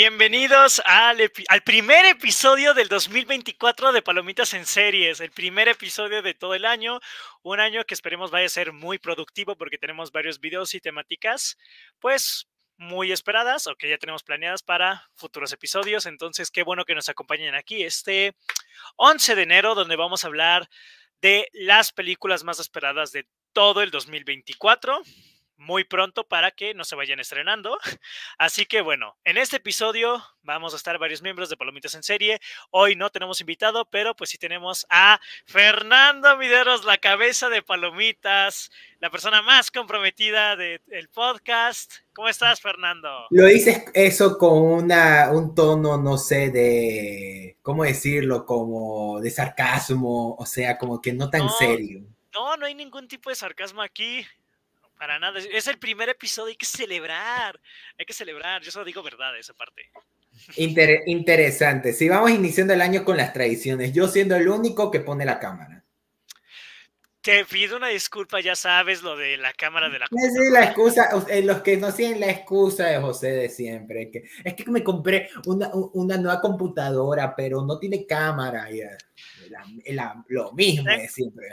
Bienvenidos al, al, primer episodio del 2024 de Palomitas en Series, el primer episodio de todo el año, un año que esperemos vaya a ser muy productivo porque tenemos varios videos y temáticas, pues muy esperadas o que ya tenemos planeadas para futuros episodios. Entonces, qué bueno que nos acompañen aquí este 11 de enero, donde vamos a hablar de las películas más esperadas de todo el 2024 muy pronto para que no se vayan estrenando. Así que bueno, en este episodio vamos a estar varios miembros de Palomitas en serie. Hoy no tenemos invitado, pero pues sí tenemos a Fernando Mideros, la cabeza de Palomitas, la persona más comprometida del podcast. ¿Cómo estás, Fernando? Lo dices eso con una, un tono, no sé, de, ¿cómo decirlo? Como de sarcasmo, o sea, como que no tan serio. No, no hay ningún tipo de sarcasmo aquí. Para nada. Es el primer episodio, hay que celebrar. Hay que celebrar. Yo solo digo verdad esa parte. interesante. Si vamos iniciando el año con las tradiciones, yo siendo el único que pone la cámara. Te pido una disculpa, ya sabes lo de la cámara de la Sí, la excusa, eh, los que no siguen la excusa de José de siempre, que es que me compré una, una nueva computadora, pero no tiene cámara, y, lo mismo de siempre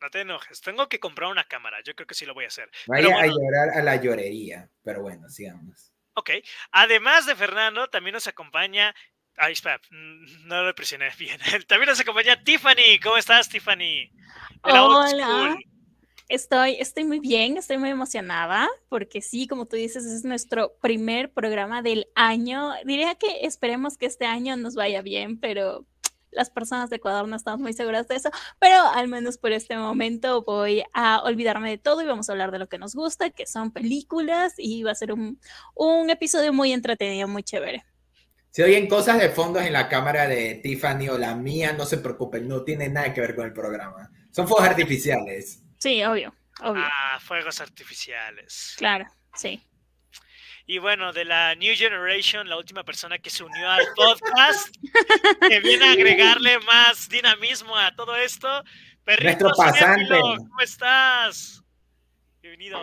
no te enojes. Tengo que comprar una cámara. Yo creo que sí lo voy a hacer. Vaya a llorar a la llorería. Pero bueno, sigamos. Ok. Además de Fernando, también nos acompaña. Ay, espera, mm, no lo presioné bien. También nos acompaña Tiffany. ¿Cómo estás, Tiffany? Hola. Estoy, estoy muy bien, estoy muy emocionada porque sí, como tú dices, es nuestro primer programa del año. Diría que esperemos que este año nos vaya bien, pero las personas de Ecuador no estamos muy seguras de eso, pero al menos por este momento voy a olvidarme de todo y vamos a hablar de lo que nos gusta, que son películas, y va a ser un, un episodio muy entretenido, muy chévere. Si oyen cosas de fondos en la cámara de Tiffany o la mía, no se preocupen, no tiene nada que ver con el programa. Son fuegos artificiales. Sí, obvio, obvio. Ah, fuegos artificiales. Claro, sí. Y bueno, de la New Generation, la última persona que se unió al podcast, que viene a agregarle más dinamismo a todo esto. Perrito pasante. ¿cómo estás? Bienvenido.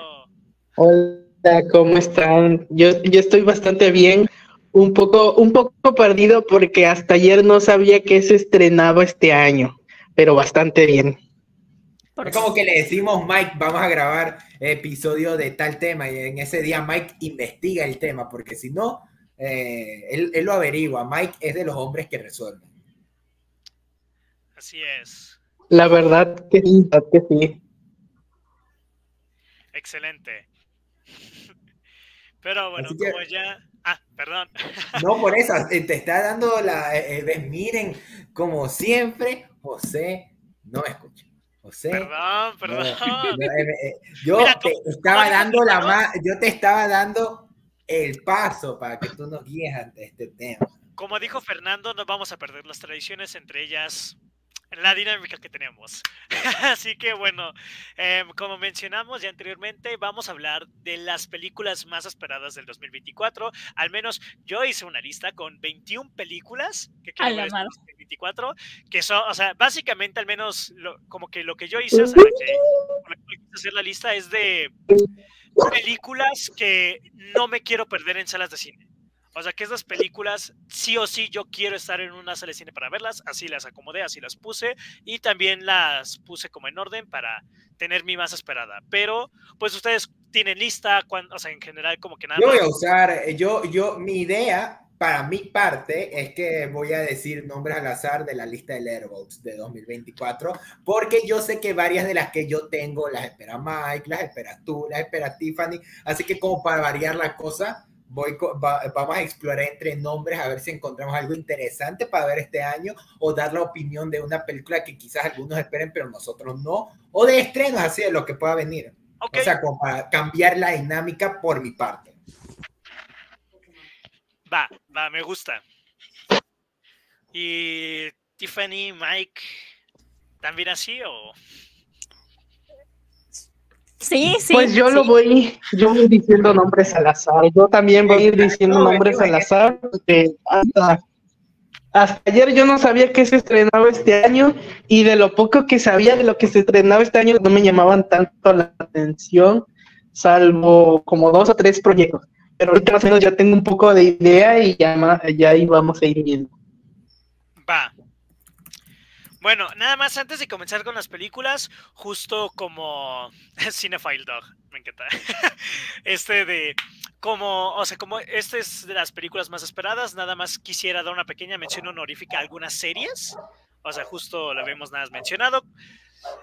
Hola, ¿cómo están? Yo, yo estoy bastante bien. Un poco, un poco perdido porque hasta ayer no sabía que se estrenaba este año, pero bastante bien. Es como que le decimos, Mike, vamos a grabar episodio de tal tema y en ese día Mike investiga el tema, porque si no, eh, él, lo averigua. Mike es de los hombres que resuelven. Así es. La verdad que sí, que sí. Excelente. Pero bueno, como ya... Ah, perdón. No, por eso, te está dando la... Eh, eh, miren, como siempre, José no me escucha. José. Perdón, perdón. Yo te estaba dando la yo te estaba dando el paso para que tú nos guíes ante este tema. Como dijo Fernando, no vamos a perder las tradiciones, entre ellas la dinámica que tenemos. Así que bueno, em, como mencionamos ya anteriormente, vamos a hablar de las películas más esperadas del 2024. Al menos yo hice una lista con 21 películas que quiero ver 2024, que son, o sea, básicamente al menos como que lo que yo hice, o sea, que, hacer la lista es de películas que no me quiero perder en salas de cine. O sea, que esas películas, sí o sí, yo quiero estar en una sala de cine para verlas, así las acomodé, así las puse, y también las puse como en orden para tener mi más esperada. Pero, pues ustedes tienen lista, o sea, en general, como que nada. Yo voy a usar, eh, yo, yo, mi idea para mi parte es que voy a decir nombres al azar de la lista de Letterboxd de 2024, porque yo sé que varias de las que yo tengo las espera Mike, las espera tú, las espera Tiffany, así que como para variar la cosa, voy, vamos a explorar entre nombres a ver si encontramos algo interesante para ver este año o dar la opinión de una película que quizás algunos esperen pero nosotros no, o de estrenos así de lo que pueda venir. O sea, como para cambiar la dinámica por mi parte. Va, va, me gusta. Y Tiffany, Mike, ¿también así o...? Sí, sí. Pues yo lo voy, yo voy diciendo nombres al azar. Yo también voy a ir diciendo nombres al azar. hasta, hasta ayer yo no sabía que se estrenaba este año y de lo poco que sabía de lo que se estrenaba este año no me llamaban tanto la atención, salvo como dos o tres proyectos. pero ahorita más o menos ya tengo un poco de idea y ya, ya ahí vamos a ir viendo. Bueno, nada más antes de comenzar con las películas, justo como Cinephile Dog, me encanta. Este de como, o sea, como esta es de las películas más esperadas, nada más quisiera dar una pequeña mención honorífica a algunas series. O sea, justo lo habíamos nada más mencionado.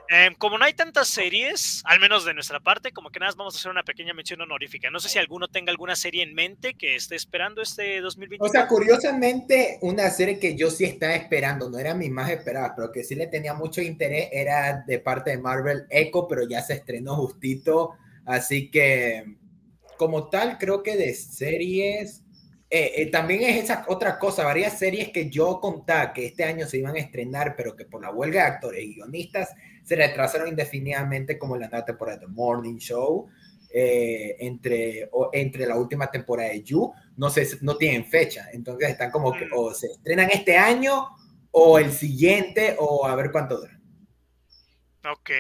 Em, como no hay tantas series, al menos de nuestra parte, como que nada más vamos a hacer una pequeña mención honorífica. No sé si alguno tenga alguna serie en mente que esté esperando este 2020. O sea, curiosamente, una serie que yo sí estaba esperando, no era mi más esperada, pero que sí le tenía mucho interés, era de parte de Marvel Echo, pero ya se estrenó justito. Así que, como tal, creo que de series, eh, eh, también es esa otra cosa, varias series que yo contaba que este año se iban a estrenar, pero que por la huelga de actores y guionistas se retrasaron indefinidamente como la nueva temporada de The Morning Show, eh, entre, o, entre la última temporada de You, no, sé, no tienen fecha, entonces están como que mm. o se estrenan este año o el siguiente o a ver cuánto dura. Ok.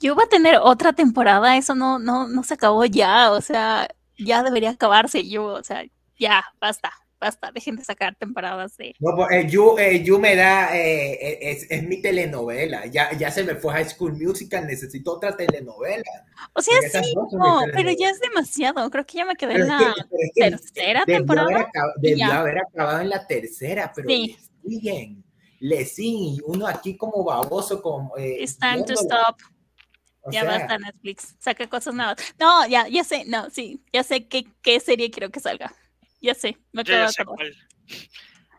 You va a tener otra temporada, eso no, no, no se acabó ya, o sea, ya debería acabarse You, o sea, ya, basta basta, dejen de sacar temporadas de... No, pues, eh, you, eh, you, me da, eh, es, es, mi telenovela, ya, ya se me fue High School Musical, necesito otra telenovela. O sea, sí, no, pero ya es demasiado, creo que ya me quedé en la tercera temporada. Haber acabado, debió haber acabado en la tercera, pero sí. siguen, le siguen, uno aquí como baboso, como... It's time to stop. O ya sea, basta Netflix, saca cosas nuevas. No, ya, ya sé, no, sí, ya sé qué, qué serie quiero que salga. Ya sé, me acabo ya sé cuál.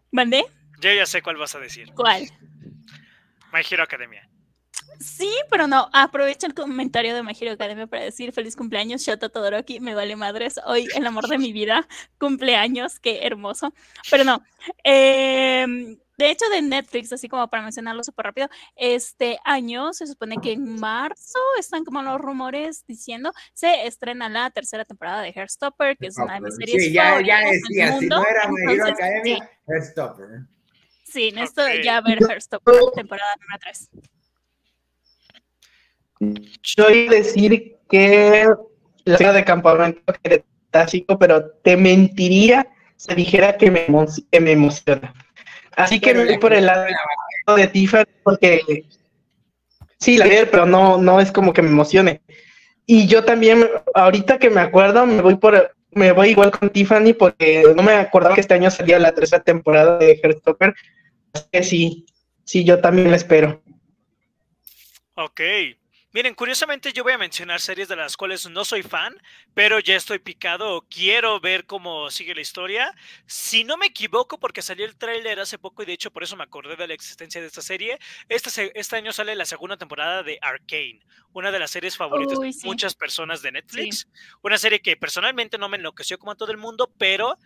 ¿Mandé? Yo ya sé cuál vas a decir. ¿Cuál? My Hero Academia. Sí, pero no. Aprovecha el comentario de My Hero Academia para decir feliz cumpleaños, Shota Todoroki. Me vale madres. Hoy, el amor de mi vida, cumpleaños. Qué hermoso. Pero no. Eh, de hecho, de Netflix, así como para mencionarlo súper rápido, este año se supone que en marzo están como los rumores diciendo se estrena la tercera temporada de Hairstopper, que es una de mis series sí, ya, ya decía, si no era My Academia, sí. Hairstopper. Sí, esto ya ver Hairstopper, temporada número 3. Yo iba a decir que la serie de campamento cretácico, pero te mentiría si dijera que me, que me emociona. Así que me voy por el lado de Tiffany porque sí, la ver, pero no, no es como que me emocione. Y yo también, ahorita que me acuerdo, me voy por me voy igual con Tiffany porque no me acordaba que este año salía la tercera temporada de Heartstopper. Así que sí, sí, yo también la espero. Ok, Miren, curiosamente yo voy a mencionar series de las cuales no soy fan, pero ya estoy picado, quiero ver cómo sigue la historia. Si no me equivoco, porque salió el tráiler hace poco y de hecho por eso me acordé de la existencia de esta serie, este, este año sale la segunda temporada de Arcane, una de las series favoritas de muchas personas de Netflix. Una serie que personalmente no me enloqueció como a todo el mundo, pero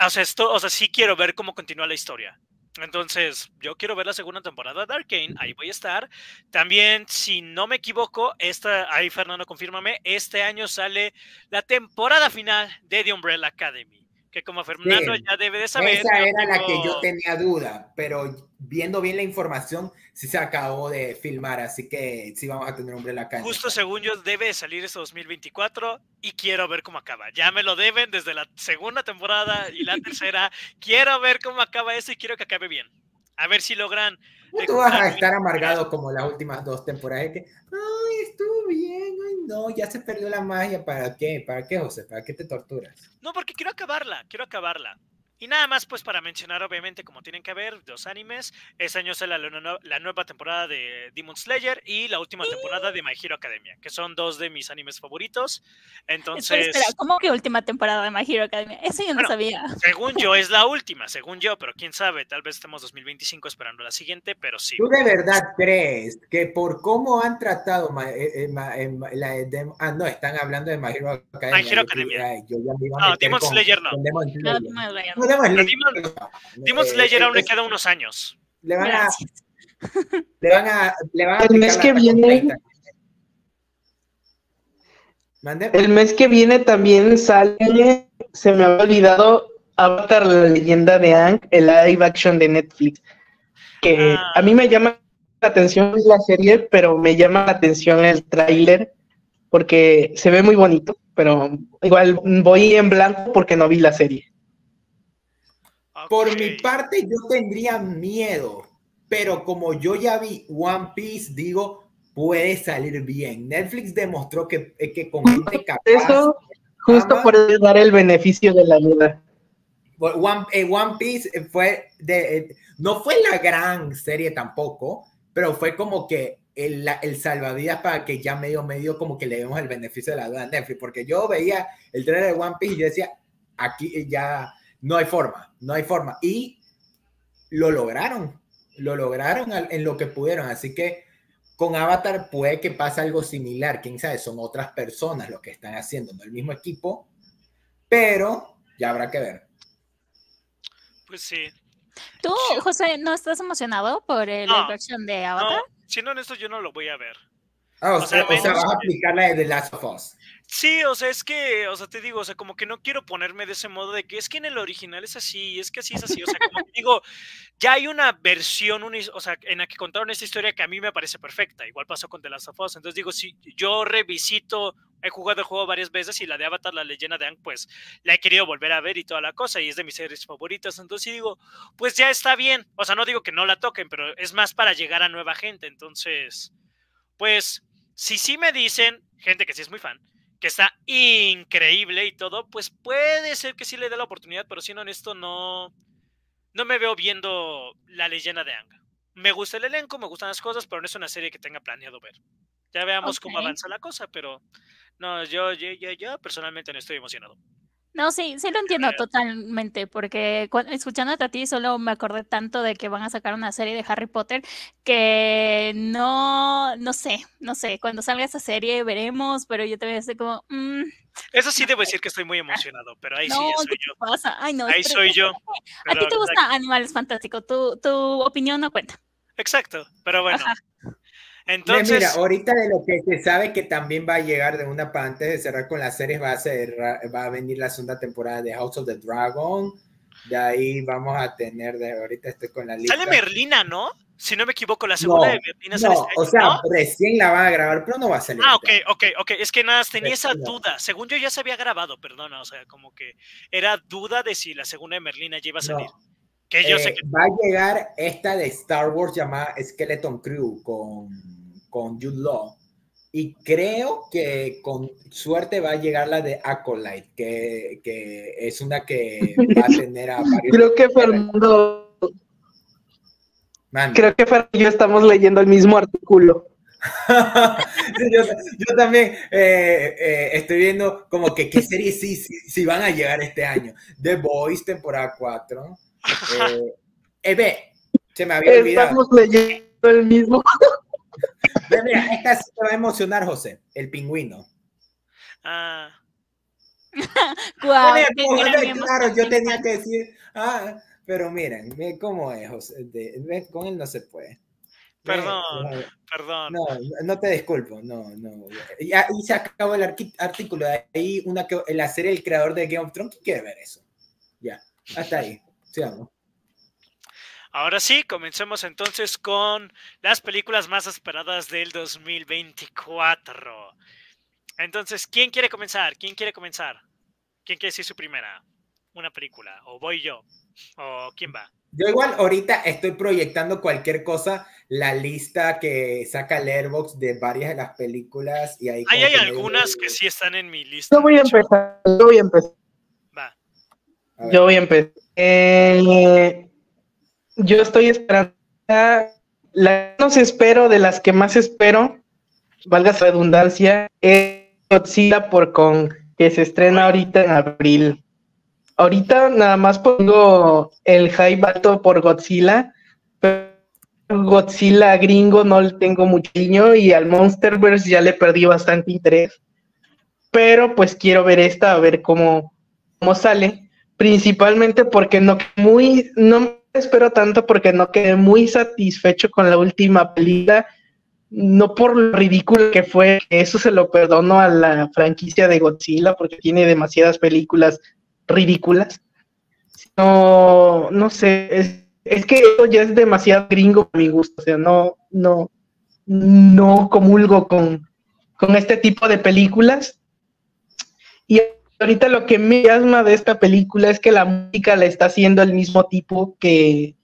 o sea, esto, o sea, sí quiero ver cómo continúa la historia. Entonces, yo quiero ver la segunda temporada de Arkane, ahí voy a estar. También, si no me equivoco, esta, ahí Fernando, confírmame, este año sale la temporada final de The Umbrella Academy que como Fernando ya debe de saber. Esa era la que yo tenía duda, pero viendo bien la información, sí se acabó de filmar, así que sí vamos a tener Umbrella Academy. Justo según yo, debe salir este 2024 y quiero ver cómo acaba. Ya me lo deben desde la segunda temporada y la tercera. quiero ver cómo acaba eso y quiero que acabe bien. A ver si logran tú vas a estar amargado como las últimas dos temporadas que, ay, estuvo bien, ay, no, ya se perdió la magia, ¿para qué? ¿Para qué, José? ¿Para qué te torturas? No, porque quiero acabarla, quiero acabarla. Y nada más, pues para mencionar, obviamente, como tienen que ver, dos animes. Este año sale la, la, nueva temporada de Demon Slayer y la última temporada de My Hero Academia, que son dos de mis animes favoritos. Entonces. Espera, ¿cómo que última temporada de My Hero Academia? Eso yo no sabía. Según yo, es la última, según yo, pero quién sabe, tal vez estemos 2025 esperando la siguiente, pero sí. ¿Tú de verdad crees que por cómo han tratado eh, eh, la, ah, no, están hablando de My Hero Academia? My Hero Academia. no, Demon Slayer no. Demon Slayer. No, Demon, Slayer aún le queda unos años. Le van a. Le van a. Le van a el mes que viene. El mes que viene también sale. Se me había olvidado Avatar, la leyenda de Ang, el live action de Netflix. Que a mí me llama la atención la serie, pero me llama la atención el tráiler porque se ve muy bonito. pero igual voy en blanco porque no vi la serie. Por mi parte, yo tendría miedo, pero como yo ya vi One Piece, digo, puede salir bien. Netflix demostró que, eh, que con gente capaz. Eso, justo Ama- por dar el beneficio de la duda. One, eh, One Piece fue de, eh, no fue la gran serie tampoco, pero fue como que el, el salvavidas para que ya medio medio como que le demos el beneficio de la duda a Netflix, porque yo veía el trailer de One Piece y yo decía, aquí ya no hay forma, no hay forma. Y lo lograron, lo lograron en lo que pudieron, así que con Avatar puede que pase algo similar, quién sabe, son otras personas lo que están haciendo, no el mismo equipo, pero ya habrá que ver. Pues sí. ¿Tú, José, no estás emocionado por el No, de Avatar? No, siendo honesto, yo no lo voy a ver. Ah, o, O sea, sea, o sea, vas a aplicar la de The Last of Us. Sí, o sea, es que, o sea, te digo, o sea, como que no quiero ponerme de ese modo de que es que en el original es así, es que así es así, o sea, como que digo, ya hay una versión, una o sea, en la que contaron esta historia que a mí me parece perfecta, igual pasó con The Last of Us, entonces digo, si yo revisito, he jugado el juego varias veces y la de Avatar, la leyenda de Aang, pues la he querido volver a ver y toda la cosa, y es de mis series favoritas, entonces digo, pues ya está bien, o sea, no digo que no la toquen, pero es más para llegar a nueva gente, entonces, pues, si sí me dicen, gente que sí es muy fan, que está increíble y todo, pues puede ser que sí le dé la oportunidad, pero siendo honesto, no, no me veo viendo la leyenda de Aang. Me gusta el elenco, me gustan las cosas, pero no es una serie que tenga planeado ver. Ya veamos cómo avanza la cosa, pero no, yo, yo, yo, yo personalmente no estoy emocionado. No, sí, sí lo entiendo Creo. totalmente, porque cua- escuchándote a ti solo me acordé tanto de que van a sacar una serie de Harry Potter que no, no sé, no sé, cuando salga esa serie veremos, pero yo a decir como, mm, Eso sí debo decir que estoy muy emocionado, pero ahí sí soy ¿qué yo. te pasa? Ay, no, Ahí soy yo. A ti te gusta Animales Fantásticos, tu, tu opinión no cuenta. Exacto, pero bueno. Ajá. Entonces, Mira, ahorita de lo que se sabe que también va a llegar de una para antes de cerrar con las series, va a, ser, va a venir la segunda temporada de House of the Dragon. De ahí vamos a tener, de ahorita estoy con la lista. sale Merlina, ¿no? Si no me equivoco, la segunda No, de Merlina sale No, este o sea, ¿no? recién la van a grabar, pero no va a salir. Ah, ok, ok, ok. Es que nada, tenía esa duda. Según yo ya se había grabado, perdona. O sea, como que era duda de si la segunda de Merlina ya iba a salir. No. Que yo Eh, sé que. Va a llegar esta de Star Wars llamada Skeleton Crew con, con Jude Law. Y creo que con suerte va a llegar la de Acolyte, que, que es una que va a tener a varios. Creo que Fernando, Man. creo que Fernando y yo estamos leyendo el mismo artículo. Sí, yo, yo también eh, eh, estoy viendo como que qué series sí, sí, sí van a llegar este año. The Boys, temporada 4. Eh, ve, se me había olvidado. Estamos leyendo el mismo. Mira, esta sí te va a emocionar, José. El pingüino. Ah, claro, yo tenía que decir, ah, pero miren, ve cómo es, José. de- ve, con él no se puede. Perdón. no, perdón. No, no te disculpo, no, no. Y ahí se acabó el artículo. De ahí una que la serie El creador de Game of Thrones, ¿quién quiere ver eso? Ya, hasta ahí. Ahora sí, comencemos entonces con las películas más esperadas del 2024. Entonces, ¿quién quiere comenzar? ¿Quién quiere comenzar? ¿Quién quiere decir su primera? ¿Una película? ¿O voy yo? ¿O quién va? Yo igual ahorita estoy proyectando cualquier cosa, la lista que saca Letterboxd de varias de las películas y ahí hay algunas que sí están en mi lista. Yo voy a empezar. Yo voy a empezar. Yo voy a empezar. Eh, yo estoy esperando. La que espero, de las que más espero, valga su redundancia, es Godzilla por Kong, que se estrena ahorita en abril. Ahorita nada más pongo el hype alto por Godzilla, pero Godzilla gringo no le tengo mucho cariño y al Monsterverse ya le perdí bastante interés. Pero pues quiero ver esta, a ver cómo, cómo sale principalmente porque no muy no espero tanto porque no quedé muy satisfecho con la última película no por lo ridículo que fue eso se lo perdono a la franquicia de Godzilla porque tiene demasiadas películas ridículas no no sé es, es que eso ya es demasiado gringo para mi gusto o sea no no no comulgo con con este tipo de películas. Y ahorita lo que me asma de esta película es que la música la está haciendo el mismo tipo que,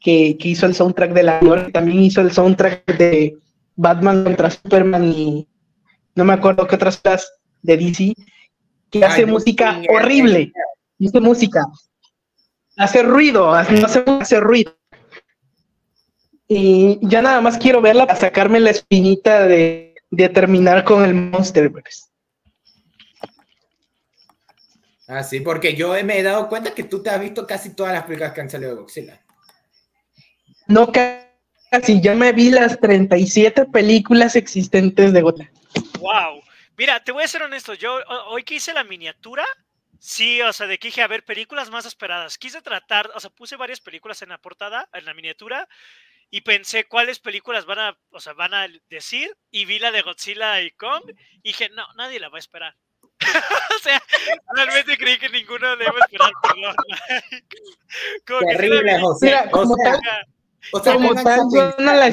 que, hizo el soundtrack de la también hizo el soundtrack de Batman contra Superman y no me acuerdo qué otras cosas de DC, que hace música horrible. Hace música. Hace ruido, hace, hace ruido. Y ya nada más quiero verla para sacarme la espinita de, de terminar con el Monsterverse. Ah, sí, porque yo me he dado cuenta que tú te has visto casi todas las películas que han salido de Godzilla. No, casi, ya me vi las 37 películas existentes de Godzilla. Wow. Mira, te voy a ser honesto, yo hoy que hice la miniatura, sí, o sea, de que dije, a ver, películas más esperadas. Quise tratar, o sea, puse varias películas en la portada, en la miniatura, y pensé cuáles películas van a, o sea, van a decir, y vi la de Godzilla y Kong, y dije, no, nadie la va a esperar. o sea, realmente creí que ninguno le iba a esperar, perdón. Terrible, José. Mira, como tal, o sea, como tal, la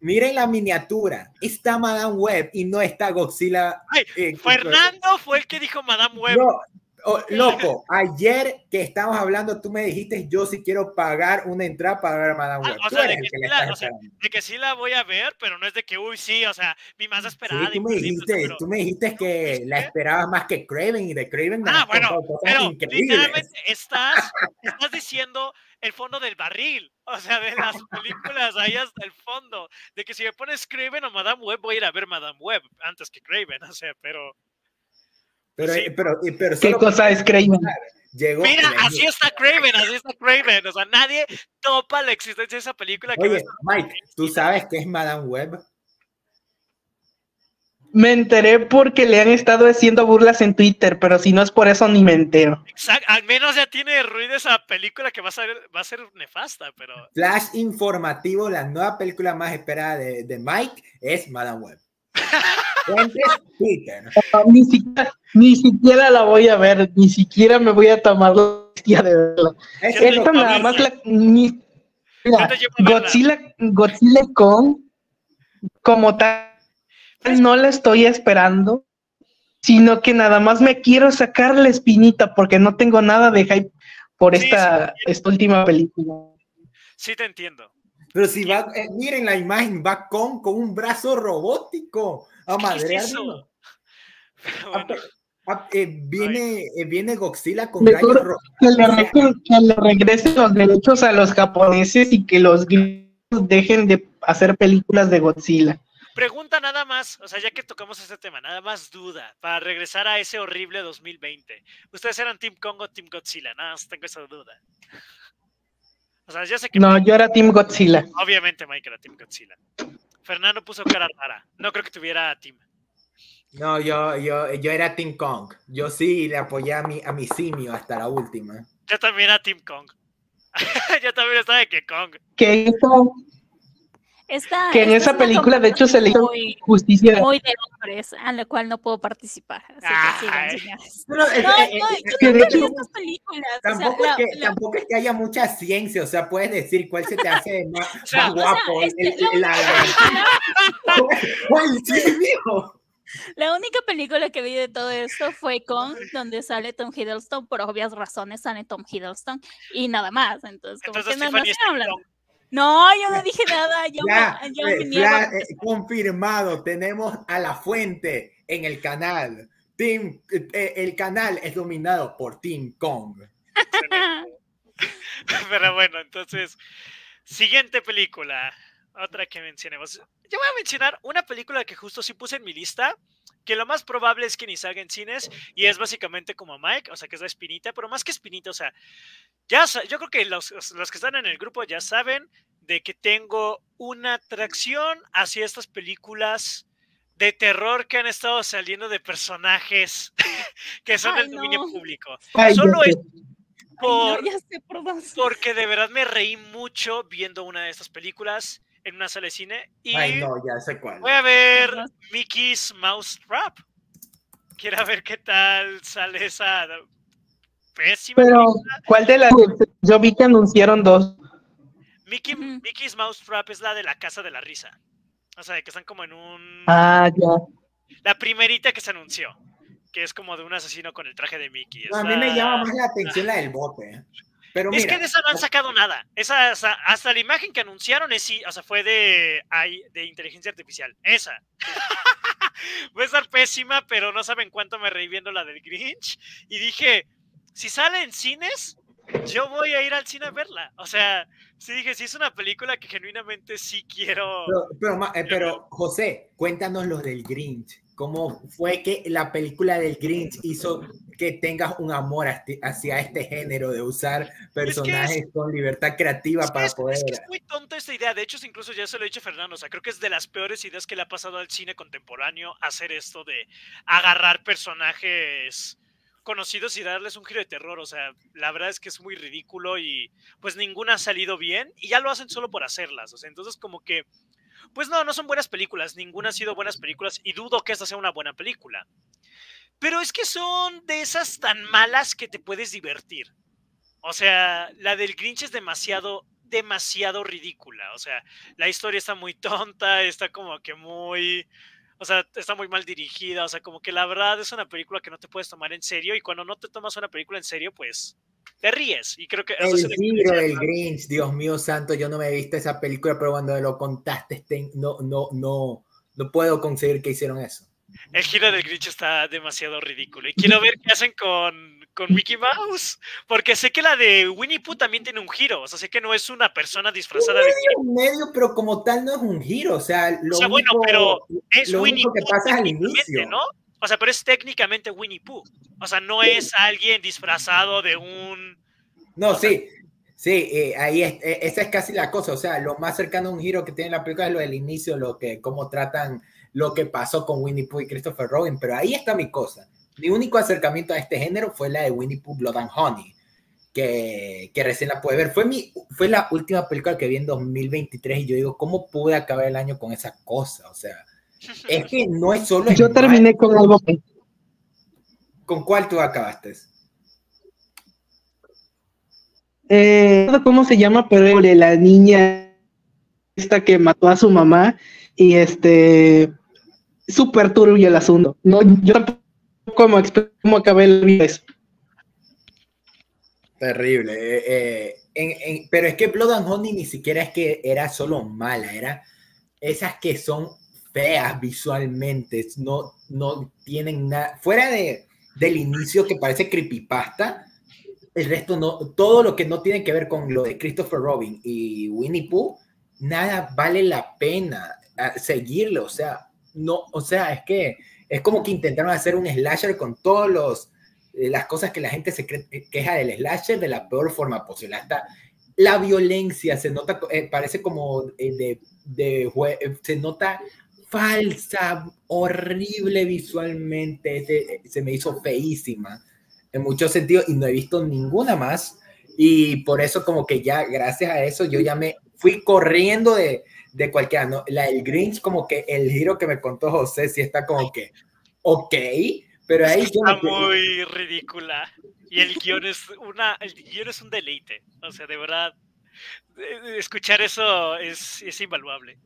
Miren la miniatura. Está Madame Web y no está Godzilla. Eh, Fernando fue el que dijo Madame Web. Oh, loco, ayer que estábamos hablando, tú me dijiste, yo sí quiero pagar una entrada para ver a Madame ah, Web. o, sea, de que, sí la, voy a ver, pero no es de que, uy, sí, o sea, mi más esperada. tú, me dijiste, tú me dijiste que la esperabas más que Craven y de Craven. Ah, bueno, pero literalmente estás, estás diciendo el fondo del barril, o sea, de las películas ahí hasta el fondo, de que si me pones Craven o Madame Web, voy a ir a ver Madame Web antes que Craven, o sea, pero... Pero, pero, pero ¿Qué cosa es Craven? Mira, así está Craven, así está Craven, o sea, nadie topa la existencia de esa película. Oye, Mike, ¿tú sabes qué es Madame Web? Me enteré porque le han estado haciendo burlas en Twitter, pero si no es por eso ni me entero. Exacto, al menos ya tiene ruido esa película que va a ser, va a ser nefasta, pero... Flash informativo, la nueva película más esperada de, de Mike es Madame Web. Twitter. ni, siquiera, ni siquiera la voy a ver, ni siquiera me voy a tomar la de verla. Esto nada más la... Ni, Godzilla, Godzilla con como tal no la estoy esperando, sino que nada más me quiero sacar la espinita porque no tengo nada de hype por esta, esta última película. Sí, te entiendo. Pero si va, eh, miren la imagen, va con, con un brazo robótico a madre. viene, eh, viene Godzilla con que le, que le regresen los derechos a los japoneses y que los dejen de hacer películas de Godzilla. Pregunta nada más, o sea, ya que tocamos este tema, nada más duda, para regresar a ese horrible 2020. ¿Ustedes eran Team Kong o Team Godzilla? Nada más tengo esa duda. O sea, ya sé que... No, yo era Team Godzilla. Obviamente Mike era Team Godzilla. Fernando puso cara rara. No creo que tuviera Team. No, yo, yo, yo era Team Kong. Yo sí le apoyé a mi, a mi simio hasta la última. Yo también era Team Kong. yo también estaba de que Kong. ¿Qué hizo? Que en esa película, de hecho, se le hizo justicia. Muy de hombres, a la cual no puedo participar. Así que tampoco, es que, tampoco es que haya mucha ciencia, o sea, puedes decir cuál se te hace más, guapo. La única película que vi de todo esto fue con donde sale Tom Hiddleston, por obvias razones sale Tom Hiddleston y nada más. Entonces, como que no, no se hablando. No, yo no dije nada. Yo, ya, yo eh, eh, confirmado, tenemos a la fuente en el canal. Team, eh, el canal es dominado por Team Kong. Pero bueno, entonces, siguiente película. Otra que mencionemos. Yo voy a mencionar una película que justo sí puse en mi lista, que lo más probable es que ni salga en cines, y es básicamente como Mike, o sea, que es la espinita, pero más que espinita, o sea, ya, yo creo que los, los que están en el grupo ya saben de que tengo una atracción hacia estas películas de terror que han estado saliendo de personajes que son del dominio público. Solo es por, porque de verdad me reí mucho viendo una de estas películas en una sala de cine y voy a ver Mickey's Mouse Trap. Quiero ver qué tal sale esa pésima. Pero, ¿cuál de las? Yo vi que anunciaron dos. Mickey, Mickey's Mouse Trap es la de la casa de la risa. O sea, que están como en un. Ah, ya. La primerita que se anunció. que es como de un asesino con el traje de Mickey. a mí me llama más la atención la del bote. Pero es que de esa no han sacado nada. Esa, hasta la imagen que anunciaron es, o sea, fue de, de inteligencia artificial. Esa. Va a estar pésima, pero no saben cuánto me reí viendo la del Grinch. Y dije, si sale en cines, yo voy a ir al cine a verla. O sea, sí dije, sí es una película que genuinamente sí quiero. Pero, eh, pero, José, cuéntanos los del Grinch. ¿Cómo fue que la película del Grinch hizo que tengas un amor hacia este género de usar personajes con libertad creativa para poder. Es, que es muy tonta esta idea. De hecho, incluso ya se lo he dicho a Fernando. O sea, creo que es de las peores ideas que le ha pasado al cine contemporáneo hacer esto de agarrar personajes conocidos y darles un giro de terror. O sea, la verdad es que es muy ridículo y pues ninguna ha salido bien y ya lo hacen solo por hacerlas. O sea, entonces como que, pues no, no son buenas películas. Ninguna ha sido buenas películas y dudo que esta sea una buena película. Pero es que son de esas tan malas que te puedes divertir. O sea, la del Grinch es demasiado, demasiado ridícula. O sea, la historia está muy tonta, está como que muy o sea, está muy mal dirigida, o sea, como que la verdad es una película que no te puedes tomar en serio y cuando no te tomas una película en serio, pues te ríes. Y creo que... El libro del Grinch, Dios mío santo, yo no me he visto esa película, pero cuando lo contaste, este, no, no, no, no puedo conseguir que hicieron eso. El giro del Grinch está demasiado ridículo y quiero ver qué hacen con con Mickey Mouse, porque sé que la de Winnie Pooh también tiene un giro, o sea, sé que no es una persona disfrazada de en medio, pero como tal no es un giro, o sea, lo o sea, bueno, pero es Winnie Pooh que pasa al inicio, ¿no? O sea, pero es técnicamente Winnie Pooh. O sea, no es alguien disfrazado de un No, sí. Sí, eh, ahí es, eh, esa es casi la cosa, o sea, lo más cercano a un giro que tiene la película es lo del inicio, lo que cómo tratan lo que pasó con Winnie Pooh y Christopher Robin, pero ahí está mi cosa mi único acercamiento a este género fue la de Winnie Pooh Blood and Honey, que, que, recién la pude ver. Fue, mi, fue la última película que vi en 2023 y yo digo, ¿cómo pude acabar el año con esa cosa? O sea, es que no es solo... Yo terminé con algo... ¿Con cuál tú acabaste? Eh, ¿Cómo se llama? Pero la niña esta que mató a su mamá y este súper turbio el asunto. No, yo tampoco cómo acabé el video. Terrible. Eh, eh, pero es que Blood and Honey ni siquiera es que era solo mala, era esas que son feas visualmente, no, no tienen nada. Fuera de, del inicio que parece creepypasta, el resto no, todo lo que no tiene que ver con lo de Christopher Robin y Winnie Pooh, nada vale la pena ah, seguirlo, o sea, no, o sea, es que es como que intentaron hacer un slasher con todos los eh, las cosas que la gente se eh, queja del slasher de la peor forma posible. Hasta la violencia se nota, eh, parece como de, de, se nota falsa, horrible visualmente, se, me hizo feísima en muchos sentidos y no he visto ninguna más. Y por eso como que ya, gracias a eso, yo ya me fui corriendo de, de cualquiera. ¿no? La del Grinch, como que el giro que me contó José, sí está como que, ok, pero ahí... Está muy ridícula. Y el guion es una, el guion es un deleite. O sea, de verdad, escuchar eso es, es invaluable.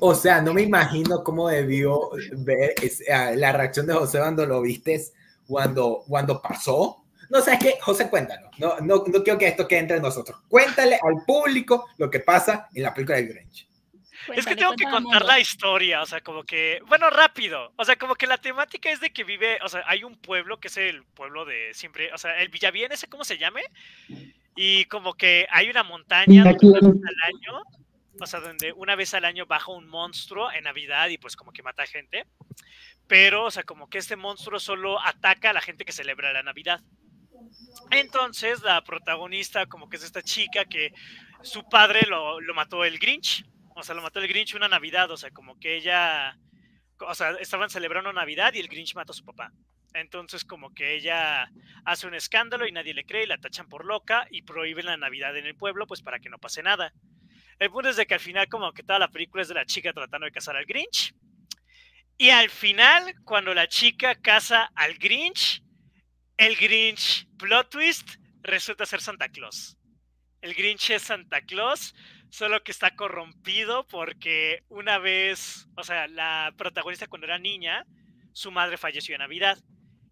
o sea, no me imagino cómo debió ver ah, la reacción de José cuando lo viste, cuando, cuando pasó. No sé, es que, José, cuéntalo. No, no, no quiero que esto quede entre nosotros. Cuéntale al público lo que pasa en la película de Grinch es que tengo que contar la historia, o sea, como que, bueno, rápido, o sea, como que la temática es de que vive, o sea, hay un pueblo que es el pueblo de siempre, o sea, el Villavien, ese cómo se llame, y como que hay una montaña donde una vez al año, o sea, donde una vez al año baja un monstruo en Navidad y pues como que mata gente, pero, o sea, como que este monstruo solo ataca a la gente que celebra la Navidad. Entonces, la protagonista, como que es esta chica que su padre lo, lo mató el Grinch, o sea, lo mató el Grinch una Navidad, o sea, como que ella, o sea, estaban celebrando Navidad y el Grinch mató a su papá. Entonces, como que ella hace un escándalo y nadie le cree, y la tachan por loca y prohíben la Navidad en el pueblo, pues para que no pase nada. El punto es de que al final, como que toda la película es de la chica tratando de casar al Grinch. Y al final, cuando la chica casa al Grinch, el Grinch, plot twist, resulta ser Santa Claus. El Grinch es Santa Claus, solo que está corrompido porque una vez, o sea, la protagonista cuando era niña, su madre falleció en Navidad.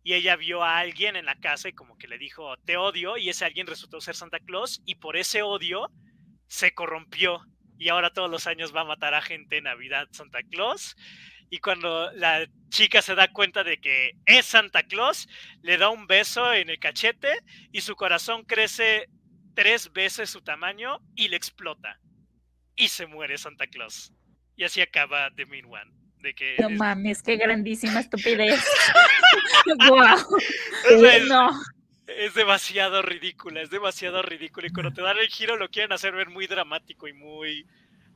y ella vio a alguien en la casa y como que le dijo, te odio, y ese alguien resultó ser Santa Claus, y por ese odio se corrompió, y ahora todos los años va a matar a gente en Navidad Santa Claus. Y cuando la chica se da cuenta de que es Santa Claus, le da un beso en el cachete y su corazón crece tres veces su tamaño y le explota. Y se muere Santa Claus. Y así acaba The Mean One. De que no mames, qué grandísima estupidez. wow. Es, no. es demasiado ridícula, es demasiado ridícula. Y cuando te dan el giro lo quieren hacer ver muy dramático y muy.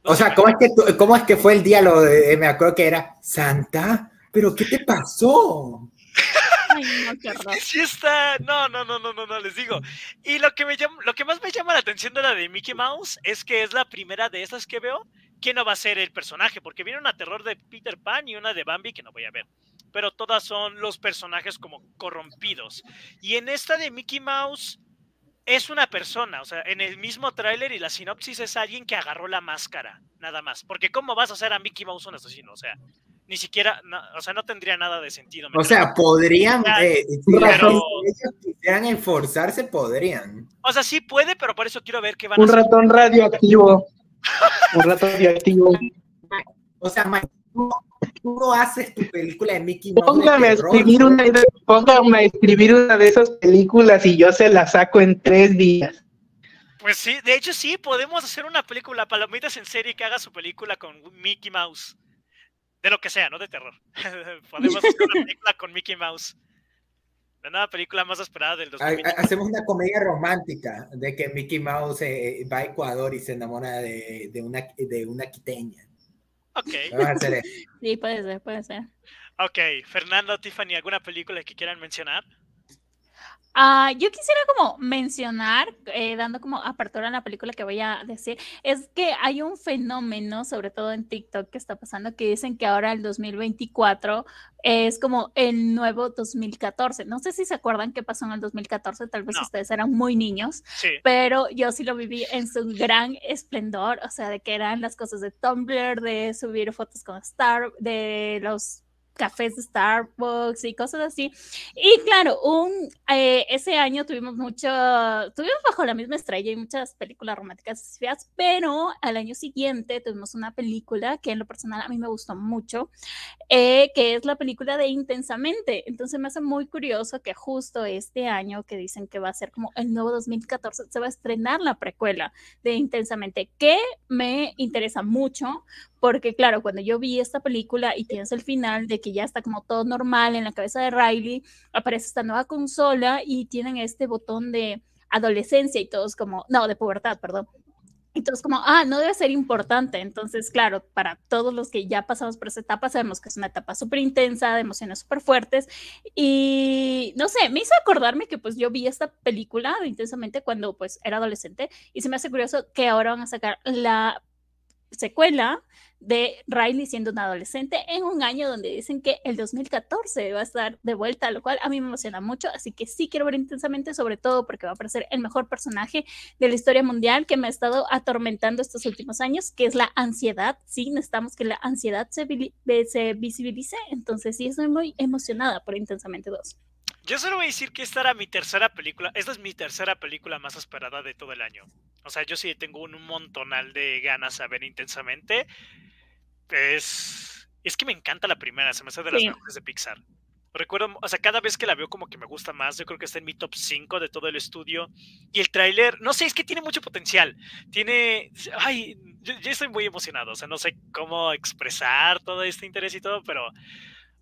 o sea, ¿cómo es, que ¿cómo es que fue el diálogo? De, me acuerdo que era Santa, ¿pero qué te pasó? No. Sí está, no, no, no, no, no, les digo. Y lo que me llama, lo que más me llama la atención de la de Mickey Mouse es que es la primera de esas que veo quién no va a ser el personaje, porque viene una terror de Peter Pan y una de Bambi que no voy a ver, pero todas son los personajes como corrompidos. Y en esta de Mickey Mouse es una persona, o sea, en el mismo tráiler y la sinopsis es alguien que agarró la máscara, nada más, porque ¿cómo vas a hacer a Mickey Mouse un asesino? O sea, ni siquiera, o sea, no tendría nada de sentido. O sea, podrían, eh, si ellos quisieran esforzarse, podrían. O sea, sí puede, pero por eso quiero ver qué van un a hacer. Un ratón radioactivo. Un rato radioactivo. O sea, tú, no haces tu película de Mickey Mouse. Póngame, a escribir una, póngame a escribir una de esas películas y yo se la saco en tres días. Pues sí, de hecho sí, podemos hacer una película, Palomitas en serie que haga su película con Mickey Mouse. De lo que sea, no de terror. podemos hacer una película con Mickey Mouse. La nueva película más esperada del 2020. Hacemos una comedia romántica de que Mickey Mouse eh, va a Ecuador y se enamora de, una, de una quiteña. Ok. Sí, puede ser, puede ser. Ok, Fernando, Tiffany, ¿alguna película que quieran mencionar? Ah, yo quisiera como mencionar, eh, dando como apertura a la película que voy a decir, es que hay un fenómeno, sobre todo en TikTok, que está pasando, que dicen que ahora el 2024 es como el nuevo 2014. No sé si se acuerdan qué pasó en el 2014, tal vez ustedes eran muy niños, pero yo sí lo viví en su gran esplendor, o sea, de que eran las cosas de Tumblr, de subir fotos con Star, de los cafés de Starbucks y cosas así. Y claro, un, eh, ese año tuvimos mucho, tuvimos bajo la misma estrella y muchas películas románticas feas, pero al año siguiente tuvimos una película que en lo personal a mí me gustó mucho, eh, que es la película de Intensamente. Entonces me hace muy curioso que justo este año que dicen que va a ser como el nuevo 2014, se va a estrenar la precuela de Intensamente, que me interesa mucho porque claro, cuando yo vi esta película y tienes el final de que ya está como todo normal en la cabeza de Riley, aparece esta nueva consola y tienen este botón de adolescencia y todos como, no, de pubertad, perdón. Y todos como, ah, no debe ser importante. Entonces, claro, para todos los que ya pasamos por esa etapa, sabemos que es una etapa súper intensa, de emociones súper fuertes. Y no sé, me hizo acordarme que pues yo vi esta película intensamente cuando pues era adolescente y se me hace curioso que ahora van a sacar la secuela de Riley siendo un adolescente en un año donde dicen que el 2014 va a estar de vuelta, lo cual a mí me emociona mucho, así que sí quiero ver intensamente, sobre todo porque va a aparecer el mejor personaje de la historia mundial que me ha estado atormentando estos últimos años, que es la ansiedad, sí, necesitamos que la ansiedad se, se visibilice, entonces sí, estoy muy emocionada por Intensamente 2. Yo solo voy a decir que esta era mi tercera película, esta es mi tercera película más esperada de todo el año. O sea, yo sí tengo un montonal de ganas a ver intensamente. Es, es que me encanta la primera, se me hace de las mejores de Pixar. Recuerdo, o sea, cada vez que la veo como que me gusta más, yo creo que está en mi top 5 de todo el estudio. Y el tráiler, no sé, es que tiene mucho potencial. Tiene, ay, yo, yo, estoy muy emocionado, o sea, no sé cómo expresar todo este interés y todo, pero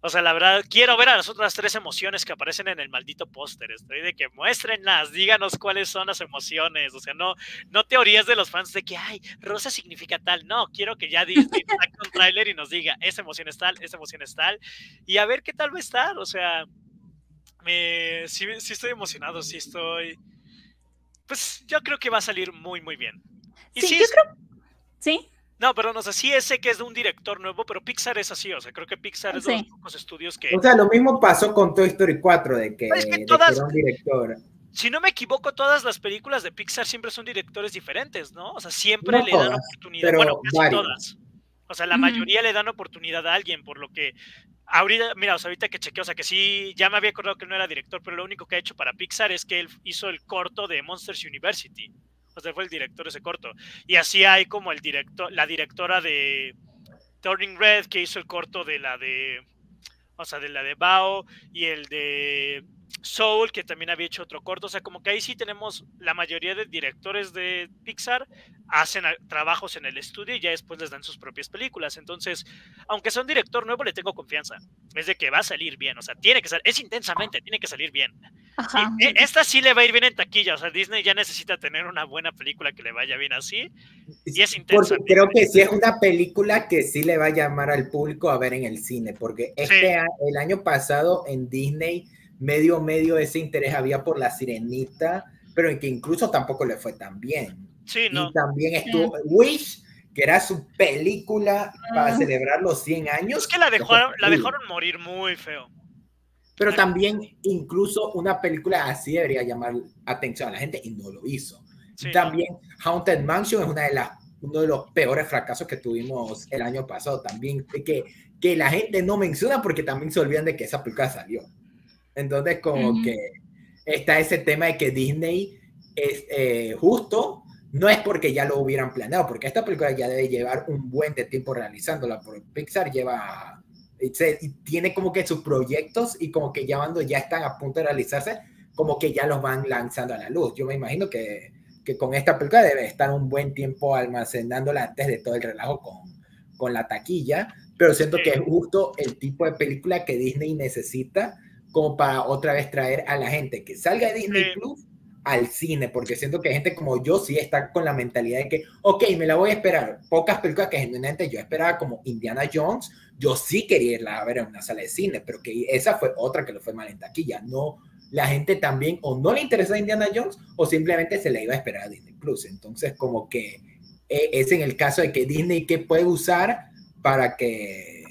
o sea, la verdad, quiero ver a las otras tres emociones que aparecen en el maldito póster. Estoy de que muéstrenlas, díganos cuáles son las emociones. O sea, no, no teorías de los fans de que, ay, rosa significa tal. No, quiero que ya Disney saque un tráiler y nos diga, esa emoción es tal, esa emoción es tal. Y a ver qué tal va a estar. O sea, me, sí, sí estoy emocionado, sí estoy... Pues yo creo que va a salir muy, muy bien. Y sí, yo creo... Sí. No, pero no sé, sí sé que es de un director nuevo, pero Pixar es así, o sea, creo que Pixar es de los pocos estudios que... O sea, lo mismo pasó con Toy Story 4, de que, es que todas, un director. Si no me equivoco, todas las películas de Pixar siempre son directores diferentes, ¿no? O sea, siempre le dan oportunidad, bueno, casi todas. O sea, la mayoría le dan oportunidad a alguien, por lo que ahorita, mira, o sea, ahorita que chequeo, o sea, que sí, ya me había acordado que no era director, pero lo único que ha hecho para Pixar es que él hizo el corto de Monsters University. O sea, fue el director ese corto. Y así hay como el director, la directora de Turning Red, que hizo el corto de la de, o sea, de la de Bao y el de Soul, que también había hecho otro corto. O sea, como que ahí sí tenemos la mayoría de directores de Pixar hacen trabajos en el estudio y ya después les dan sus propias películas. Entonces, aunque sea un director nuevo, le tengo confianza. Es de que va a salir bien. O sea, tiene que salir, es intensamente, tiene que salir bien. E, esta sí le va a ir bien en taquilla. O sea, Disney ya necesita tener una buena película que le vaya bien así. Y es intensa. creo que sí es una película que sí le va a llamar al público a ver en el cine. Porque este el año pasado en Disney medio, medio ese interés había por la sirenita, pero en que incluso tampoco le fue tan bien. Sí, no. Y también estuvo Wish, que era su película para ah. celebrar los 100 años. Es que la dejaron, la dejaron morir muy feo. Pero también incluso una película así debería llamar atención a la gente y no lo hizo. también Haunted Mansion es una de las, uno de los peores fracasos que tuvimos el año pasado. También que, que la gente no menciona porque también se olvidan de que esa película salió. Entonces, como que está ese tema de que Disney es eh, justo, no es porque ya lo hubieran planeado, porque esta película ya debe llevar un buen de tiempo realizándola, porque Pixar lleva, y tiene como que sus proyectos y como que ya cuando ya están a punto de realizarse, como que ya los van lanzando a la luz. Yo me imagino que, que con esta película debe estar un buen tiempo almacenándola antes de todo el relajo con, con la taquilla, pero siento que es justo el tipo de película que Disney necesita como para otra vez traer a la gente que salga de Disney Plus al cine, porque siento que gente como yo sí está con la mentalidad de que, ok, me la voy a esperar. Pocas películas que genuinamente yo esperaba, como Indiana Jones, yo sí quería irla a ver en una sala de cine, pero que esa fue otra que lo fue mal en taquilla. No, la gente también o no le interesa Indiana Jones o simplemente se le iba a esperar a Disney Plus. Entonces, como que eh, es en el caso de que Disney, ¿qué puede usar para que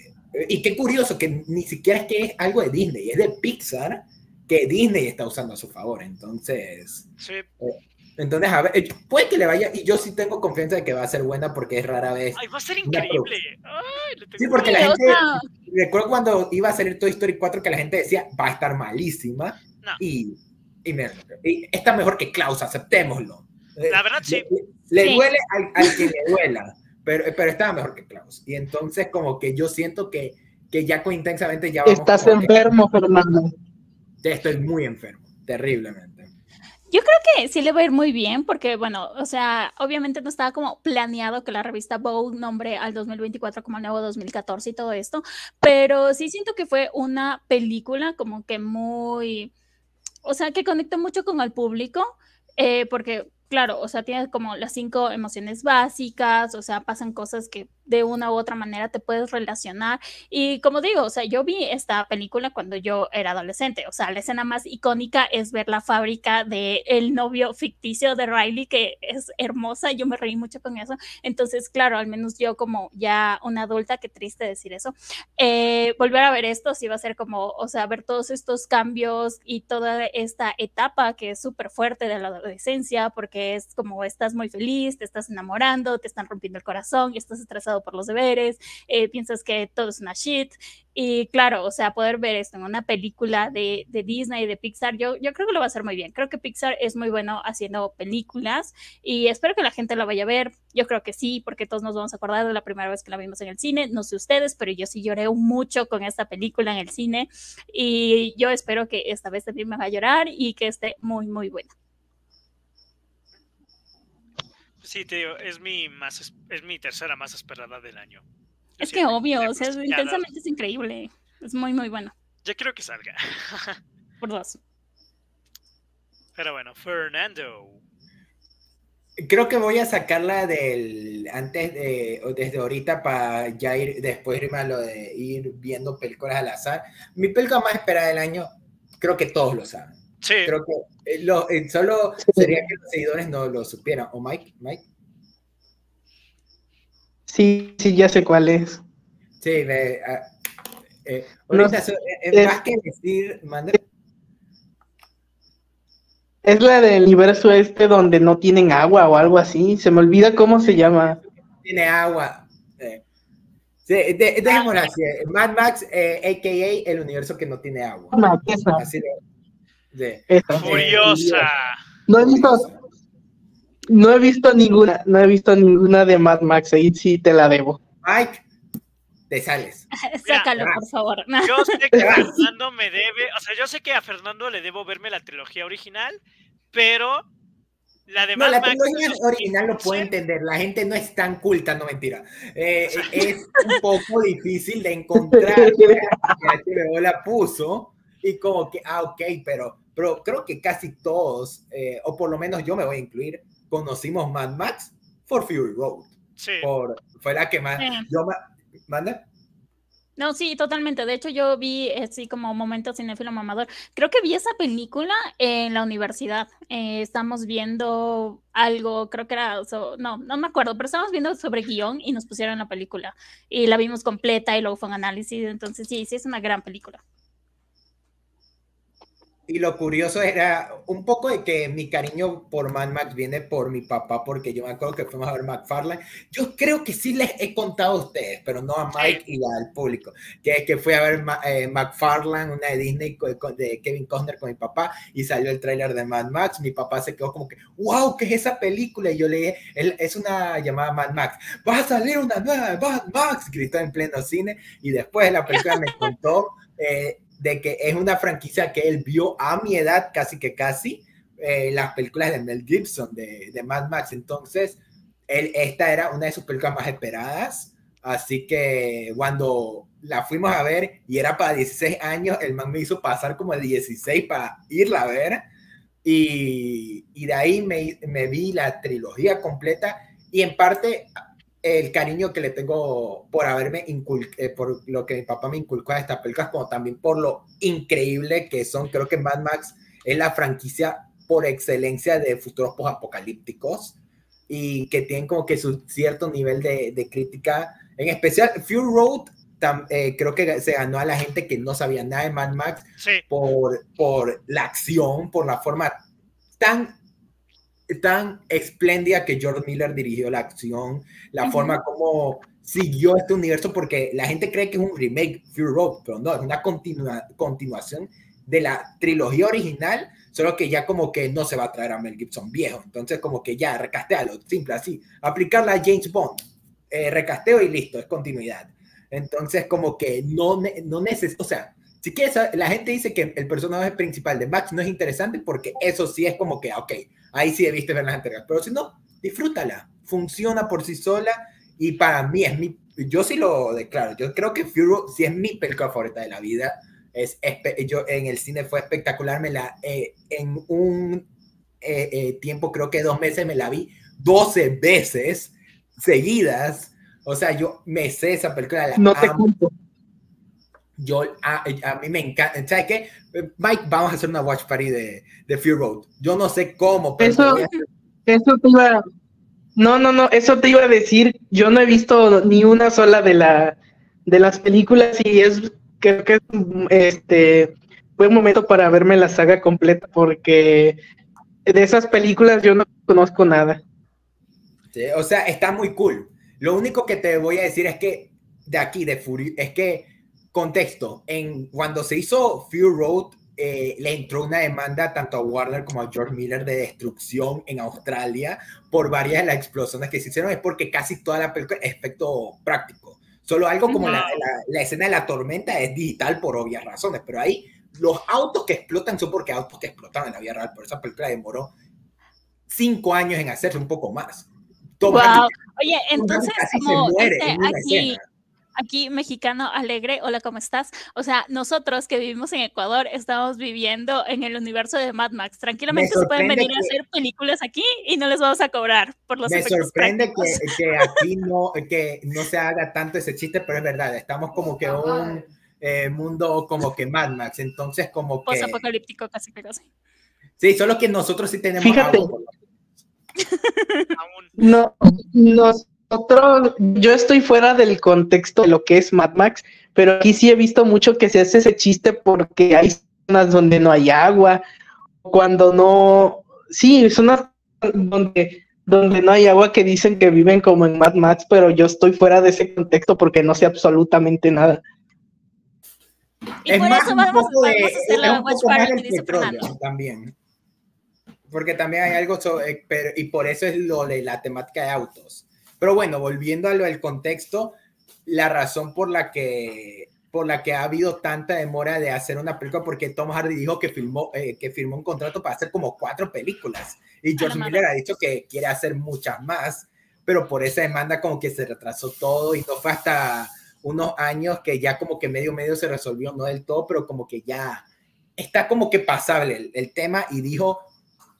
y qué curioso que ni siquiera es que es algo de Disney, es de Pixar que Disney está usando a su favor. Entonces, sí. Eh, entonces, a ver, eh, puede que le vaya, y yo sí tengo confianza de que va a ser buena porque es rara vez. Ay, va a ser increíble. sí, porque la gente, recuerdo cuando iba a salir Toy Story 4 que la gente decía, va a estar malísima. Y, y, está mejor que Klaus, aceptémoslo. La verdad, sí. Le, duele al, al que le duela pero, pero estaba mejor que Klaus. Y entonces como que yo siento que, que ya con intensamente ya... Estás enfermo, Fernando. Ya estoy muy enfermo, terriblemente. Yo creo que sí le va a ir muy bien porque, bueno, o sea, obviamente no estaba como planeado que la revista Vogue nombre al 2024 como el nuevo 2014 y todo esto, pero sí siento que fue una película como que muy, o sea, que conectó mucho con el público, eh, porque claro, o sea, tienes como las cinco emociones básicas, o sea, pasan cosas que de una u otra manera te puedes relacionar. Y como digo, o sea, yo vi esta película cuando yo era adolescente, o sea, la escena más icónica es ver la fábrica de el novio ficticio de Riley, que es hermosa, yo me reí mucho con eso. Entonces, claro, al menos yo como ya una adulta, qué triste decir eso, eh, volver a ver esto sí va a ser como, o sea, ver todos estos cambios y toda esta etapa que es súper fuerte de la adolescencia, porque es como estás muy feliz, te estás enamorando, te están rompiendo el corazón y estás estresado por los deberes, eh, piensas que todo es una shit. Y claro, o sea, poder ver esto en una película de, de Disney, de Pixar, yo, yo creo que lo va a hacer muy bien. Creo que Pixar es muy bueno haciendo películas y espero que la gente la vaya a ver. Yo creo que sí, porque todos nos vamos a acordar de la primera vez que la vimos en el cine. No sé ustedes, pero yo sí lloré mucho con esta película en el cine y yo espero que esta vez también me va a llorar y que esté muy, muy buena. Sí, te digo, es mi más es mi tercera más esperada del año. es que obvio, o sea, intensamente es increíble. Es muy, muy bueno. Ya quiero que salga. Por dos. Pero bueno, Fernando. Creo que voy a sacarla del antes de desde ahorita para ya ir después irme a lo de ir viendo películas al azar. Mi película más esperada del año, creo que todos lo saben. Sí. Creo que eh, lo, eh, solo sería que los seguidores no lo supieran. ¿O Mike? Mike? Sí, sí, ya sé cuál es. Sí, ve, ah, eh, eh más que decir, Es la del universo este donde no tienen agua o algo así. Se me olvida cómo se llama. Tiene agua. Sí, de, dejémoslo así. Mad Max, eh, a.k.a. el universo que no tiene agua. Así de, Furiosa. No he visto, no he visto ninguna, no he visto ninguna de Mad Max, ahí sí te la debo. Mike, te sales. Sácalo, por favor. Yo sé que Fernando me debe, o sea, yo sé que a Fernando le debo verme la trilogía original, pero la de no, la trilogía original lo puede entender. La gente no es tan culta, no mentira. Eh, es un poco difícil de encontrar que HBO la puso y como que, ah, ok, pero, pero creo que casi todos, eh, o por lo menos yo me voy a incluir, conocimos Mad Max por Fury Road. Sí. Por, fue la que más. Yo, ¿Manda? No, sí, totalmente. De hecho, yo vi así como momento cinéfilo mamador. Creo que vi esa película en la universidad. Eh, estamos viendo algo, creo que era, no, no me acuerdo, pero estábamos viendo sobre guion y nos pusieron la película. Y la vimos completa y luego fue un análisis. Entonces, sí, sí, es una gran película. Y lo curioso era un poco de que mi cariño por Mad Max viene por mi papá, porque yo me acuerdo que fuimos a ver McFarlane. Yo creo que sí les he contado a ustedes, pero no a Mike y al público, que, que fui a ver eh, McFarlane, una de Disney de Kevin Costner con mi papá, y salió el tráiler de Mad Max. Mi papá se quedó como que, wow, ¿qué es esa película? Y yo le dije, es una llamada Mad Max. Va a salir una nueva Mad Max, gritó en pleno cine, y después la película me contó. Eh, de que es una franquicia que él vio a mi edad, casi que casi, eh, las películas de Mel Gibson, de, de, Mad Max. Entonces, él, esta era una de sus películas más esperadas. Así que cuando la fuimos a ver y era para 16 años, el man me hizo pasar como el 16 para irla a ver. Y, y de ahí me, me vi la trilogía completa y en parte el cariño que le tengo por haberme inculcado, eh, por lo que mi papá me inculcó a estas películas, como también por lo increíble que son. Creo que Mad Max es la franquicia por excelencia de futuros apocalípticos y que tienen como que su cierto nivel de, de crítica. En especial, Fury Road eh, creo que se ganó a la gente que no sabía nada de Mad Max por, por la acción, por la forma tan tan espléndida que George Miller dirigió la acción, la forma como siguió este universo, porque la gente cree que es un remake, Fury Road, pero no, es una continuación de la trilogía original, solo que ya como que no se va a traer a Mel Gibson viejo, entonces como que ya recastealo, simple así, aplicarla a James Bond, eh, recasteo y listo, es continuidad. Entonces como que no, no necesito, o sea, si quieres, la gente dice que el personaje principal de Max no es interesante porque eso sí es como que, ok, ahí sí debiste ver las entregas, pero si no, disfrútala, funciona por sí sola y para mí es mi, yo sí lo declaro, yo creo que Fury sí es mi película favorita de la vida, es, yo en el cine fue espectacular, me la, eh, en un eh, eh, tiempo, creo que dos meses, me la vi 12 veces seguidas, o sea, yo me sé esa película. La no te cuento. Yo, a, a, mí me encanta. ¿Sabes qué? Mike, vamos a hacer una watch party de, de Fear Road. Yo no sé cómo, pero. Eso, eso te iba. No, no, no, eso te iba a decir. Yo no he visto ni una sola de, la, de las películas y es. Creo que es este, buen momento para verme la saga completa porque de esas películas yo no conozco nada. Sí, o sea, está muy cool. Lo único que te voy a decir es que de aquí, de Fury, es que Contexto, en, cuando se hizo Fury Road, eh, le entró una demanda tanto a Warner como a George Miller de destrucción en Australia por varias de las explosiones que se hicieron. Es porque casi toda la película es efecto práctico. Solo algo como la, la, escena de la tormenta es digital por obvias razones, pero ahí los autos que explotan son porque autos que explotan en la vida real. Por esa película demoró cinco años en hacerse un poco más. wow. Oye, entonces, como este, aquí, aquí mexicano alegre, hola, ¿cómo estás? O sea, nosotros que vivimos en Ecuador estamos viviendo en el universo de Mad Max. Tranquilamente se pueden venir a hacer películas aquí y no les vamos a cobrar por los Me sorprende que, que, aquí no, que no se haga tanto ese chiste, pero es verdad, estamos como que un eh, mundo como que Mad Max, entonces como que... apocalíptico casi casi. Sí, solo que nosotros sí tenemos... Fíjate. no, nos yo estoy fuera del contexto de lo que es Mad Max, pero aquí sí he visto mucho que se hace ese chiste porque hay zonas donde no hay agua, cuando no, sí, zonas donde donde no hay agua que dicen que viven como en Mad Max, pero yo estoy fuera de ese contexto porque no sé absolutamente nada. Y por eso vamos, a hacer la Watch Party que dice También. Porque también hay algo, sobre, pero, y por eso es lo de la temática de autos. Pero bueno, volviendo a lo del contexto, la razón por la que por la que ha habido tanta demora de hacer una película, porque Tom Hardy dijo que, filmó, eh, que firmó un contrato para hacer como cuatro películas. Y George Miller ha dicho que quiere hacer muchas más, pero por esa demanda como que se retrasó todo y no fue hasta unos años que ya como que medio medio se resolvió, no del todo, pero como que ya está como que pasable el, el tema y dijo,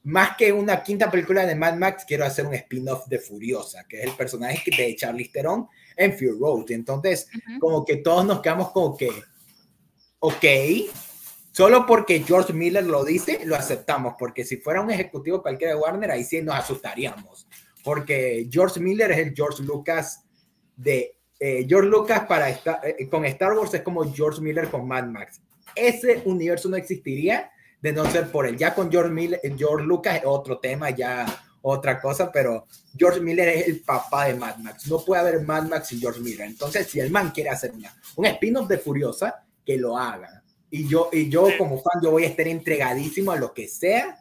más que una quinta película de Mad Max, quiero hacer un spin-off de Furiosa, que es el personaje de Charlize Theron en Fury Road. Entonces, como que todos nos quedamos como que, ok, solo porque George Miller lo dice, lo aceptamos, porque si fuera un ejecutivo cualquiera de Warner, ahí sí nos asustaríamos, porque George Miller es el George Lucas de... Eh, George Lucas para eh, con Star Wars es como George Miller con Mad Max. Ese universo no existiría de no ser por él. Ya con George, Miller, George Lucas otro tema, ya otra cosa, pero George Miller es el papá de Mad Max. No puede haber Mad Max sin George Miller. Entonces, si el man quiere hacer una, un spin-off de Furiosa, que lo haga. Y yo, y yo como fan, yo voy a estar entregadísimo a lo que sea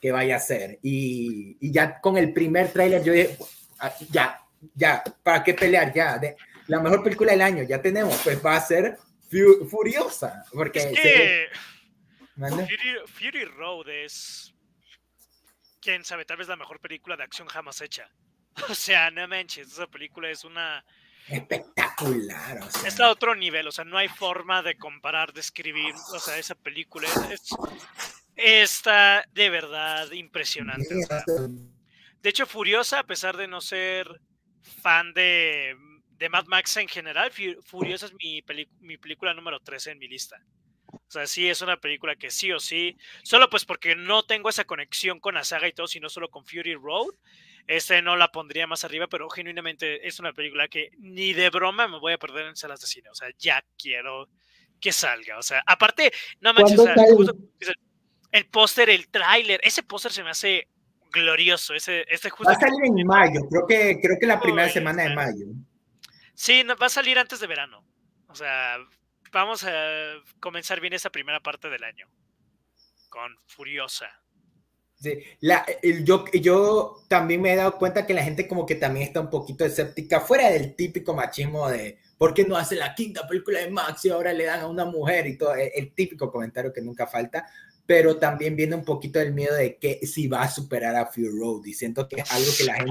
que vaya a hacer. Y, y ya con el primer tráiler, yo dije, ah, ya, ya, ¿para qué pelear? Ya, de, la mejor película del año, ya tenemos, pues va a ser Furiosa. Porque Fury, Fury Road es quién sabe, tal vez la mejor película de acción jamás hecha. O sea, no manches, esa película es una... Espectacular. O sea. Está a otro nivel, o sea, no hay forma de comparar, de escribir, o sea, esa película es, está de verdad impresionante. de hecho, Furiosa, a pesar de no ser fan de, de Mad Max en general, Furiosa es mi, mi película número 13 en mi lista. O sea, sí es una película que sí o sí, solo pues porque no tengo esa conexión con la saga y todo, sino solo con Fury Road, este no la pondría más arriba, pero genuinamente es una película que ni de broma me voy a perder en salas de cine. O sea, ya quiero que salga. O sea, aparte, no manches, o sea, el póster, el tráiler, ese póster se me hace glorioso. Ese, este justo va a salir en mayo, creo que, creo que la primera semana de mayo. Sí, va a salir antes de verano. O sea, vamos a comenzar bien esa primera parte del año con Furiosa. Sí, la, yo, yo también me he dado cuenta que la gente como que también está un poquito escéptica, fuera del típico machismo de ¿por qué no hace la quinta película de Max y ahora le dan a una mujer y todo? El, típico comentario que nunca falta, pero también viene un poquito del miedo de que si va a superar a Fury Road y siento que es algo que la gente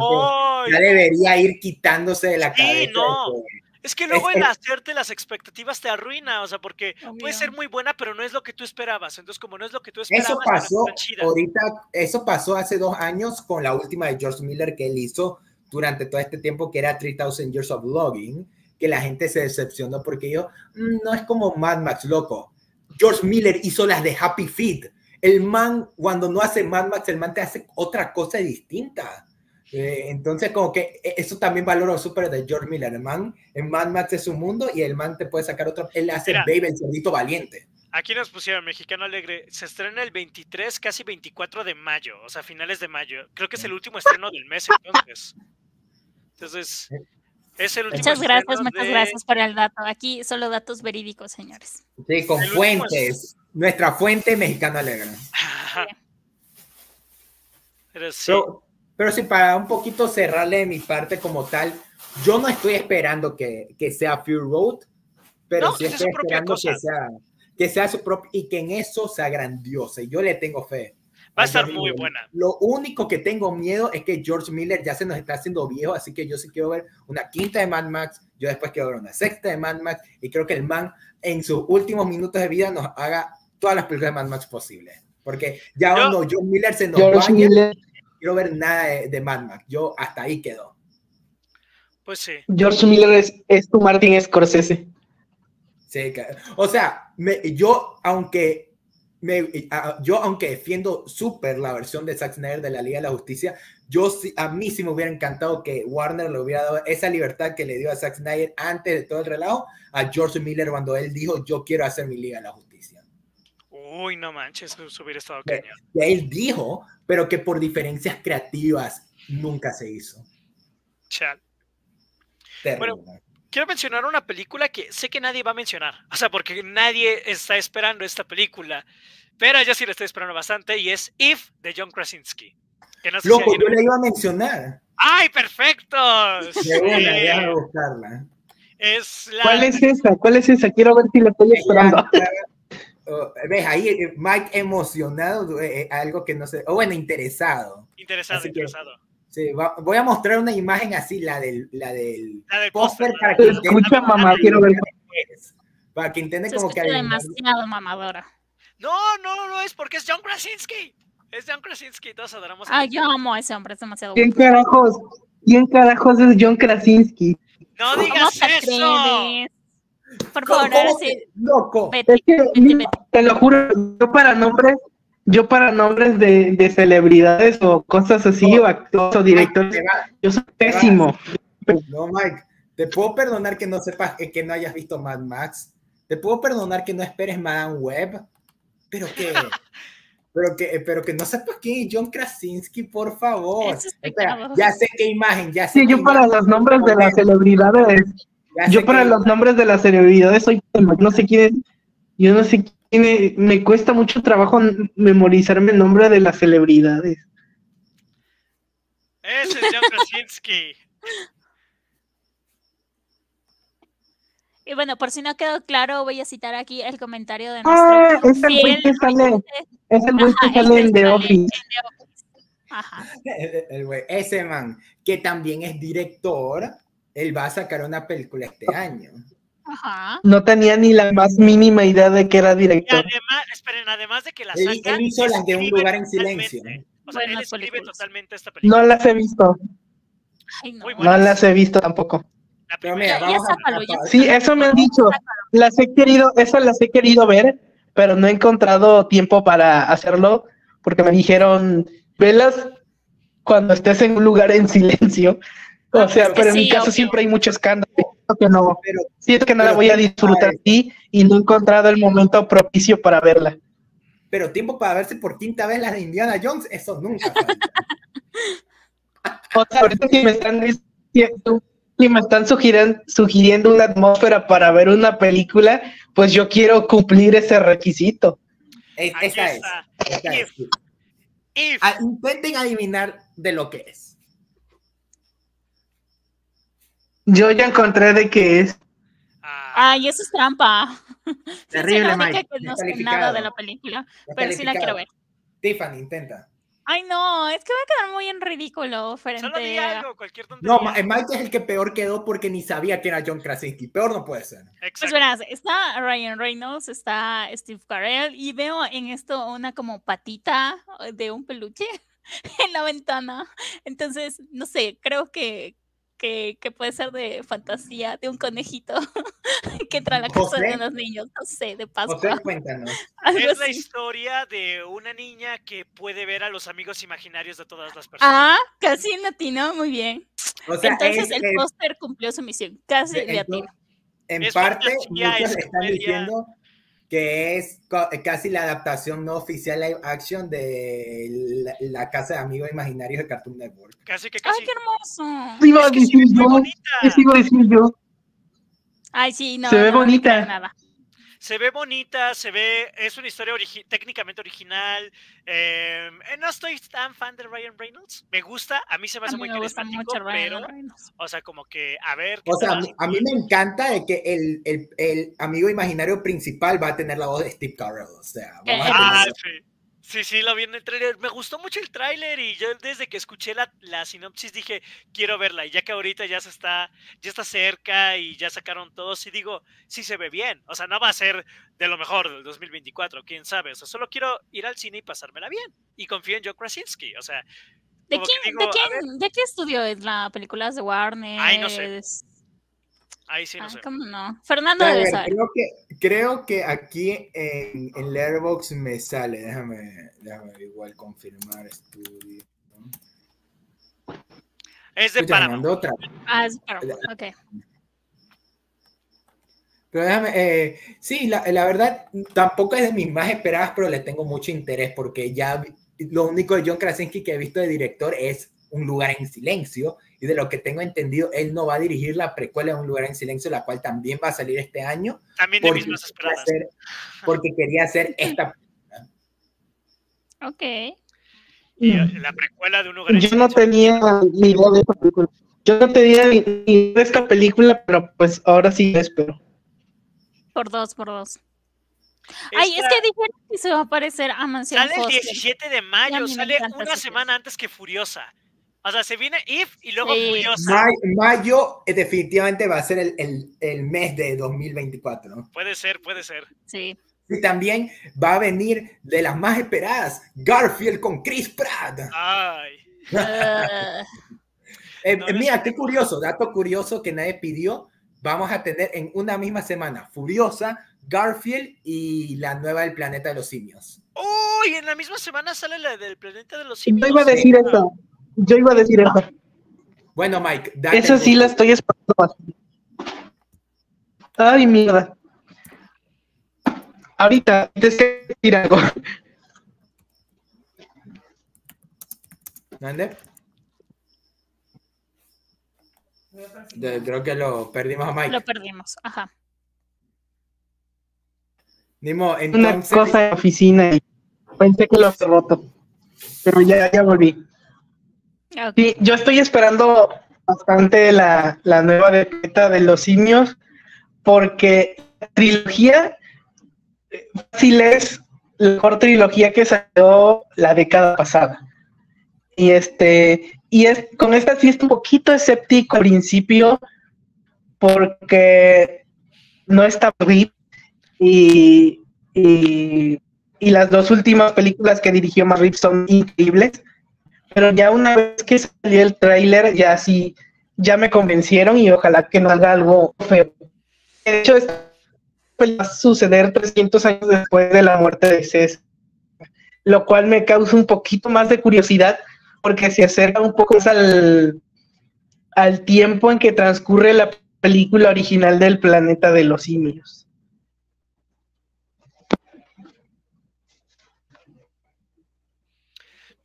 ya debería ir quitándose de la cabeza. No. Es que luego el hacerte las expectativas te arruina, o sea, porque puede ser muy buena, pero no es lo que tú esperabas. Entonces, como no es lo que tú esperabas, eso pasó ahorita, eso pasó hace dos años con la última de George Miller que él hizo durante todo este tiempo, que era 3000 Years of Logging, que la gente se decepcionó porque yo, mm, no es como Mad Max, loco. George Miller hizo las de Happy Feet. El man, cuando no hace Mad Max, el man te hace otra cosa distinta. Eh, entonces, como que e, eso también valoro súper de George Miller. El man, en Mad Max es su mundo y el man te puede sacar otro. Él hace Baby, el cerdito valiente. Aquí nos pusieron Mexicano Alegre. Se estrena el 23, casi 24 de mayo, o sea, finales de mayo. Creo que es el último estreno del mes, entonces. Entonces, es el último Muchas gracias, muchas gracias por el dato. Aquí solo datos verídicos, señores. Sí, con fuentes. Nuestra fuente Mexicano Alegre. Pero sí. Pero sí, para un poquito cerrarle de mi parte como tal, yo no estoy esperando que, que sea Fury Road, pero sí estoy esperando que sea, que sea su propio y que en eso sea grandiosa. Y yo le tengo fe. Va a estar muy buena. Lo único que tengo miedo es que George Miller ya se nos está haciendo viejo, así que yo sí quiero ver una quinta de Mad Max, yo después quiero ver una sexta de Mad Max, y creo que el man en sus últimos minutos de vida nos haga todas las películas de Mad Max posibles. Porque ya cuando George Miller se nos George Miller quiero ver nada de, Mad Max. Yo hasta ahí quedo. Pues sí. George Miller es, es tu Martin Scorsese. Sí, o sea, yo aunque me, yo aunque defiendo súper la versión de Zack Snyder de la Liga de la Justicia, yo a mí sí me hubiera encantado que Warner le hubiera dado esa libertad que le dio a Zack Snyder antes de todo el relajo a George Miller cuando él dijo yo quiero hacer mi Liga de la Justicia. Uy, no manches, eso hubiera estado cañón. él dijo, pero que por diferencias creativas nunca se hizo. Chal. Terrible. Bueno, quiero mencionar una película que sé que nadie va a mencionar. O sea, porque nadie está esperando esta película. Pero yo sí la estoy esperando bastante y es If de John Krasinski. Que no sé si Loco, yo la iba a mencionar. ¡Ay, perfecto! Una, Sí. déjame buscarla. Es la... ¿Cuál es esa? ¿Cuál es esa? Quiero ver si la estoy esperando. Ya, ya, oh, ves ahí, eh, Mike emocionado, eh, eh, algo que no sé, o bueno, interesado. Interesado, Así que- interesado. Sí, va- voy a mostrar una imagen así, la del, la del La del póster para que Escucha, mamá, quiero ver. Para que entiendan como que adivinar. demasiado mamadora. No, no, no es porque es John Krasinski. Es John Krasinski, todos adoramos. a Ay, yo amo a ese hombre, es demasiado ¿Quién carajos? ¿Quién carajos es John Krasinski? No ¿Cómo digas eso. Por ¿Cómo- favor, ahora sí, Loco. vete, Es que, vete, mira, vete. te lo juro, yo para nombres, yo para nombres de, de celebridades o cosas así, o actores o directores, yo soy pésimo. No, Mike, te puedo perdonar que no sepas eh, que no hayas visto Mad Max. Te puedo perdonar que no esperes Madame Web. Pero que, pero que, pero que no sepas quién es John Krasinski, por favor. Espera, pecado. ya sé qué imagen, ya sé. Sí, qué yo para los nombres de las celebridades, Ya yo para los nombres de las celebridades soy no sé quién es, yo no sé quién es, me cuesta mucho trabajo memorizarme el nombre de las celebridades. Ese es John Krasinski. Y bueno, por si no quedó claro, voy a citar aquí el comentario de Ah, nuestro es el güey que sale, es el güey que sale el en The Office. Ajá. El- el güey, ese man, que también es director, él va a sacar una película este año. Ajá. No tenía ni la más mínima idea de que era Y director. además, esperen, además de que la Él- saca, él hizo las de Un lugar en silencio. totalmente. O sea, él escribe películas. totalmente esta película. No las he visto, Ay, no. Las he visto tampoco. La Pero primera- mira, Ya- ya sácalo, ya Sí, eso me han dicho. Las he querido, esas las he querido ver, pero no he encontrado tiempo para hacerlo porque me dijeron, velas cuando estés en un lugar en silencio. O sea, es que pero en mi caso obvio. siempre hay mucho escándalo. Siento que no, Pero, siento que no la voy a disfrutar así y no he encontrado el momento propicio para verla. pero tiempo para verse por quinta vez las de Indiana Jones, eso nunca. O sea, ahorita que me están diciendo, que me están sugiriendo, sugiriendo una atmósfera para ver una película, pues yo quiero cumplir ese requisito. Es- esa es. está. esa es. If. If. Ah, intenten adivinar de lo que es. Yo ya encontré de qué es. Ah, Ay, eso es trampa. Terrible, única Mike. que no sé nada de la película, pero sí la quiero ver. Tiffany, intenta. Ay, no, es que va a quedar muy en ridículo solo di frente a... algo, cualquier tontería. No, Ma- Mike es el que peor quedó porque ni sabía que era John Krasinski. Peor no puede ser. Pues Exacto. verás, está Ryan Reynolds, está Steve Carell y veo en esto una como patita de un peluche en la ventana. Entonces, no sé, creo que, que, que puede ser de fantasía, de un conejito que entra a la casa de José. unos niños, no sé, de José, Pascua. cuéntanos. algo Es la historia de una niña que puede ver a los amigos imaginarios de todas las personas. Ah, casi en latino, muy bien. O sea, Entonces es, el póster cumplió su misión, casi de latino. en Es parte, muchos es están diciendo que es casi la adaptación no oficial live action de la, la casa de amigos imaginarios de Cartoon Network. Casi que ¡Ay, casi. qué hermoso! Eso iba a sí, decir yo. bonita. Eso iba a decir yo. Ay, sí, no. Se ve no, no bonita. nada. Se ve bonita, se ve, es una historia origi- técnicamente original. eh, eh, no estoy tan fan de Ryan Reynolds. Me gusta, a mí se me hace muy carismático, pero, Reynolds. o sea, como que, a ver. ¿qué O sea, a mí, a mí me encanta de que el, el, el amigo imaginario principal va a tener la voz de Steve Carell. O sea, vamos a Ah, sí. Sí, sí, lo vi en el tráiler. Me gustó mucho el tráiler y yo desde que escuché la, la sinopsis dije, quiero verla. Y ya que ahorita ya se está, ya está cerca y ya sacaron todos, y digo, sí se ve bien. O sea, no va a ser de lo mejor del 2024, quién sabe. O sea, solo quiero ir al cine y pasármela bien. Y confío en Joe Krasinski. O sea, ¿De quién, digo, de, quién, ¿De qué estudio es la película? ¿Es de Warner? Ay, no sé. ¿Es- ahí sí no Ay, sé. ¿Cómo no? Fernando A debe ver, saber. creo, que, creo que aquí en, en Letterboxd me sale. Déjame, déjame igual confirmar estudio. ¿no? Es de Paramount. otra. Ah, es para- ok. Pero déjame, eh, sí, la, la verdad, tampoco es de mis más esperadas, pero le tengo mucho interés porque ya lo único de John Krasinski que he visto de director es Un lugar en silencio. Y de lo que tengo entendido, él no va a dirigir la precuela de Un lugar en silencio, la cual también va a salir este año. También de mismas esperadas. porque quería hacer esta. Ok. Y la precuela de Un lugar en Yo no tenía ni idea de esta película. Yo no tenía ni idea de esta película, pero pues ahora sí espero. Por dos, por dos. Ay, es que dijeron que se va a aparecer a Mansión Sale el 17 de mayo, sale una semana antes que Furiosa. O sea, se viene If y luego Furiosa. Mayo, eh, definitivamente va a ser el, el, el, mes de 2024, ¿no? Puede ser, puede ser. Sí. Y también va a venir de las más esperadas, Garfield con Chris Pratt. Ay. Uh, eh, mira, qué curioso, dato curioso que nadie pidió. Vamos a tener en una misma semana Furiosa, Garfield y la nueva del planeta de los simios. ¡Uy! en la misma semana sale la del planeta de los simios. Yo iba a decir eso. Yo iba a decir eso. Bueno, Mike, date Eso sí la estoy esperando. Ay, mierda. Ahorita, tienes que decir algo. ¿Dónde? Creo que lo perdimos a Mike. Lo perdimos, ajá. Nimo, entonces... Una cosa de oficina y pensé que lo había roto. Pero ya, ya volví. Sí, yo estoy esperando bastante la, la nueva de de los simios porque la trilogía fácil es la mejor trilogía que salió la década pasada. Y este, y es con esta sí estoy un poquito escéptico al principio porque no está Rip y, y, y, las dos últimas películas que dirigió Matt son increíbles, pero ya una vez que salió el tráiler ya sí, ya me convencieron y ojalá que no haga algo feo. De hecho, va a suceder 300 años después de la muerte de César, lo cual me causa un poquito más de curiosidad porque se acerca un poco más al, al tiempo en que transcurre la película original del planeta de los simios.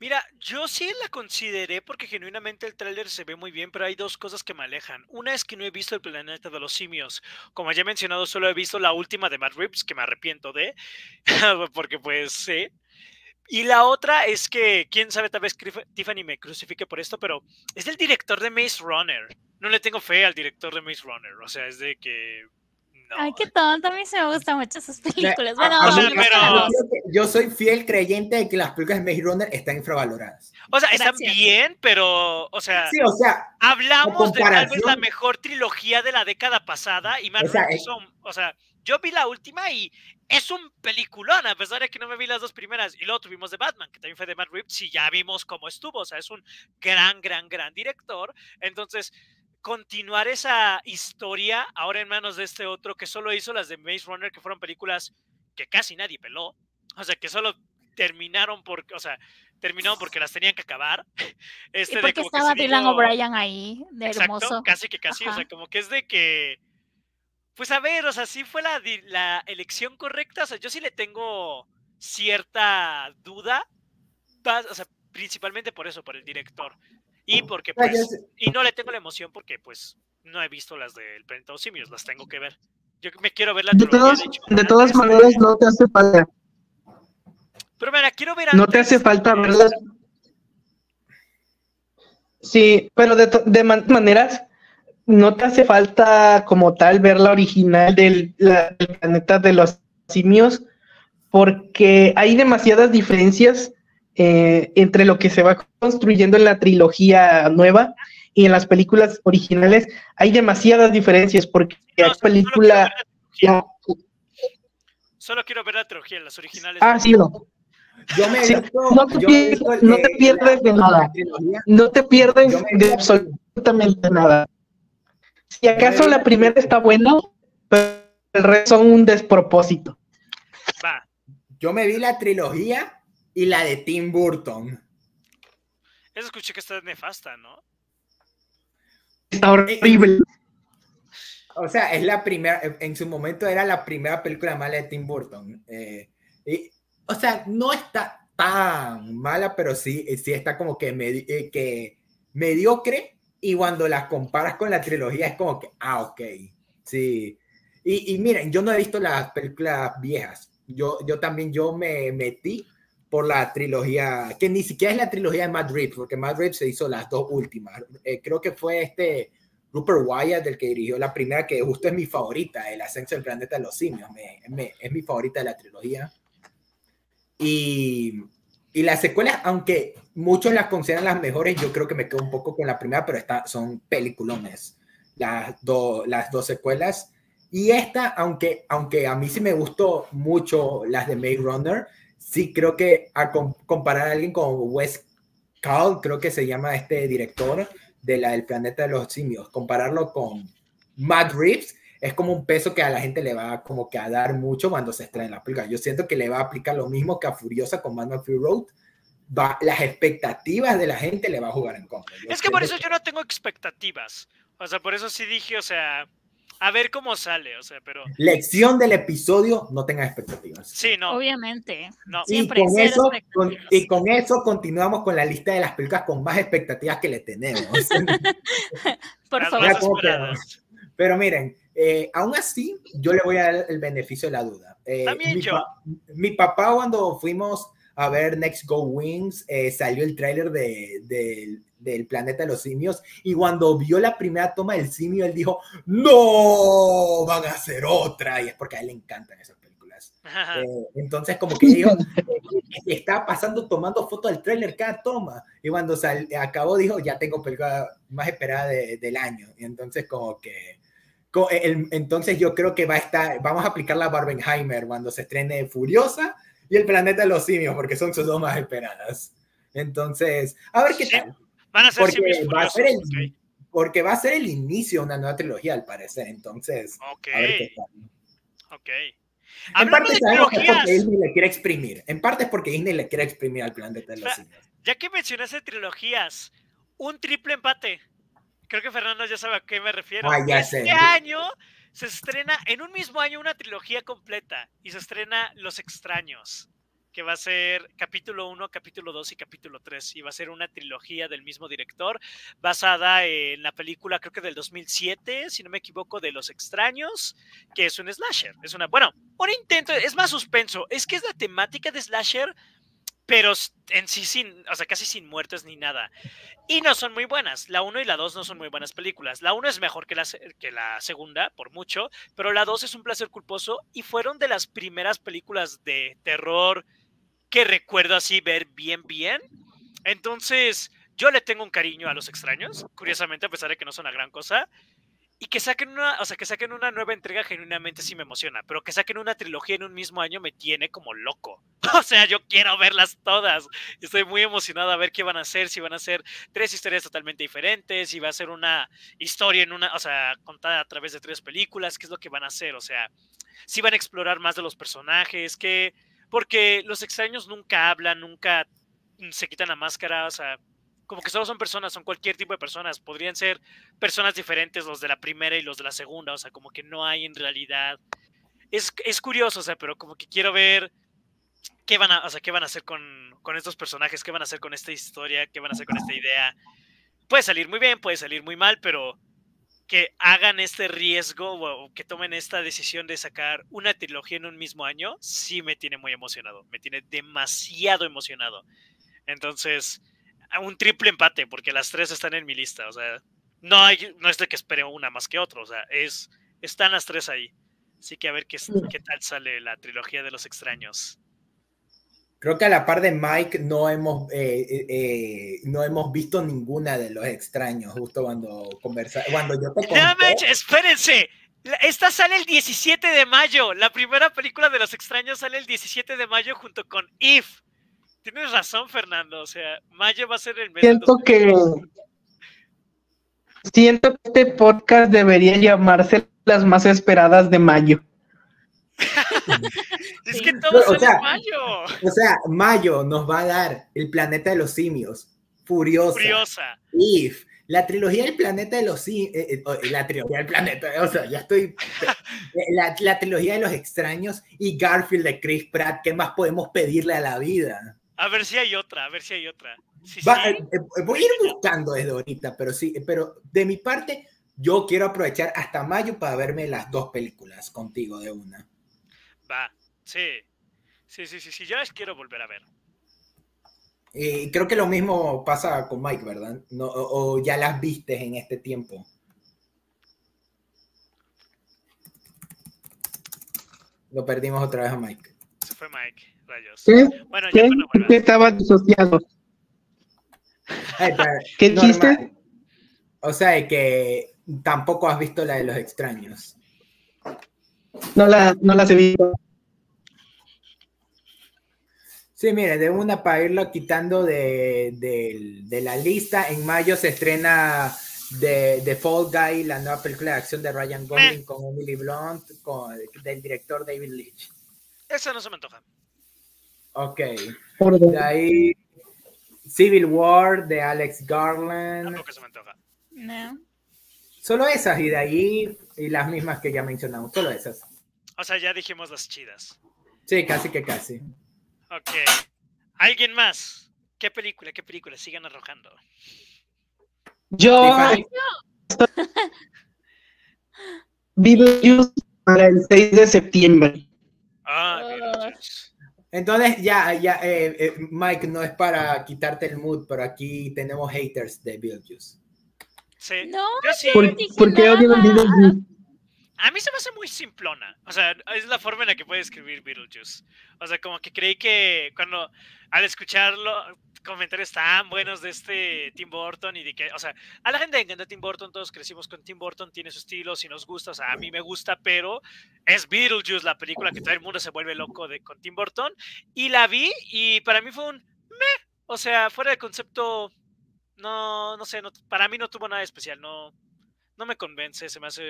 Mira, yo sí la consideré porque genuinamente el tráiler se ve muy bien, pero hay dos cosas que me alejan. Una es que no he visto el planeta de los simios. Como ya he mencionado, solo he visto la última de Matt Reeves, que me arrepiento de, porque pues sí. Y la otra es que, quién sabe, tal vez Tiffany me crucifique por esto, pero es el director de Maze Runner. No le tengo fe al director de Maze Runner. O sea, es de que Ay, qué tonto, a mí se me gustan mucho esas películas. Bueno, a, mí, pero... yo soy fiel creyente de que las películas de Maze Runner están infravaloradas. O sea, están bien, pero, o sea, sí, o sea hablamos de tal vez la mejor trilogía de la década pasada y más o sea, son, o sea, yo vi la última y es un peliculón, a pesar de que no me vi las dos primeras. Y luego tuvimos de Batman, que también fue de Matt Reeves, y ya vimos cómo estuvo. O sea, es un gran, gran, gran director. Entonces, continuar esa historia ahora en manos de este otro que solo hizo las de Maze Runner, que fueron películas que casi nadie peló. O sea, que solo terminaron porque, o sea, terminaron porque las tenían que acabar. Este, ¿Y porque estaba Dylan O'Brien ahí, de hermoso. Exacto, casi que casi, o sea, como que es de que, pues a ver, o sea, sí fue la, la elección correcta, o sea, yo sí le tengo cierta duda, o sea, principalmente por eso, por el director. Y porque pues, y no le tengo la emoción porque pues no he visto las del Planeta de Simios, las tengo que ver. Yo me quiero ver la de, todos, de, todas maneras no te hace falta. Pero mira, quiero ver No te hace falta verlas. Sí, pero de, de maneras no te hace falta como tal ver la original del, la, del planeta de los simios porque hay demasiadas diferencias eh, entre lo que se va construyendo en la trilogía nueva y en las películas originales hay demasiadas diferencias porque la película... Solo quiero ver la trilogía, las originales. Ah, sí, no. Yo me sí, no, te pierdes, no, te pierdes, de nada. No te pierdes de absolutamente nada. Si acaso la primera está buena, pero el resto son un despropósito. Va. Yo me vi la trilogía y la de Tim Burton. Eso escuché que está nefasta, ¿no? Está horrible. O sea, es la primera, en su momento era la primera película mala de Tim Burton. Eh, y, o sea, no está tan mala, pero sí, sí está como que, eh, que mediocre y cuando las comparas con la trilogía es como que, ah, ok, sí. Y, y miren, yo no he visto las películas viejas. Yo, yo también, yo me metí por la trilogía, que ni siquiera es la trilogía de Madrid, porque Madrid se hizo las dos últimas. Eh, creo que fue este Rupert Wyatt el que dirigió la primera, que justo es mi favorita, El ascenso del planeta de los simios. Es mi favorita de la trilogía. Y, y las secuelas, aunque muchos las consideran las mejores, yo creo que me quedo un poco con la primera, pero está, son peliculones las, las dos secuelas. Y esta, aunque, aunque a mí sí me gustó mucho las de Maze Runner, sí creo que a comparar a alguien con Wes Call, creo que se llama este director de la del planeta de los simios, compararlo con Matt Reeves es como un peso que a la gente le va como que a dar mucho cuando se estrena la película. Yo siento que le va a aplicar lo mismo que a Furiosa con Mad Max Road. Va, las expectativas de la gente le va a jugar en contra. es que por eso yo no tengo expectativas. O sea, por eso sí dije, o sea, a ver cómo sale, o sea, pero... Lección del episodio, no tengas expectativas. Sí, no. Obviamente. No. Siempre y, con eso, y con eso continuamos con la lista de las películas con más expectativas que le tenemos. Por favor. Pero miren, eh, aún así, yo le voy a dar el beneficio de la duda. Eh, También mi, yo. mi papá cuando fuimos a ver Next Go Wings, eh, salió el tráiler de, de, del planeta de los simios y cuando vio la primera toma del simio, él dijo, no, van a hacer otra. Y es porque a él le encantan esas películas. Eh, entonces como que dijo, estaba pasando tomando fotos del tráiler cada toma. Y cuando sal, acabó dijo, ya tengo película más esperada del año. Y entonces como que... entonces yo creo que va a estar, vamos a aplicar la Barbenheimer cuando se estrene Furiosa y el planeta de los simios, porque son sus dos más esperadas. Entonces, a ver qué tal. Van a ser porque va a ser el, Porque va a ser el inicio de una nueva trilogía, al parecer. Entonces, Ok. a ver qué tal. Ok. En parte de sabemos que es porque Disney le quiere exprimir. En parte es porque Disney le quiere exprimir al planeta de los simios. ya que mencionaste trilogías, un triple empate. Creo que Fernando ya sabe a qué me refiero. Ah, ya este sé. año se estrena en un mismo año una trilogía completa y se estrena Los Extraños, que va a ser capítulo 1, capítulo 2 y capítulo 3. Y va a ser una trilogía del mismo director, basada en la película, creo que del 2007, si no me equivoco, de Los Extraños, que es un slasher. Es una, bueno, un intento, es más suspenso. Es que es la temática de slasher, pero en sí sin, o sea, casi sin muertes ni nada. Y no son muy buenas. La 1 y la 2 no son muy buenas películas. La 1 es mejor que la, que la segunda, por mucho, pero la 2 es un placer culposo y fueron de las primeras películas de terror que recuerdo así ver bien, bien. Entonces, yo le tengo un cariño a los extraños, curiosamente, a pesar de que no son una gran cosa. Y que saquen una, o sea, que saquen una nueva entrega genuinamente sí me emociona, pero que saquen una trilogía en un mismo año me tiene como loco. O sea, yo quiero verlas todas. Estoy muy emocionado a ver qué van a hacer, si van a ser tres historias totalmente diferentes, si va a ser una historia en una, o sea, contada a través de tres películas, qué es lo que van a hacer, o sea, si van a explorar más de los personajes, que porque los extraños nunca hablan, nunca se quitan la máscara, o sea, como que solo son personas, son cualquier tipo de personas, podrían ser personas diferentes los de la primera y los de la segunda, o sea, como que no hay en realidad. Es, es curioso, o sea, pero como que quiero ver qué van a, o sea, qué van a hacer con, con estos personajes, qué van a hacer con esta historia, qué van a hacer con esta idea. Puede salir muy bien, puede salir muy mal, pero que hagan este riesgo o, que tomen esta decisión de sacar una trilogía en un mismo año, sí me tiene muy emocionado, me tiene demasiado emocionado. Entonces, a un triple empate, porque las tres están en mi lista, o sea, no, hay, no es de que espere una más que otra, o sea, es, están las tres ahí. Así que a ver qué, qué tal sale la trilogía de los extraños. Creo que a la par de Mike no hemos, eh, eh, eh, no hemos visto ninguna de los extraños, justo cuando conversa, cuando yo te conté. espérense. Esta sale el 17 de mayo. La primera película de los extraños sale el 17 de mayo junto con If. Tienes razón, Fernando. O sea, mayo va a ser el mes. Siento que siento que este podcast debería llamarse las más esperadas de mayo. Es que todo O sea, mayo. O sea, Mayo nos va a dar el planeta de los simios, Furiosa, Furiosa. If, la trilogía del planeta de los simios, la trilogía del planeta, o sea, ya estoy, la, la trilogía de los extraños y Garfield de Chris Pratt, ¿qué más podemos pedirle a la vida? A ver si hay otra, a ver si hay otra. Va, eh, eh, voy a ir buscando desde ahorita, pero sí, pero de mi parte, yo quiero aprovechar hasta mayo para verme las dos películas contigo de una. Va, sí. Sí, sí, sí, sí, yo las quiero volver a ver. Y creo que lo mismo pasa con Mike, ¿verdad? No, o, ya las viste en este tiempo. Lo perdimos otra vez a Mike. Se fue Mike, rayos. ¿Qué? Bueno, ya ¿Qué? estaba disociado? ¿Qué chiste? O sea, que tampoco has visto la de los extraños. No, la, no las he visto. Sí, mire, de una para irlo quitando de, la lista. En mayo se estrena The, Fall Guy, la nueva película de acción de Ryan Gosling con Emily Blunt, con, del director David Leitch. Esa no se me antoja. Ok. De ahí Civil War de Alex Garland. Tampoco se me antoja. No. Solo esas y de ahí y las mismas que ya mencionamos, solo esas. O sea, ya dijimos las chidas. Sí, casi que casi. Ok. ¿Alguien más? ¿Qué película? ¿Qué película? Sigan arrojando. Yo. Beetlejuice para el 6 de septiembre. Ah, Beetlejuice. Entonces, ya, ya, eh, eh, Mike, no es para quitarte el mood, pero aquí tenemos haters de Beetlejuice. Sí. No, yo sí. ¿Por, ¿por qué odian Beetlejuice? A mí se me hace muy simplona. O sea, es la forma en la que puede escribir Beetlejuice. O sea, como que creí que cuando al escucharlo, comentarios tan buenos de este Tim Burton y de que, o sea, a la gente le encanta Tim Burton, todos crecimos con Tim Burton, tiene su estilo, si nos gusta, o sea, a mí me gusta, pero es Beetlejuice la película que todo el mundo se vuelve loco de, con Tim Burton. Y la vi y para mí fue un meh. O sea, fuera de concepto, no, no sé, para mí no tuvo nada especial, no, no me convence, se me hace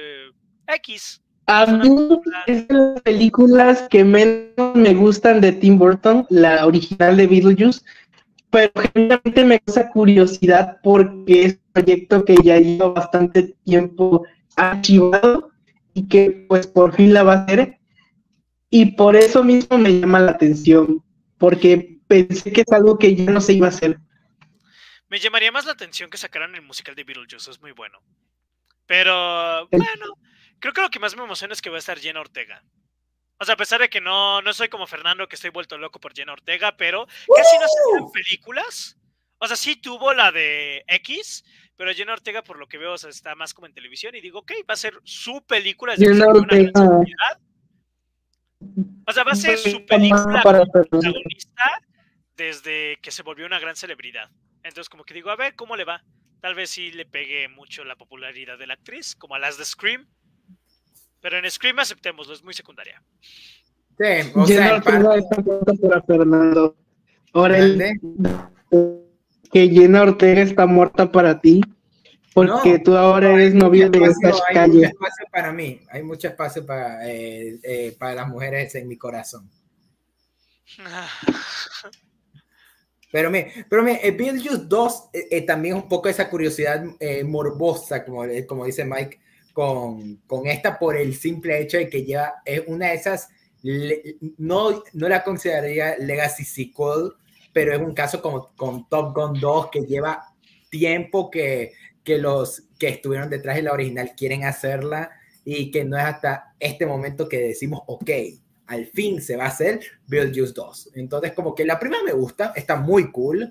X. A mí es de las películas que menos me gustan de Tim Burton, la original de Beetlejuice, pero generalmente me causa curiosidad porque es un proyecto que ya lleva bastante tiempo archivado y que pues por fin la va a hacer. Y por eso mismo me llama la atención, porque pensé que es algo que ya no se iba a hacer. Me llamaría más la atención que sacaran el musical de Beetlejuice, es muy bueno. Pero bueno, Creo que lo que más me emociona es que va a estar Jenna Ortega. O sea, a pesar de que no, no soy como Fernando, que estoy vuelto loco por Jenna Ortega, pero casi no se en películas. O sea, sí tuvo la de X, pero Jenna Ortega, por lo que veo, está más como en televisión. Y digo, ok, va a ser su película. Jenna Ortega. O sea, va a ser su película protagonista desde que se volvió una gran celebridad. Entonces, como que digo, a ver cómo le va. Tal vez sí le pegue mucho la popularidad de la actriz, como a las de Scream. Pero en Scream aceptémoslo, es muy secundaria. Sí, o sea, para Fernando. Ahora el, que Jenna Ortega está muerta para ti, porque tú ahora eres novio de esta calle. Hay mucho espacio para mí, hay mucho espacio para, eh, eh, para las mujeres en mi corazón. Pero me, pero me, eh, Beetlejuice 2 también un poco esa curiosidad morbosa, como, como dice Mike, con, esta por el simple hecho de que lleva, es una de esas, no, no la consideraría Legacy Sequel, pero es un caso como con Top Gun 2 que lleva tiempo que, que los que estuvieron detrás de la original quieren hacerla y que no es hasta este momento que decimos, ok, al fin se va a hacer Build Use 2. Entonces, como que la primera me gusta, está muy cool.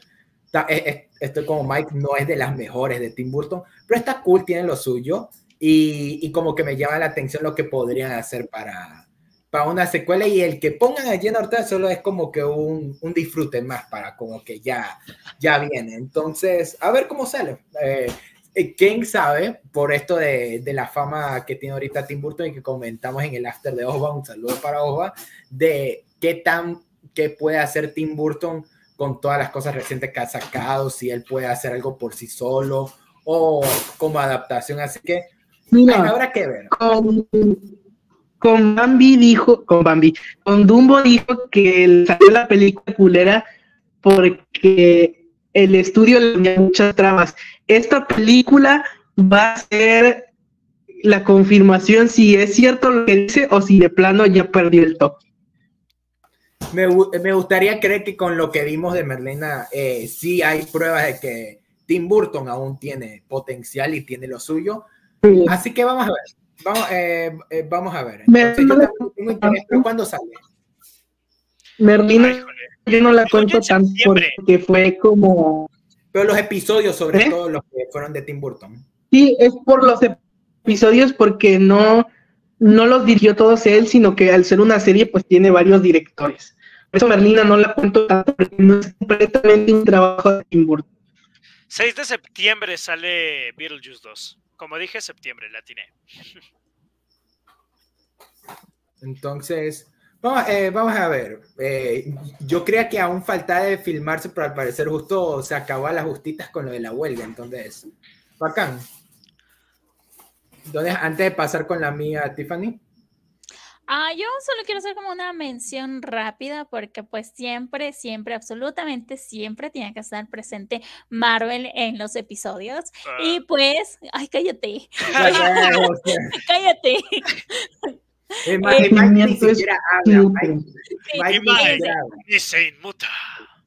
estoy como Mike, no es de las mejores de Tim Burton, pero está cool, tiene lo suyo. Y, como que me llama la atención lo que podrían hacer para, para una secuela y el que pongan a Jenna Ortega solo es como que un, un, disfrute más para como que ya, ya viene. Entonces, a ver cómo sale. Eh, ¿Quién sabe por esto de, de, la fama que tiene ahorita Tim Burton y que comentamos en el after de Oba, un saludo para Oba, de qué tan, qué puede hacer Tim Burton con todas las cosas recientes que ha sacado, si él puede hacer algo por sí solo o como adaptación. Así que Mira, habrá que ver. Con, con Bambi dijo, con Bambi, con Dumbo dijo que salió la película culera porque el estudio le tenía muchas trabas. Esta película va a ser la confirmación si es cierto lo que dice o si de plano ya perdió el top. me, me, gustaría creer que con lo que vimos de Merlina, eh, sí hay pruebas de que Tim Burton aún tiene potencial y tiene lo suyo. Así que vamos a ver. Vamos, eh, eh, vamos a ver. Entonces, yo también tengo interés, ¿cuándo sale? Merlina, yo no la cuento tanto porque fue como. Pero los episodios, sobre ¿Eh? todo los que fueron de Tim Burton. Sí, es por los episodios porque no, no los dirigió todos él, sino que al ser una serie, pues tiene varios directores. Por eso Merlina no la cuento tanto porque no es completamente un trabajo de Tim Burton. 6 de septiembre sale Beetlejuice 2. Como dije, septiembre, la tiene. Entonces, vamos, eh, vamos a ver. Eh, yo creía que aún faltaba de filmarse, pero al parecer justo se acabó las justitas con lo de la huelga. Entonces, bacán. Entonces, antes de pasar con la mía, Tiffany. Ah, yo solo quiero hacer como una mención rápida porque pues siempre, siempre, absolutamente siempre tiene que estar presente Marvel en los episodios. Y ah. pues, ay, cállate. cállate. Eh, Mike, ni siquiera habla. se inmuta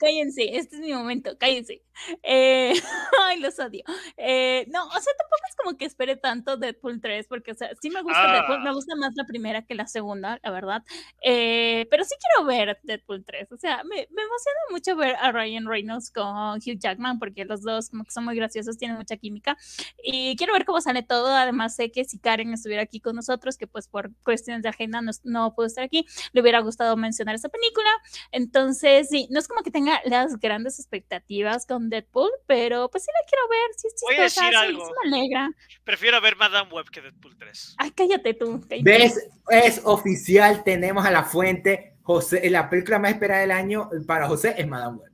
cállense, este es mi momento, cállense. Eh, ay, los odio. Eh, no, o sea, tampoco es como que espere tanto Deadpool 3, porque, o sea, sí me gusta Deadpool, me ah. gusta más la primera que la segunda, la verdad. Eh, pero sí quiero ver Deadpool 3, o sea, me, me, emociona mucho ver a Ryan Reynolds con Hugh Jackman, porque los dos como que son muy graciosos, tienen mucha química. Y quiero ver cómo sale todo. Además, sé que si Karen estuviera aquí con nosotros, que pues por cuestiones de agenda no, no pudo estar aquí, le hubiera gustado mencionar esa película. Entonces, sí, no es como que tenga las grandes expectativas con Deadpool, pero pues sí la quiero ver, sí Voy a decir algo. me alegra. Prefiero ver Madame Web que Deadpool 3. Ay, cállate tú. ¿Ves? Es oficial, tenemos a la fuente. José, la película más esperada del año para José es Madame Web.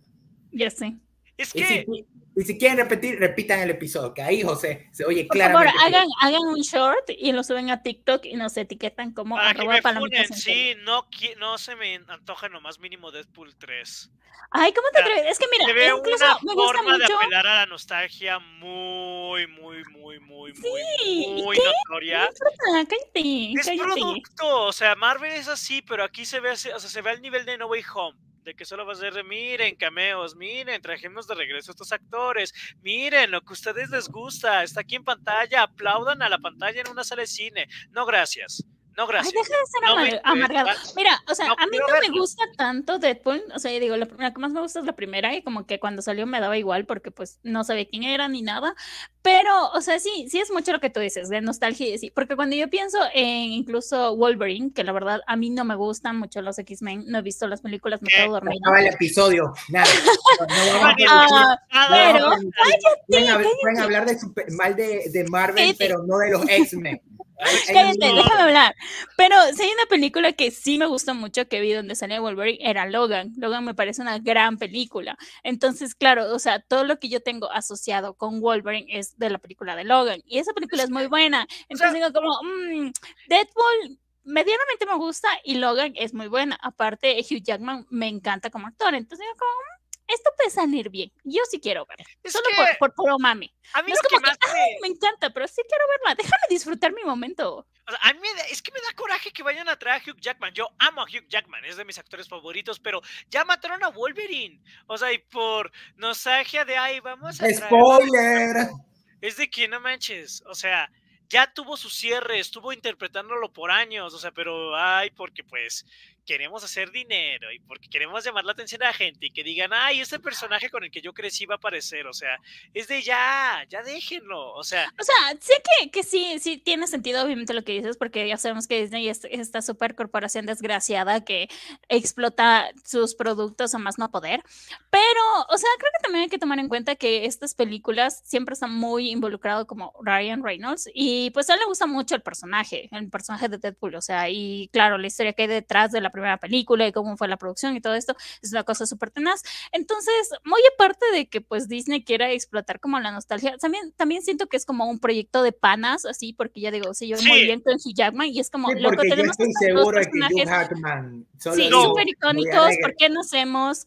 Ya sé. Es que... Y si quieren repetir, repitan el episodio, que ahí José se oye Por claramente. Por favor, hagan, hagan un short y lo suben a TikTok y nos etiquetan como Para arroba que Sí, no, no se me antoja nomás mínimo Deadpool 3. Ay, ¿cómo te atreves? Es que mira, se incluso una me gusta forma mucho... de apelar a la nostalgia muy, muy, muy, muy, sí, muy, muy notoria. cállate, es producto, o sea, Marvel es así, pero aquí se ve, o sea, se ve al nivel de No Way Home de que solo va a ser miren, cameos, miren, trajimos de regreso a estos actores, miren lo que a ustedes les gusta, está aquí en pantalla, aplaudan a la pantalla en una sala de cine. No, gracias. No, gracias. Ay, deja de ser amargado. Mira, o sea, a mí no me gusta tanto Deadpool. O sea, yo digo, la, que más me gusta es la primera y como que cuando salió me daba igual porque pues no sabía quién era ni nada. Pero, o sea, sí, sí es mucho lo que tú dices, de nostalgia y sí. Porque cuando yo pienso en incluso Wolverine, que la verdad a mí no me gustan mucho los X-Men, no he visto las películas, me quedo dormida. No el episodio, nada. No, pero, cállate, pueden, hablar de mal de, de Marvel, pero no de los X-Men. Cállate, déjame hablar. Pero si hay una película que sí me gustó mucho que vi donde salía Wolverine, era Logan. Logan me parece una gran película. Entonces, claro, o sea, todo lo que yo tengo asociado con Wolverine es de la película de Logan. Y esa película es muy buena. Entonces digo como, mmm, Deadpool medianamente me gusta y Logan es muy buena. Aparte, Hugh Jackman me encanta como actor. Entonces digo como, mm, esto puede salir bien. Yo sí quiero ver. Solo por, por mami. A mí es como que, me... encanta, pero sí quiero verla. Déjame disfrutar mi momento. a mí es que me da coraje que vayan a traer a Hugh Jackman. Yo amo a Hugh Jackman, es de mis actores favoritos, pero ya mataron a Wolverine. O sea, y por nostalgia de ahí vamos a. ¡Spoiler! Es de que no manches. O sea, ya tuvo su cierre, estuvo interpretándolo por años, o sea, pero ay, porque pues queremos hacer dinero y porque queremos llamar la atención a la gente y que digan, ay, este personaje con el que yo crecí va a aparecer, o sea, es de ya, ya déjenlo, o sea. O sea, sé que, que sí, sí tiene sentido obviamente lo que dices, porque ya sabemos que Disney es esta super corporación desgraciada que explota sus productos a más no poder, pero, o sea, creo que también hay que tomar en cuenta que estas películas siempre están muy involucrados como Ryan Reynolds y pues a él le gusta mucho el personaje, el personaje de Deadpool, o sea, y claro, la historia que hay detrás de la primera película y cómo fue la producción y todo esto, es una cosa súper tenaz. Entonces, muy aparte de que pues Disney quiera explotar como la nostalgia, también, también siento que es como un proyecto de panas, así, porque ya digo, si yo muy bien con Hugh Jackman y es como lo que tenemos Hugh Jackman sí, súper icónicos, ¿por qué no?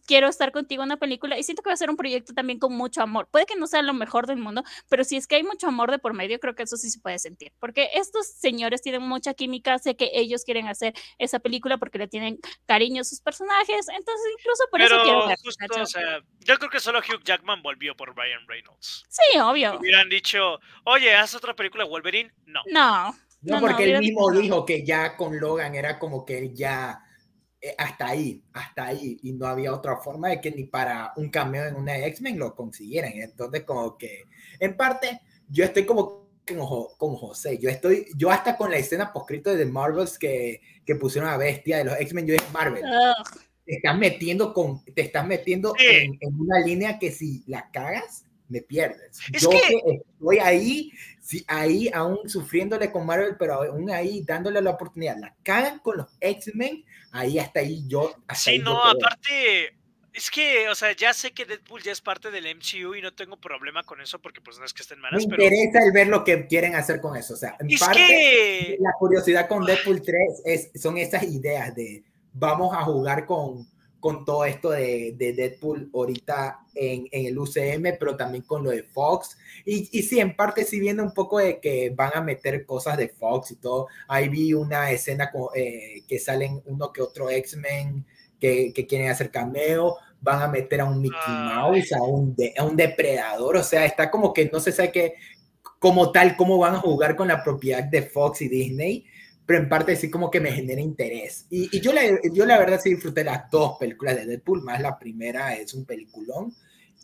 Quiero estar contigo en una película y siento que va a ser un proyecto también con mucho amor. Puede que no sea lo mejor del mundo, pero si es que hay mucho amor de por medio, creo que eso sí se puede sentir, porque estos señores tienen mucha química, sé que ellos quieren hacer esa película porque le tienen tienen cariño a sus personajes, entonces incluso por eso quiero ver. Justo, o sea, yo creo que solo Hugh Jackman volvió por Ryan Reynolds. Sí, obvio. Hubieran dicho, oye, ¿haz otra película de Wolverine? No. No. No, porque él mismo dijo que ya con Logan era como que ya eh, hasta ahí, hasta ahí, y no había otra forma de que ni para un cameo en una X-Men lo consiguieran. Entonces, como que, en parte, yo estoy como con, José, yo estoy, yo hasta con la escena poscrito de The Marvels que, que pusieron a Bestia de los X-Men, yo es Marvel. Te estás metiendo, con, te estás metiendo en, en, una línea que si la cagas, me pierdes. yo que... estoy ahí, sí, ahí aún sufriéndole con Marvel, pero aún ahí dándole la oportunidad. La cagan con los X-Men, ahí hasta ahí yo. sí, no, aparte, es que, o sea, ya sé que Deadpool ya es parte del MCU y no tengo problema con eso porque pues no es que estén malas. Me interesa el ver lo que quieren hacer con eso. O sea, en parte, la curiosidad con Deadpool 3 es, son esas ideas de vamos a jugar con con todo esto de, de Deadpool ahorita en, en, el UCM, pero también con lo de Fox. Y, y sí, en parte sí viene un poco de que van a meter cosas de Fox y todo. Ahí vi una escena con, eh, que salen uno que otro X-Men que, que, quieren hacer cameo. Van a meter a un Mickey Mouse, a un, a un depredador. O sea, está como que no se sabe qué, como tal, cómo van a jugar con la propiedad de Fox y Disney pero en parte sí como que me genera interés. Y, y yo, la, yo la verdad sí disfruté las dos películas de Deadpool, más la primera es un peliculón.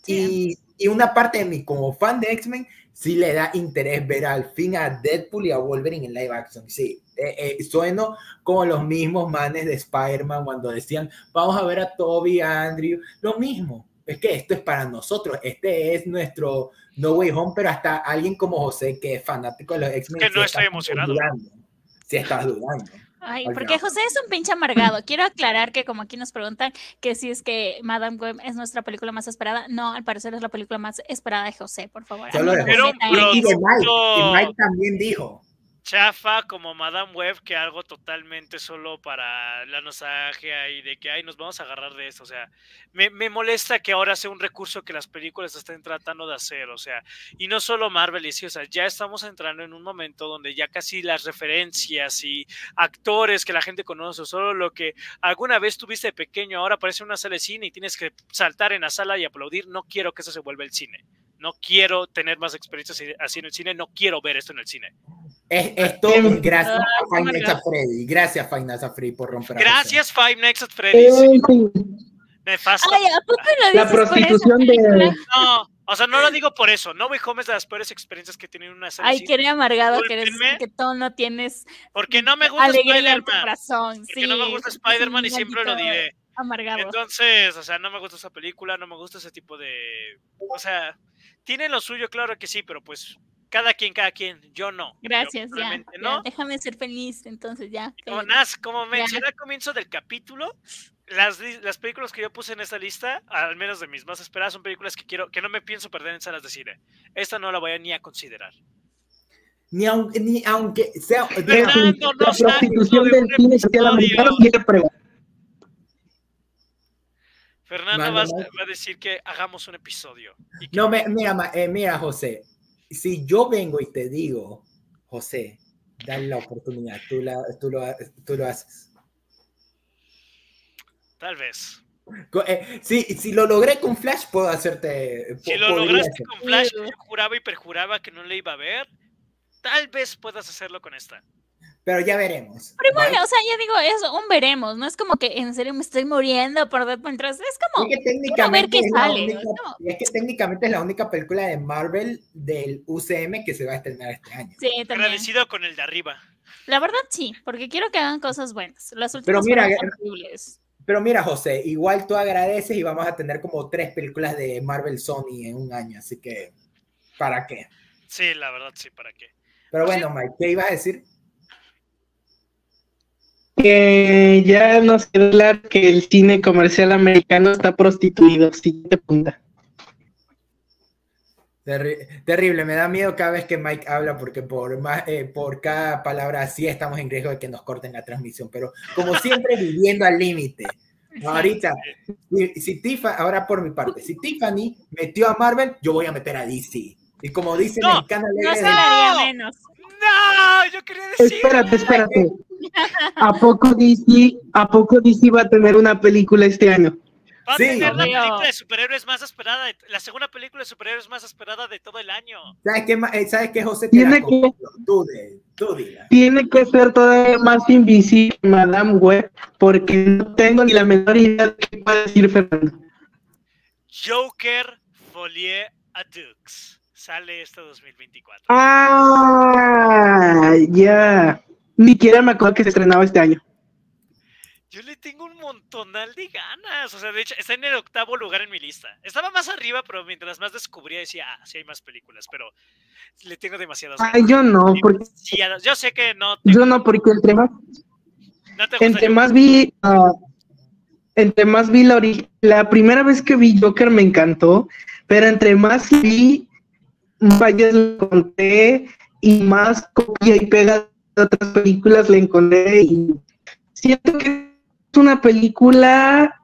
Y, y, una parte de mí como fan de X-Men sí le da interés ver al fin a Deadpool y a Wolverine en live action. Sí, eh, eh, sueno como los mismos manes de Spider-Man cuando decían, vamos a ver a Toby, a Andrew, lo mismo. Es que esto es para nosotros, este es nuestro No Way Home, pero hasta alguien como José, que es fanático de los X-Men. Que no estoy emocionado si estás dudando. Ay, porque José es un pinche amargado. Quiero aclarar que como aquí nos preguntan que si es que Madame Web es nuestra película más esperada, no, al parecer es la película más esperada de José, por favor. Solo de José. Y, de Mike, y Mike también dijo chafa como Madame Web que algo totalmente solo para la nostalgia y de que ay nos vamos a agarrar de esto. O sea, me, me, molesta que ahora sea un recurso que las películas estén tratando de hacer. O sea, y no solo Marvel y sí, o sea, ya estamos entrando en un momento donde ya casi las referencias y actores que la gente conoce, solo lo que alguna vez tuviste de pequeño, ahora aparece una sala de cine y tienes que saltar en la sala y aplaudir. No quiero que eso se vuelva el cine. No quiero tener más experiencias así en el cine, no quiero ver esto en el cine. Es, esto gracias a Five Nights at Freddy. Gracias Five Nights at Freddy por romper. Gracias Five Nights at Freddy. Nefasto. Ay, ¿a poco lo La prostitución de... No, o sea, no lo digo por eso. No Way Home es de las peores experiencias que tienen una serie. Ay, qué amargado que eres, que tú no tienes Porque no me gusta Spider-Man. Porque sí, no me gusta Spider-Man y siempre lo diré. Amargado. Entonces, o sea, no me gusta esa película, no me gusta ese tipo de... O sea, tiene lo suyo, claro que sí, pero pues cada quien, cada quien, yo no. Gracias, ya, Déjame ser feliz, entonces ya. Como, Nas, como mencioné al comienzo del capítulo, las, las películas que yo puse en esta lista, al menos de mis más esperadas, son películas que quiero, que no me pienso perder en salas de cine. Esta no la voy a ni a considerar. Ni aunque, ni aunque sea Fernando, la prostitución del cine social americano quiere preguntar. Fernando va, a decir que hagamos un episodio. no, me, mira, eh, mira, José, si yo vengo y te digo, José, dale la oportunidad, tú, la, tú, lo, tú lo haces. Tal vez. Eh, si, si lo logré con Flash, puedo hacerte. Si lo lograste con Flash, yo juraba y perjuraba que no le iba a ver. Tal vez puedas hacerlo con esta pero ya veremos. Pero bueno, o sea, ya digo, es un veremos, no es como que en serio me estoy muriendo por ver mientras, es como es que técnicamente ver qué sale. es que técnicamente es la única película de Marvel del UCM que se va a estrenar este año. Sí, también. Agradecido con el de arriba. La verdad sí, porque quiero que hagan cosas buenas. Las últimas pero mira, horribles. Pero mira, José, igual tú agradeces y vamos a tener como tres películas de Marvel Sony en un año, así que ¿para qué? Sí, la verdad sí, ¿para qué? Pero bueno, Mike, ¿qué ibas a decir? Que ya nos quedó claro que el cine comercial americano está prostituido. Siguiente punta. terrible, me da miedo cada vez que Mike habla porque por, más, eh, por cada palabra así estamos en riesgo de que nos corten la transmisión, pero como siempre viviendo al límite. Ahorita, si, Tiffany, ahora por mi parte, si Tiffany metió a Marvel, yo voy a meter a DC. Y como dicen No, en Canal No menos. No, yo quería decir. Espérate, espérate. ¿A poco DC, a poco DC va a tener una película este año? Va a Sí. tener la Obvio. película de superhéroes más esperada, de- la segunda película de superhéroes más esperada de todo el año. ¿sabes qué, eh, ¿sabes qué, José? Tiene que-. Tú, de, tú. Tiene que ser todavía más invisible Madame Web, porque no tengo ni la menor idea de qué puede decir Fernando. Joker Folie à Deux. Sale este 2024. Ah, ya. Ni siquiera me acuerdo que se estrenaba este año. Yo le tengo un montonal de ganas. O sea, de hecho, está en el octavo lugar en mi lista. Estaba más arriba, pero mientras más descubría decía, ah, sí hay más películas, pero le tengo demasiadas Ay, ganas. yo no, porque yo sé que no te, yo no, porque entre más, no te entre más vi, ah, entre más vi la ori- la primera vez que vi Joker me encantó, pero entre más vi, vaya le encontré y más copia y pega de otras películas le encontré y siento que es una película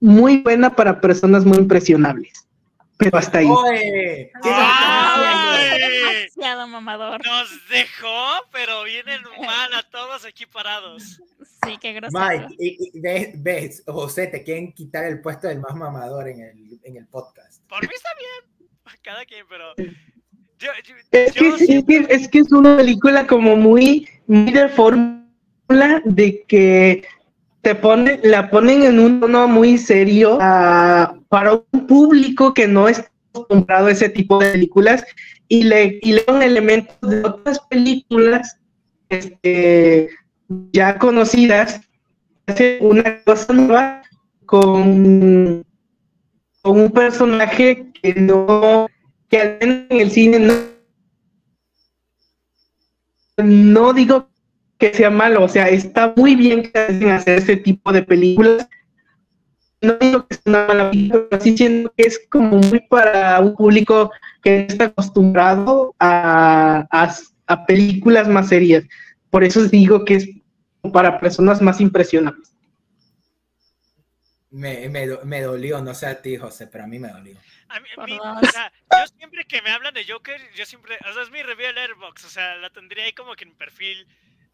muy buena para personas muy impresionables, pero hasta ahí. Oye. Demasiado mamador. Nos dejó, pero vienen mal a todos aquí parados. Sí, qué grosero. Mike, y- y ves, ves, José, te quieren quitar el puesto del más mamador en el, en el podcast. Por mí está bien. Cada quien, pero. Yo, yo- Es que, es, que, es que es una película como muy, muy de fórmula de que te pone, la ponen en un tono muy serio ah, para un público que no está acostumbrado a ese tipo de películas y le, y le dan elementos de otras películas este, ya conocidas, hace una cosa nueva con, con un personaje que no que en el cine no, no digo que sea malo, o sea, está muy bien que hacer ese tipo de películas. No digo que sea una mala película, pero sí siento que es como muy para un público que está acostumbrado a, a, a películas más serias. Por eso digo que es para personas más impresionantes. Me, me, me dolió, no sé a ti, José, pero a mí me dolió. A mí, o sea, yo siempre que me hablan de Joker, yo siempre, o sea, es mi review de Letterboxd, o sea, la tendría ahí como que en perfil,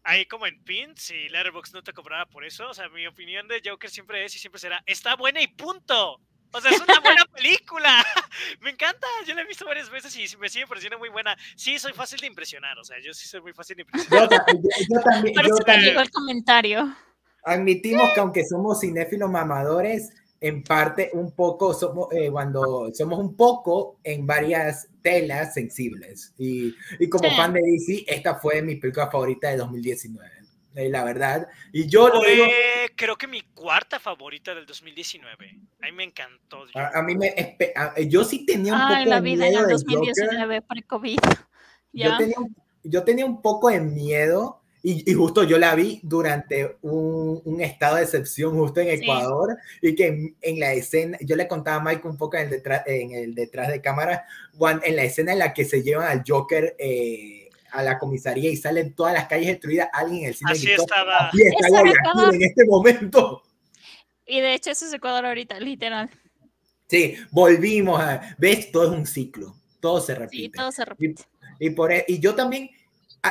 ahí como en pins, si Letterboxd no te cobrara por eso, o sea, mi opinión de Joker siempre es y siempre será, está buena y punto. O sea, es una buena película. Me encanta. Yo la he visto varias veces y me sigue pareciendo muy buena. Sí, soy fácil de impresionar. O sea, yo sí soy muy fácil de Yo, impresionar. ta- yo- yo también, yo también el comentario. admitimos que aunque somos cinéfilos mamadores, en parte un poco somos, eh, cuando somos un poco en varias telas sensibles. Y, y como Sí. fan de DC, esta fue mi película favorita de 2019, eh, la verdad. Y yo lo digo, creo que mi cuarta favorita del 2019. A mí me encantó. a, a mí me, a- yo sí tenía un Ay, poco la de vida en miedo el del Joker. 2019 pre-COVID. Yo Ya. tenía, yo tenía un poco de miedo y, y justo yo la vi durante un, un estado de excepción justo en Sí. Ecuador y que en, en la escena, yo le contaba a Mike un poco en el detrás, en el detrás de cámara, en la escena en la que se llevan al Joker eh, a la comisaría y salen todas las calles destruidas, alguien en el cine Así gritó, estaba. "Aquí está Guayaquil estaba- en este momento. Y de hecho, eso es Ecuador ahorita, literal. Sí, volvimos a, ves, todo es un ciclo, todo se Sí, repite. todo se repite. Y, por, e- y yo también,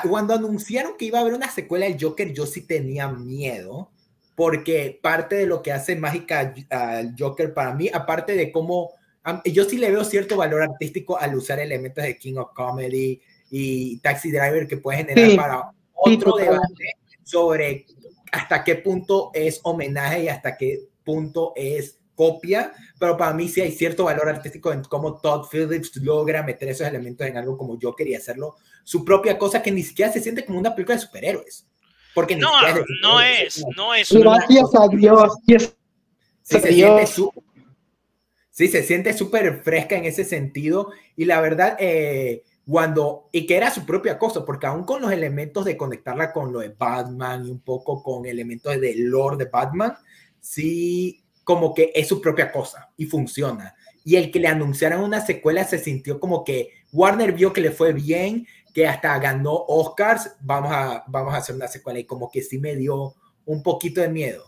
cuando anunciaron que iba a haber una secuela del Joker, yo sí tenía miedo, porque parte de lo que hace mágica al Joker para mí, aparte de cómo, yo sí le veo cierto valor artístico al usar elementos de King of Comedy y Taxi Driver que puede generar Sí, para sí, otro total. debate sobre hasta qué punto es homenaje y hasta qué punto es copia, pero para mí sí hay cierto valor artístico en cómo Todd Phillips logra meter esos elementos en algo como Joker y hacerlo su propia cosa que ni siquiera se siente como una película de superhéroes. Porque ni No, no es, no es. Gracias a Dios. Dios. Sí, se Dios. siente su- sí, se siente súper fresca en ese sentido. Y la verdad, eh, cuando, y que era su propia cosa, porque aún con los elementos de conectarla con lo de Batman y un poco con elementos de lore de Batman, sí, como que es su propia cosa y funciona. Y el que le anunciaran una secuela se sintió como que Warner vio que le fue bien, que hasta ganó Oscars, vamos a, vamos a hacer una secuela y como que sí me dio un poquito de miedo.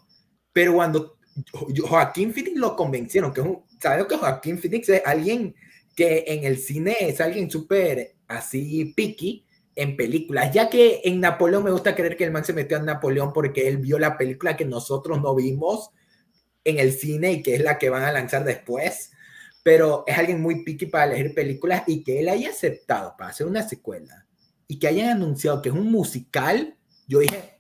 Pero cuando Jo- Joaquín Phoenix lo convencieron, que es un, ¿sabes que Joaquín Phoenix es alguien que en el cine es alguien súper así picky en películas, ya que en Napoleón me gusta creer que el man se metió a Napoleón porque él vio la película que nosotros no vimos en el cine y que es la que van a lanzar después, pero es alguien muy picky para elegir películas y que él haya aceptado para hacer una secuela y que hayan anunciado que es un musical, yo dije,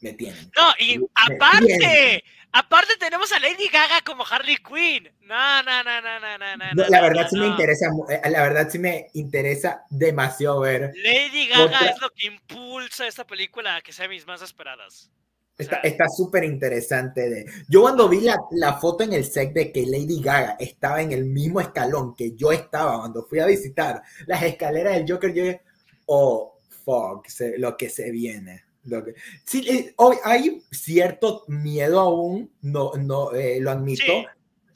me tienen. No, y aparte, aparte tenemos a Lady Gaga como Harley Quinn. No, no, no, no, no, no, no. La verdad sí me interesa, eh, la verdad sí me interesa demasiado ver. Lady Gaga es lo que impulsa esta película a que sea mis más esperadas. Está súper interesante. De... Yo cuando vi la, la, foto en el set de que Lady Gaga estaba en el mismo escalón que yo estaba cuando fui a visitar las escaleras del Joker, yo dije, oh, fuck, lo que se viene. Lo que... Sí, eh, hoy hay cierto miedo aún, no, no eh, lo admito.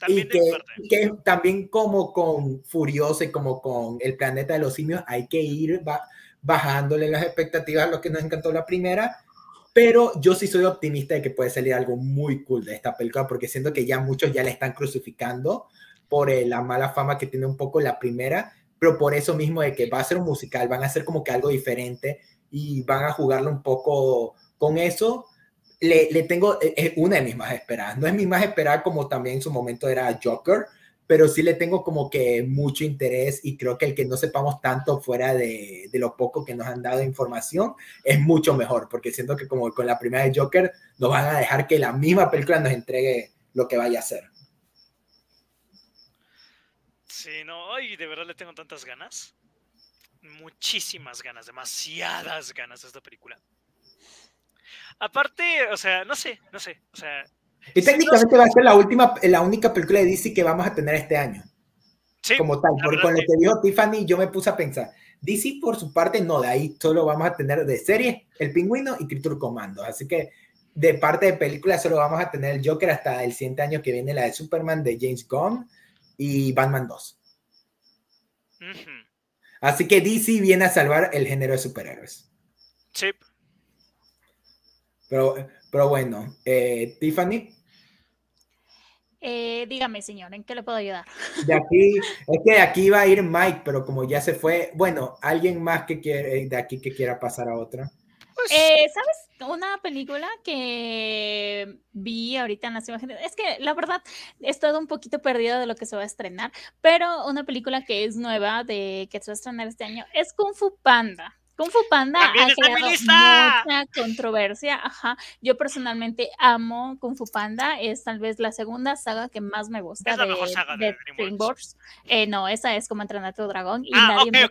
y que, que, también como con Furioso y como con El Planeta de los Simios hay que ir bajándole las expectativas a lo que nos encantó la primera pero yo sí soy optimista de que puede salir algo muy cool de esta película, porque siento que ya muchos ya le están crucificando por eh, la mala fama que tiene un poco la primera, pero por eso mismo de que va a ser un musical, van a hacer como que algo diferente y van a jugarlo un poco con eso. Le, le tengo, es eh, eh, una de mis más esperadas. No es mi más esperada como también en su momento era Joker, pero sí le tengo como que mucho interés y creo que el que no sepamos tanto fuera de, de, lo poco que nos han dado información es mucho mejor, porque siento que como con la primera de Joker nos van a dejar que la misma película nos entregue lo que vaya a ser. Sí, no, y de verdad le tengo tantas ganas. Muchísimas ganas, demasiadas ganas de esta película. Aparte, o sea, no sé, no sé, o sea, y técnicamente va a ser la última, la única película de DC que vamos a tener este año. Sí, como tal, porque con lo que dijo Tiffany, yo me puse a pensar, DC por su parte no, de ahí solo vamos a tener de serie El Pingüino y Creature Commando, así que de parte de películas solo vamos a tener el Joker hasta el siguiente año que viene la de Superman de James Gunn y Batman 2. Así que DC viene a salvar el género de superhéroes. Sí. Pero, pero bueno, eh, Tiffany. Eh, dígame, señor, ¿en qué le puedo ayudar? De aquí, es que de aquí va a ir Mike, pero como ya se fue, bueno, alguien más que quiere de aquí que quiera pasar a otra. Pues eh, ¿Sabes? Una película que vi ahorita en las imágenes. Es que la verdad he estado un poquito perdida de lo que se va a estrenar, pero una película que es nueva de que se va a estrenar este año es Kung Fu Panda. Kung Fu Panda ha creado mucha controversia. Ajá. Yo personalmente amo Kung Fu Panda. Es tal vez la segunda saga que más me gusta de, de, DreamWorks. Eh, no, esa es como entrenar tu dragón y ah, nadie me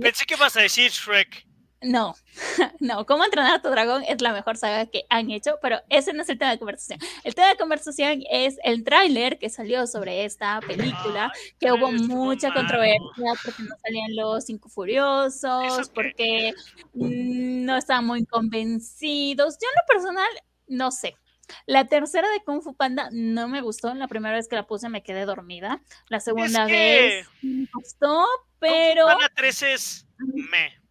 Pensé que vas a decir Shrek. No, no, cómo entrenar a tu dragón es la mejor saga que han hecho, pero ese no es el tema de conversación. El tema de conversación es el tráiler que salió sobre esta película, que hubo mucha controversia porque no salían los cinco furiosos, porque no estaban muy convencidos. Yo en lo personal, no sé. La tercera de Kung Fu Panda no me gustó. La primera vez que la puse me quedé dormida. La segunda vez me gustó, pero... Kung Fu Panda 3 es me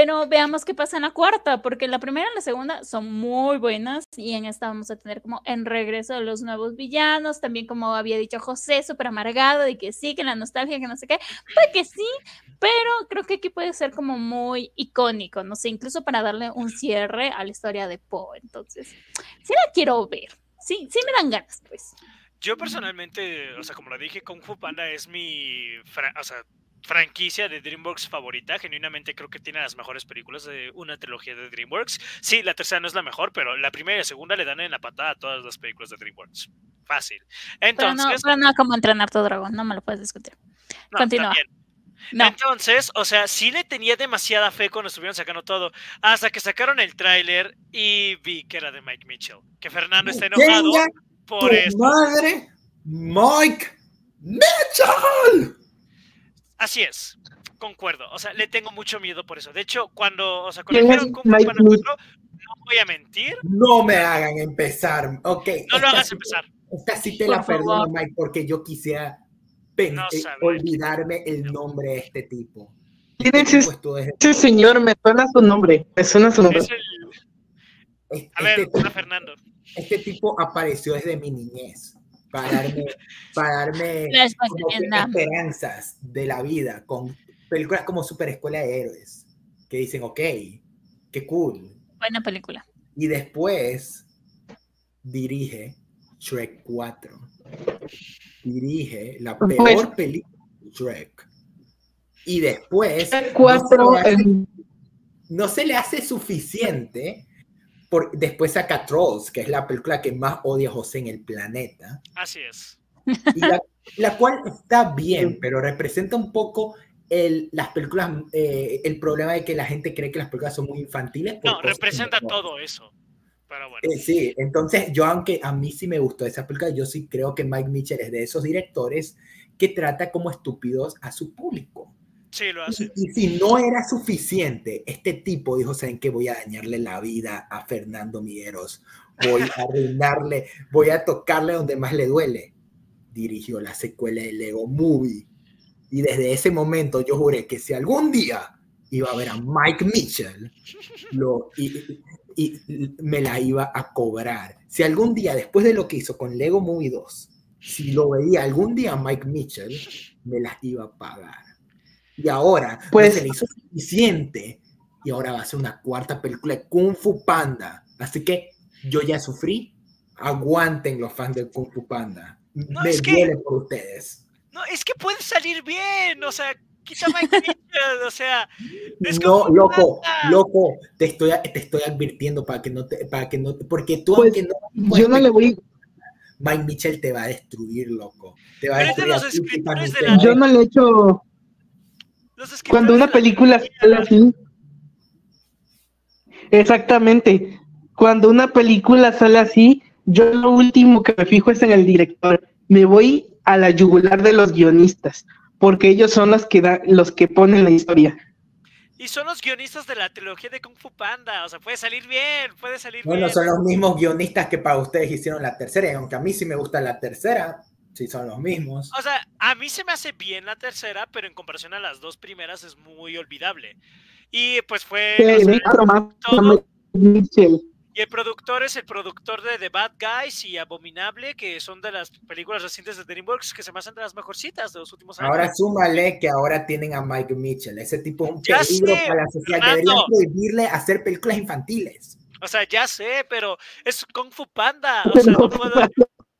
pero veamos qué pasa en la cuarta, porque la primera y la segunda son muy buenas y en esta vamos a tener como en regreso de los nuevos villanos, también como había dicho José, súper amargado de que sí, que la nostalgia, que no sé qué, puede que sí, pero creo que aquí puede ser como muy icónico, no sé, incluso para darle un cierre a la historia de Poe, entonces, sí la quiero ver, sí, sí me dan ganas, pues. Yo personalmente, o sea, como lo dije, Kung Fu Panda es mi, o sea, franquicia de DreamWorks favorita. Genuinamente creo que tiene las mejores películas de una trilogía de DreamWorks. Sí, la tercera no es la mejor, pero la primera y la segunda le dan en la patada a todas las películas de DreamWorks. Fácil. Entonces, pero no, no como entrenar tu dragón, no me lo puedes discutir. Continúa. Entonces, o sea, sí le tenía demasiada fe cuando estuvieron sacando todo, hasta que sacaron el tráiler y vi que era de Mike Mitchell, que Fernando está enojado por eso. Madre, Mike Mitchell. Así es, concuerdo. O sea, le tengo mucho miedo por eso. De hecho, cuando, o sea, cuando dijeron cómo no voy a mentir. No me hagan empezar, ok. No lo hagas empezar. Esta sí te la perdono, Mike, porque yo quisiera eh, olvidarme el nombre de este tipo. ¿Quién es ese, señor? Me suena su nombre. Me suena su nombre. a ver, este, Fernando. Este tipo apareció desde mi niñez para darme, para darme esperanzas de la vida con películas como Super Escuela de Héroes, que dicen, ok, qué cool. Buena película. Y después dirige Shrek 4. Dirige la Pues- peor película de Shrek. Y después no se Cuatro, le hace- en- no se le hace suficiente. Por, después saca Trolls, que es la película que más odia José en el planeta. Así es. y la, la cual está bien, pero representa un poco el, las películas, eh, el problema de que la gente cree que las películas son muy infantiles. No, representa todo eso. Pero bueno. Eh, sí, entonces yo aunque a mí sí me gustó esa película, yo sí creo que Mike Mitchell es de esos directores que trata como estúpidos a su público. Sí, lo Y, hace. y si no era suficiente, este tipo dijo, ¿saben qué? Voy a dañarle la vida a Fernando Migueros. Voy a arruinarle, voy a tocarle donde más le duele. Dirigió la secuela de Lego Movie. Y desde ese momento yo juré que si algún día iba a ver a Mike Mitchell, lo, y, y- y me la iba a cobrar. Si algún día, después de lo que hizo con Lego Movie 2, si lo veía algún día Mike Mitchell, me las iba a pagar. Y ahora Pues- no se le hizo suficiente y ahora va a ser una cuarta película de Kung Fu Panda. Así que yo ya sufrí. Aguanten los fans de Kung Fu Panda. No, Me es que- duele por ustedes. No, es que puede salir bien. O sea, quita Mike Mitchell, O sea, es no, loco, Panda. loco, te estoy, te estoy advirtiendo para que no te, para que no, porque tú Pues, aunque no, yo no le voy, Mike Mitchell te va a destruir, loco. Te va a Pero es de destruir los artísticamente. escritores de la- yo no le echo, Los cuando una película sale así, exactamente, cuando una película sale así, yo lo último que me fijo es en el director, me voy a la yugular de los guionistas, porque ellos son los que da, los que ponen la historia. Y son los guionistas de la trilogía de Kung Fu Panda. O sea, puede salir bien, puede salir Bueno, bien. son los mismos guionistas que para ustedes hicieron la tercera, y aunque a mí sí me gusta la tercera, sí son los mismos. O sea, a mí se me hace bien la tercera, pero en comparación a las dos primeras es muy olvidable. Y pues fue. Sí, más, todo- y el productor es el productor de The Bad Guys y Abominable, que son de las películas recientes de DreamWorks que se me hacen de las mejorcitas de los últimos años. Ahora súmale que ahora tienen a Mike Mitchell. Ese tipo es un Ya peligro sé, para la sociedad. Deberían prohibirle hacer películas infantiles. O sea, ya sé, pero es Kung Fu Panda. O sea, no puedo,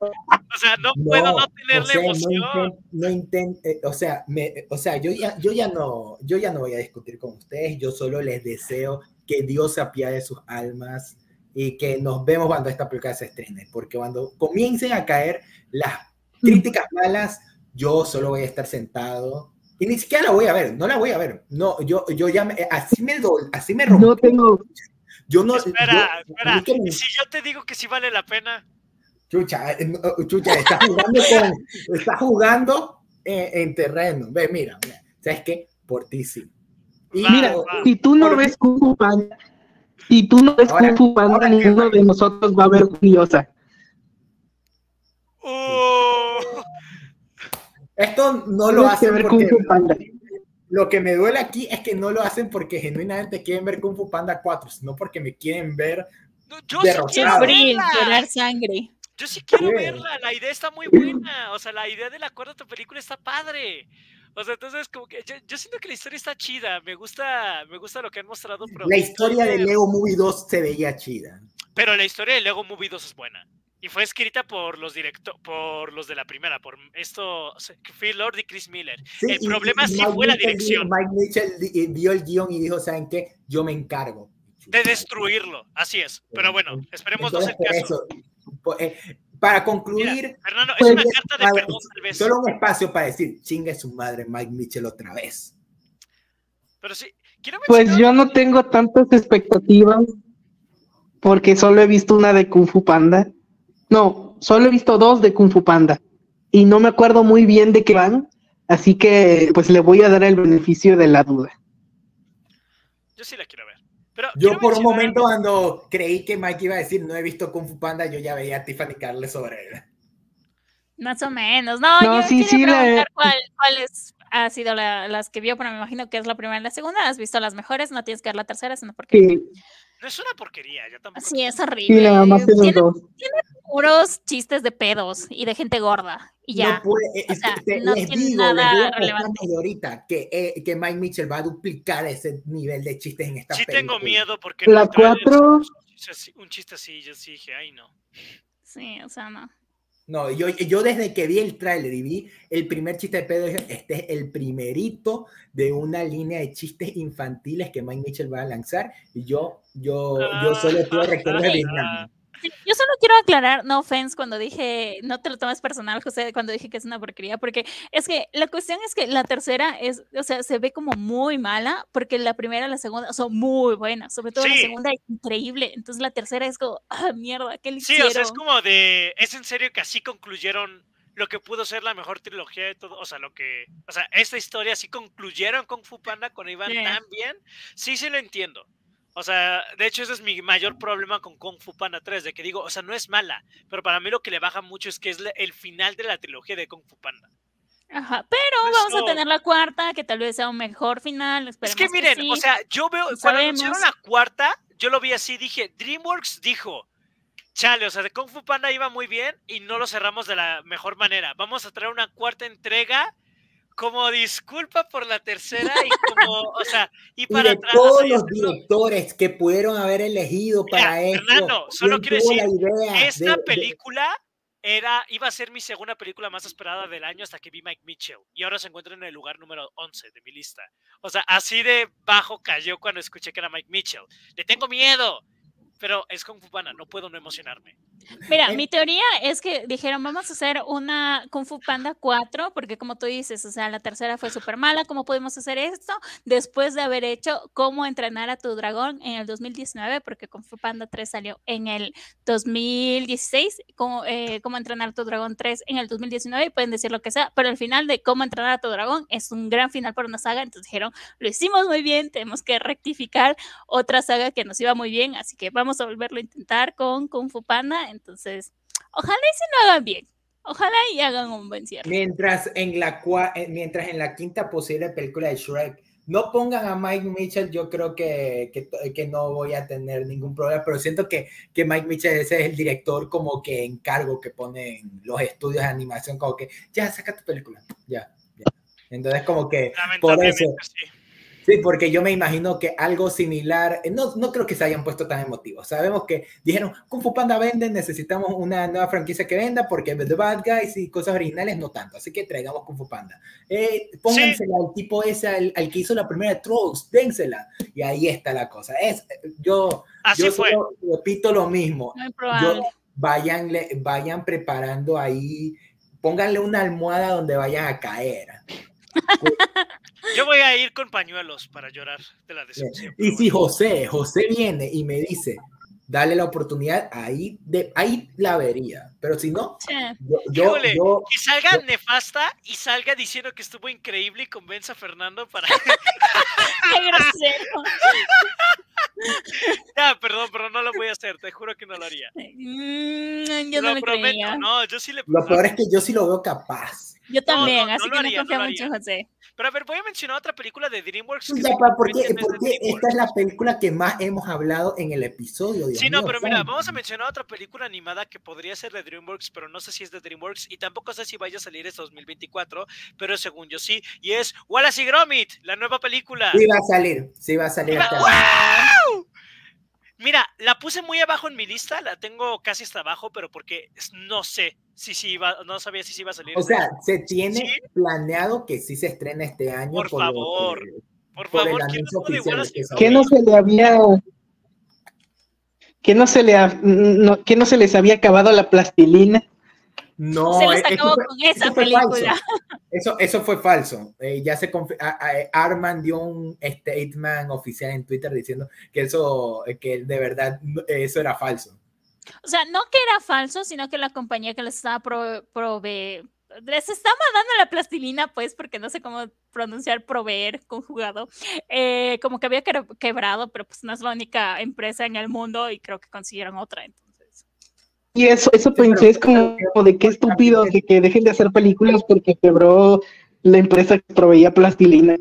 o sea, no puedo no tenerle José, no emoción. inten- no inten- eh, o sea, me- o sea, yo ya, yo ya no, yo ya no voy a discutir con ustedes. Yo solo les deseo que Dios se apiade de sus almas y que nos vemos cuando esta película se estrene, porque cuando comiencen a caer las críticas malas, yo solo voy a estar sentado y ni siquiera la voy a ver, no la voy a ver. No, yo, yo ya me, así me dol, así me rompió. No tengo, Yo no, Espera, yo- espera. que me- ¿Y si yo te digo que sí vale la pena? Chucha, eh, no, chucha, está jugando con, está jugando en, en terreno. Ve, mira, mira, ¿sabes qué? Por ti sí. Y Va, Mira, si tú no Por- ves Kung Fu Panda, si tú no ves Ahora- Kung Fu Panda, que- ninguno de nosotros va a ver Curiosa. Uh, esto no lo hacen ver Kung porque Fu Panda. lo que me duele aquí es que no lo hacen porque genuinamente quieren ver Kung Fu Panda 4, sino porque me quieren ver. no, yo sí quiero verla. llorar sangre. Yo sí quiero Sí. verla. La idea está muy buena. O sea, la idea de la cuarta película está padre. O sea, entonces como que yo, yo siento que la historia está chida. Me gusta, me gusta lo que han mostrado. Pero, La historia de Lego Movie 2 se veía chida. pero la historia de Lego Movie 2 es buena. Y fue escrita por los directo, por los de la primera, por esto, Phil Lord y Chris Miller. Sí, El y- problema y sí Mike fue la dirección. Mike Mitchell di- vio el guion y dijo, ¿saben qué? Yo me encargo. De destruirlo, así es. Pero bueno, esperemos no Entonces, ser por caso. eso, eh, para concluir, Fernando, es Pues, una carta de perdón, tal vez. solo un espacio para decir, chingue su madre Mike Mitchell otra vez. Pero sí, quiero Pues yo no tengo tantas expectativas porque solo he visto una de Kung Fu Panda. No, solo he visto dos de Kung Fu Panda y no me acuerdo muy bien de qué van, así que pues le voy a dar el beneficio de la duda. Yo sí la quiero ver. Pero Yo por un momento cuando creí que Mike iba a decir no he visto Kung Fu Panda, yo ya veía a Tiffany Carle sobre él. Más o menos. No, No, yo sí, quería sí, la- preguntar cuál, cuáles ha sido la- las que vio, pero me imagino que es la primera y la segunda. Has visto las mejores, no tienes que ver la tercera, sino porque Que No es una porquería, ya tampoco. Sí, es horrible. nada más Tiene dos. puros chistes de pedos y de gente gorda. Y ya. No puede, eh, O sea, te- no les tiene digo, nada les digo relevante. ahorita que, eh, que Mike Mitchell va a duplicar ese nivel de chistes en esta Sí película. tengo miedo porque La en el tráiler cuatro- un chiste así- un chiste así, yo sí dije, ay no. Sí, o sea, no. No, yo, yo desde que vi el tráiler y vi el primer chiste de pedo, dije, este es el primerito de una línea de chistes infantiles que Mike Mitchell va a lanzar y yo, yo, yo solo tuve recuerdos de Vietnam. Sí, Yo solo quiero aclarar, no offense, cuando dije, no te lo tomes personal, José, cuando dije que es una porquería, porque es que la cuestión es que la tercera es, o sea, se ve como muy mala, porque la primera y la segunda son muy buenas, sobre todo la Sí. segunda es increíble, entonces la tercera es como, ah, mierda, ¿qué le Sí, hicieron? o sea, es como de, es en serio que así concluyeron lo que pudo ser la mejor trilogía de todo, o sea, lo que, o sea, esta historia así concluyeron con Fu Panda cuando iban Sí. tan bien, sí, sí lo entiendo. O sea, de hecho ese es mi mayor problema con Kung Fu Panda 3, de que digo, o sea, no es mala, pero para mí lo que le baja mucho es que es el final de la trilogía de Kung Fu Panda. Ajá, pero vamos a tener la cuarta, que tal vez sea un mejor final, Es que miren, sí. o sea, yo veo, no cuando anunciaron sabemos. la cuarta, yo lo vi así, dije, DreamWorks dijo, chale, o sea, de Kung Fu Panda iba muy bien y no lo cerramos de la mejor manera. Vamos a traer una cuarta entrega como disculpa por la tercera y como, o sea, y Y para de atrás, todos y los directores que pudieron haber elegido Mira, para esto, Fernando, solo ¿quién quiero decir, esta de- de- película era, iba a ser mi segunda película más esperada del año hasta que vi Mike Mitchell. Y ahora se encuentra en el lugar número 11 de mi lista. O sea, así de bajo cayó cuando escuché que era Mike Mitchell. Le tengo miedo. Pero es Kung Fu Panda, no puedo no emocionarme. Mira, Eh, mi teoría es que dijeron, vamos a hacer una Kung Fu Panda 4, porque como tú dices, o sea, la tercera fue súper mala, ¿cómo podemos hacer esto? Después de haber hecho Cómo entrenar a tu dragón en el 2019, porque Kung Fu Panda 3 salió en el 2016, Cómo, eh, Cómo entrenar a tu dragón 3 en el 2019, y pueden decir lo que sea, pero el final de Cómo entrenar a tu dragón es un gran final para una saga, entonces dijeron, lo hicimos muy bien, tenemos que rectificar otra saga que nos iba muy bien, así que vamos a volverlo a intentar con Kung Fu Panda. Entonces, ojalá y si lo hagan bien. Ojalá y hagan un buen cierre. Mientras en la cua- eh, mientras en la quinta posible película de Shrek no pongan a Mike Mitchell, yo creo que, que, que no voy a tener ningún problema, pero siento que, que Mike Mitchell ese es el director como que en cargo que ponen los estudios de animación, como que ya saca tu película, ya, ya. Entonces como que por eso, Lamentablemente, sí. Sí, porque yo me imagino que algo similar, eh, no, no creo que se hayan puesto tan emotivos. Sabemos que dijeron, Kung Fu Panda vende, necesitamos una nueva franquicia que venda, porque The Bad Guys y cosas originales no tanto, así que traigamos Kung Fu Panda. Eh, póngansela al tipo ese, al, al, que hizo la primera de Trolls, dénsela. Y ahí está la cosa. Es, yo Así yo fue. solo repito lo mismo. Yo, vayan, vayan preparando ahí, pónganle una almohada donde vayan a caer. Yo voy a ir con pañuelos para llorar de la decepción. Y si José, José viene y me dice, dale la oportunidad, ahí, de, ahí la vería. Pero si no, Sí. yo, yo, Híjole, yo- que salga yo- nefasta y salga diciendo que estuvo increíble y convenza a Fernando para. Qué grosero. ya, perdón, pero no lo voy a hacer, te juro que no lo haría. Mm, yo lo no le prometo, creía. no, yo sí le lo peor es que yo sí lo veo capaz. Yo también, no, no así que haría, no no confío mucho en José. Pero a ver, voy a mencionar otra película de DreamWorks. que Ya, sí, pa, porque, esta es la película que más hemos hablado en el episodio. Dios Sí, no, mío, pero mira, santo. vamos a mencionar otra película animada que podría ser de DreamWorks, pero no sé si es de DreamWorks y tampoco sé si vaya a salir este 2024, pero según yo sí, y es Wallace y Gromit, la nueva película. Sí va a salir, sí va a salir. Mira, ¡Wow! Mira, la puse muy abajo en mi lista, la tengo casi hasta abajo, pero porque no sé si sí iba, no sabía si sí iba a salir. O sea, se tiene Sí. planeado que sí se estrena este año. Por favor, que- por favor, ¿quién anuncio no que. ¿Qué no se le había... ¿Qué no se le, ha- no, ¿qué no se les había acabado la plastilina? No, Se eso acabó fue- con esa eso película. falso. Eso, eso fue falso. Eh, ya se a- Arman dio un statement oficial en Twitter diciendo que eso, eh, que de verdad no- eso era falso. O sea, no que era falso, sino que la compañía que les estaba pro- prove- les estaba dando la plastilina, pues, porque no sé cómo pronunciar proveer conjugado, eh, como que había quebra- quebrado, pero pues no es la única empresa en el mundo y creo que consiguieron otra, entonces. Y eso, eso pensé, es como de qué estúpido que, que dejen de hacer películas porque quebró la empresa que proveía plastilina.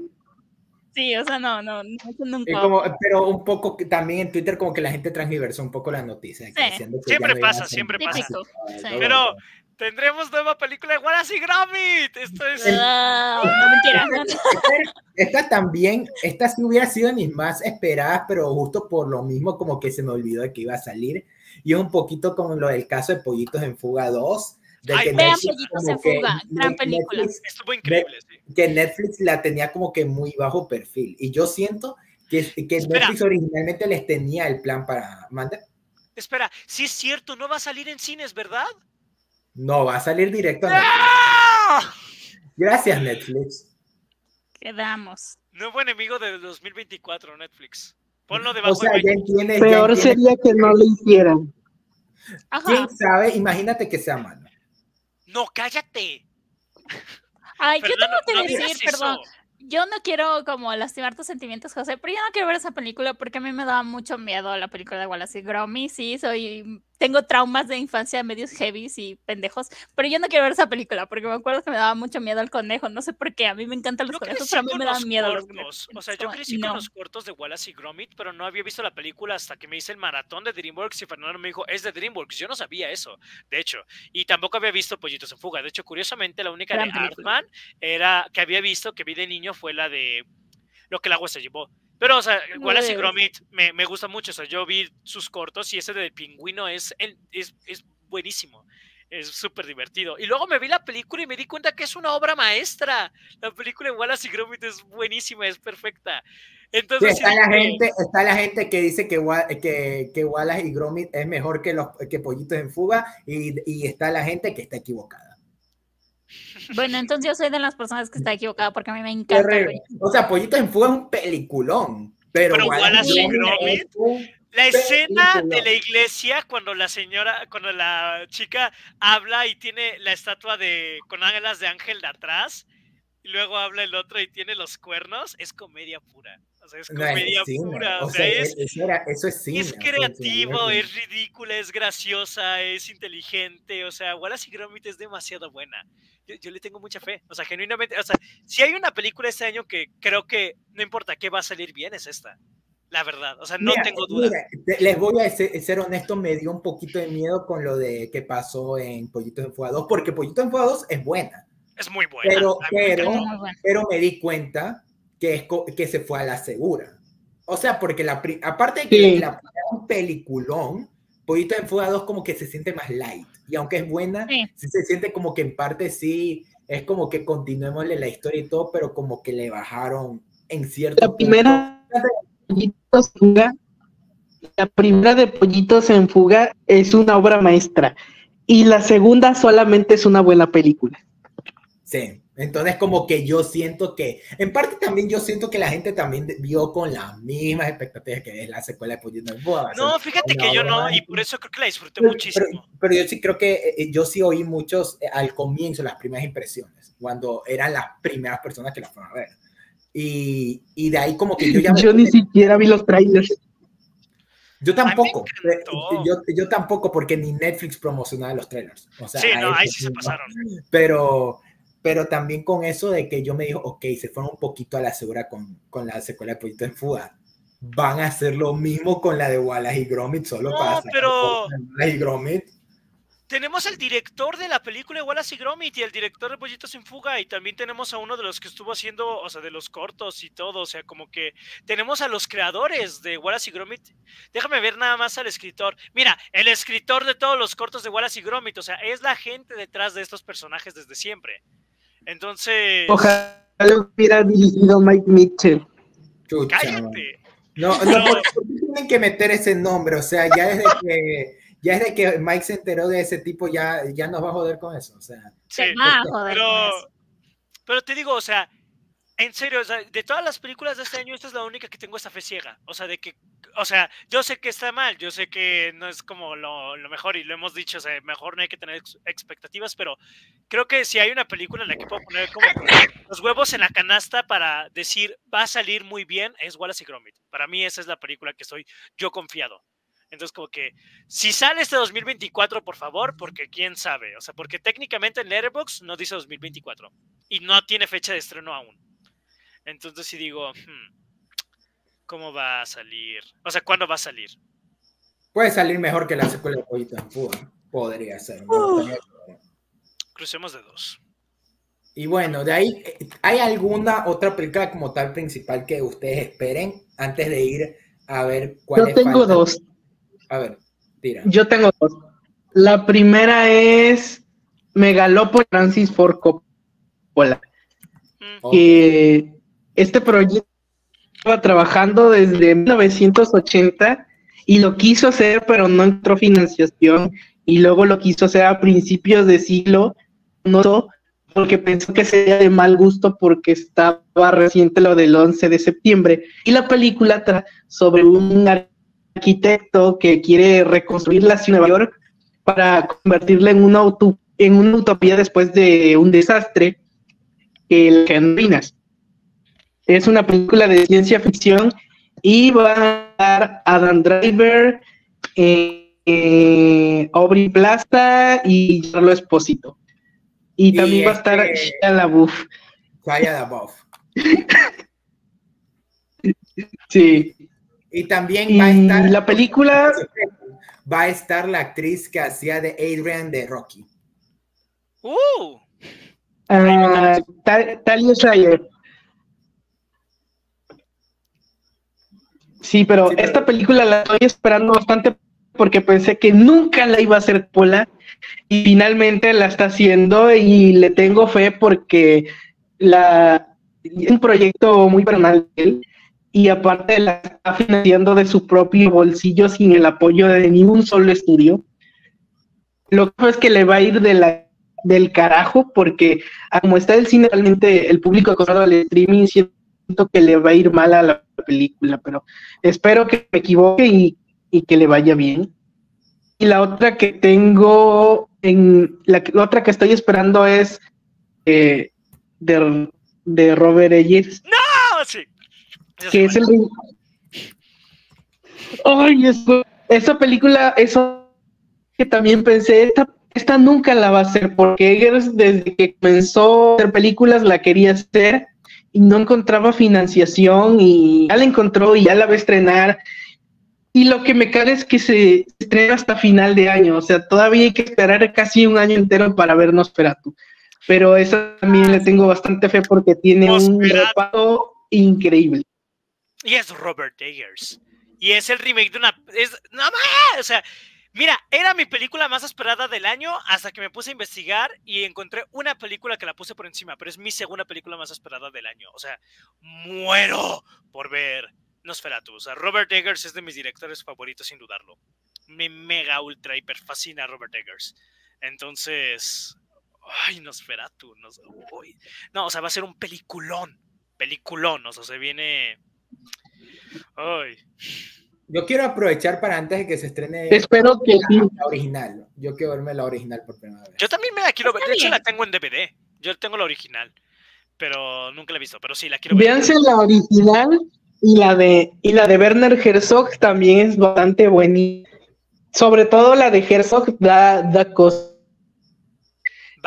Sí, o sea, no, no, nunca. Como, pero un poco también en Twitter como que la gente transgiversó un poco la noticia. siempre pasa, siempre pasa. Pero tendremos nueva película de Wallace y Gromit. Esto es... no, mentira. Esta, también, esta sí hubiera sido de mis más esperadas, pero justo por lo mismo como que se me olvidó de que iba a salir. Y es un poquito como lo del caso de Pollitos en Fuga 2 de que vean Pollitos en Fuga, gran película. Estuvo increíble, sí. Que Netflix la tenía como que muy bajo perfil. Y yo siento que, que Netflix originalmente les tenía el plan para mandar. Espera, si es cierto, no va a salir en cines, ¿verdad? No, va a salir directo a Netflix. Gracias, Netflix. Quedamos. Nuevo enemigo de 2024, Netflix. Ponlo debajo o sea, de ya Peor sería que no lo hicieran. ¿Quién sabe? Imagínate que sea malo. No, cállate. Ay, yo tengo que decir, perdón yo no quiero como lastimar tus sentimientos, José, pero yo no quiero ver esa película porque a mí me da mucho miedo la película de Wallace y Gromit. Sí, soy, tengo traumas de infancia medios heavy y pendejos, pero yo no quiero ver esa película porque me acuerdo que me daba mucho miedo el conejo. No sé por qué, a mí me encantan los conejos, pero a mí me dan miedo los O sea, yo crecí con los cortos de Wallace y Gromit, pero no había visto la película hasta que me hice el maratón de DreamWorks y Fernando me dijo, es de DreamWorks. Yo no sabía eso, de hecho, y tampoco había visto Pollitos en Fuga. De hecho, curiosamente, la única de Artman era que había visto que vi de niño fue la de Lo que el agua se llevó. Pero, o sea, Wallace y Gromit me, me, gusta mucho. O sea, yo vi sus cortos y ese del pingüino es, es, es buenísimo. Es súper divertido. Y luego me vi la película y me di cuenta que es una obra maestra. La película de Wallace y Gromit es buenísima, es perfecta. Entonces, está, la gente, está la gente que dice que, que, que Wallace y Gromit es mejor que, los, que Pollitos en Fuga y, y está la gente que está equivocada. Bueno, entonces yo soy de las personas que está equivocada porque a mí me encanta. O sea, Pollito en Fuego es un peliculón, pero, pero Wallace Gromit, la escena de la iglesia cuando la señora, cuando la chica habla y tiene la estatua de con ángeles de ángel de atrás y luego habla el otro y tiene los cuernos, es comedia pura. Sea, es comedia pura. O, sea, es, eso es cine. Es creativo, es ridícula, es graciosa, es inteligente. O sea, Wallace y Gromit es demasiado buena yo, le tengo mucha fe. O sea, genuinamente, o sea, si hay una película este año que creo que no importa qué va a salir bien, es esta. La verdad, o sea, no tengo duda. les voy a ser, honesto, me dio un poquito de miedo con lo de que pasó en Pollitos Enfugados, porque Pollitos Enfugados es buena. Es muy buena. Pero, pero, pero me di cuenta que, es, que se fue a la segura. O sea, porque la, aparte de que la, un peliculón, Pollito en Fuga 2 como que se siente más light. Y aunque es buena, sí. se siente como que en parte sí, es como que continuémosle la historia y todo, pero como que le bajaron en cierto La primera de la primera de Pollitos en Fuga es una obra maestra. Y la segunda solamente es una buena película. Sí. Entonces, como que yo siento que, en parte también yo siento que la gente también vio con las mismas expectativas que es la secuela de en Boda. No, fíjate que yo no, y por eso creo que la disfruté muchísimo. Pero, yo sí creo que eh, eh, yo sí oí muchos eh, al comienzo, las primeras impresiones, cuando eran las primeras personas que la fueron a ver. Y, y de ahí como que yo ya... yo ni siquiera vi los trailers. Yo tampoco, yo, yo, tampoco, porque ni Netflix promocionaba los trailers. O sea, sí, no, ahí sí se pasaron. Pero, pero también con eso de que yo me dijo, ok, se fueron un poquito a la segura con, con la secuela de Pollito en Fuga. Van a hacer lo mismo con la de Wallace y Gromit, solo para pero... Wallace y Gromit. Tenemos el director de la película de Wallace y Gromit y el director de Pollitos en Fuga y también tenemos a uno de los que estuvo haciendo, o sea, de los cortos y todo, o sea, como que tenemos a los creadores de Wallace y Gromit. Déjame ver nada más al escritor. Mira, el escritor de todos los cortos de Wallace y Gromit, o sea, es la gente detrás de estos personajes desde siempre. Entonces. Ojalá hubiera dirigido Mike Mitchell. Cállate. No, no, tienen que meter ese nombre? O sea, ya desde que ya desde que Mike se enteró de ese tipo, ya, ya nos va a joder con eso. O sea, sí, pero, pero te digo, o sea, en serio, de todas las películas de este año, esta es la única que tengo esta fe ciega. O sea, de que, o sea, yo sé que está mal, yo sé que no es como lo, mejor y lo hemos dicho, o sea, mejor no hay que tener expectativas, pero creo que si hay una película en la que puedo poner como los huevos en la canasta para decir va a salir muy bien, es Wallace y Gromit. Para mí esa es la película que estoy yo confiado. Entonces, como que si sale este 2024, por favor, porque quién sabe. O sea, porque técnicamente en Letterboxd no dice 2024 y no tiene fecha de estreno aún. Entonces sí digo, hmm, ¿cómo va a salir? O sea, ¿cuándo va a salir? Puede salir mejor que la secuela de Pollito en Fuga. Podría ser. Crucemos de dos. Y bueno, de ahí, ¿hay alguna otra película como tal principal que ustedes esperen antes de ir a ver cuál Yo tengo dos. A ver, tira. Yo tengo dos. La primera es Megalopolis Francis Ford Coppola. Mm. Que este proyecto estaba trabajando desde 1980 y lo quiso hacer, pero no entró financiación. Y luego lo quiso hacer a principios de siglo, no porque pensó que sería de mal gusto porque estaba reciente lo del 11 de septiembre. Y la película trata sobre un arquitecto que quiere reconstruir la ciudad de Nueva York para convertirla en una, en una utopía después de un desastre que en ruinas. Es una película de ciencia ficción y va a estar Adam Driver, eh, eh, Aubrey Plaza y Carlos Esposito. Y, también va a estar este, Shia LaBeouf. Shia LaBeouf. sí. Y también va a estar. La película. Va a estar la actriz que hacía de Adrian de Rocky. ¡Uh! Uh, Talia Shire. Sí, pero esta película la estoy esperando bastante porque pensé que nunca la iba a hacer Pola y finalmente la está haciendo y le tengo fe porque la es un proyecto muy personal de él y aparte la está financiando de su propio bolsillo sin el apoyo de ningún solo estudio. Lo que es que le va a ir de la, del carajo porque como está el cine realmente el público acostumbrado al streaming siento que le va a ir mal a la película, pero espero que me equivoque y, y que le vaya bien. Y la otra que tengo, en la, otra que estoy esperando es eh, de, de, Robert Eggers. ¡No! Sí. Que es el. ¡Ay! Eso, esa película, eso que también pensé, esta, esta nunca la va a hacer, porque Eggers, desde que comenzó a hacer películas, la quería hacer y no encontraba financiación y ya la encontró y ya la va a estrenar y lo que me cae es que se estrena hasta final de año, o sea, todavía hay que esperar casi un año entero para ver Nosferatu. Pero esa también le tengo bastante fe porque tiene un reparto increíble. Y es Robert Eggers. Y es el remake de una. Es, ¡No más! O sea, mira, era mi película más esperada del año hasta que me puse a investigar y encontré una película que la puse por encima, pero es mi segunda película más esperada del año. O sea, muero por ver Nosferatu. O sea, Robert Eggers es de mis directores favoritos, sin dudarlo. Me mega, ultra, hiper fascina Robert Eggers. Entonces, ay, Nosferatu. No, no, o sea, va a ser un peliculón. Peliculón, o sea, se viene. Ay. Yo quiero aprovechar para antes de que se estrene. Espero que la, la original. Yo quiero verme la original por primera vez. Yo también me la quiero ver. De hecho, la tengo en DVD. Yo tengo la original. Pero nunca la he visto. Pero sí, la quiero ver. Véanse la original y la de, y la de Werner Herzog también es bastante buena. Sobre todo la de Herzog da, da cosas.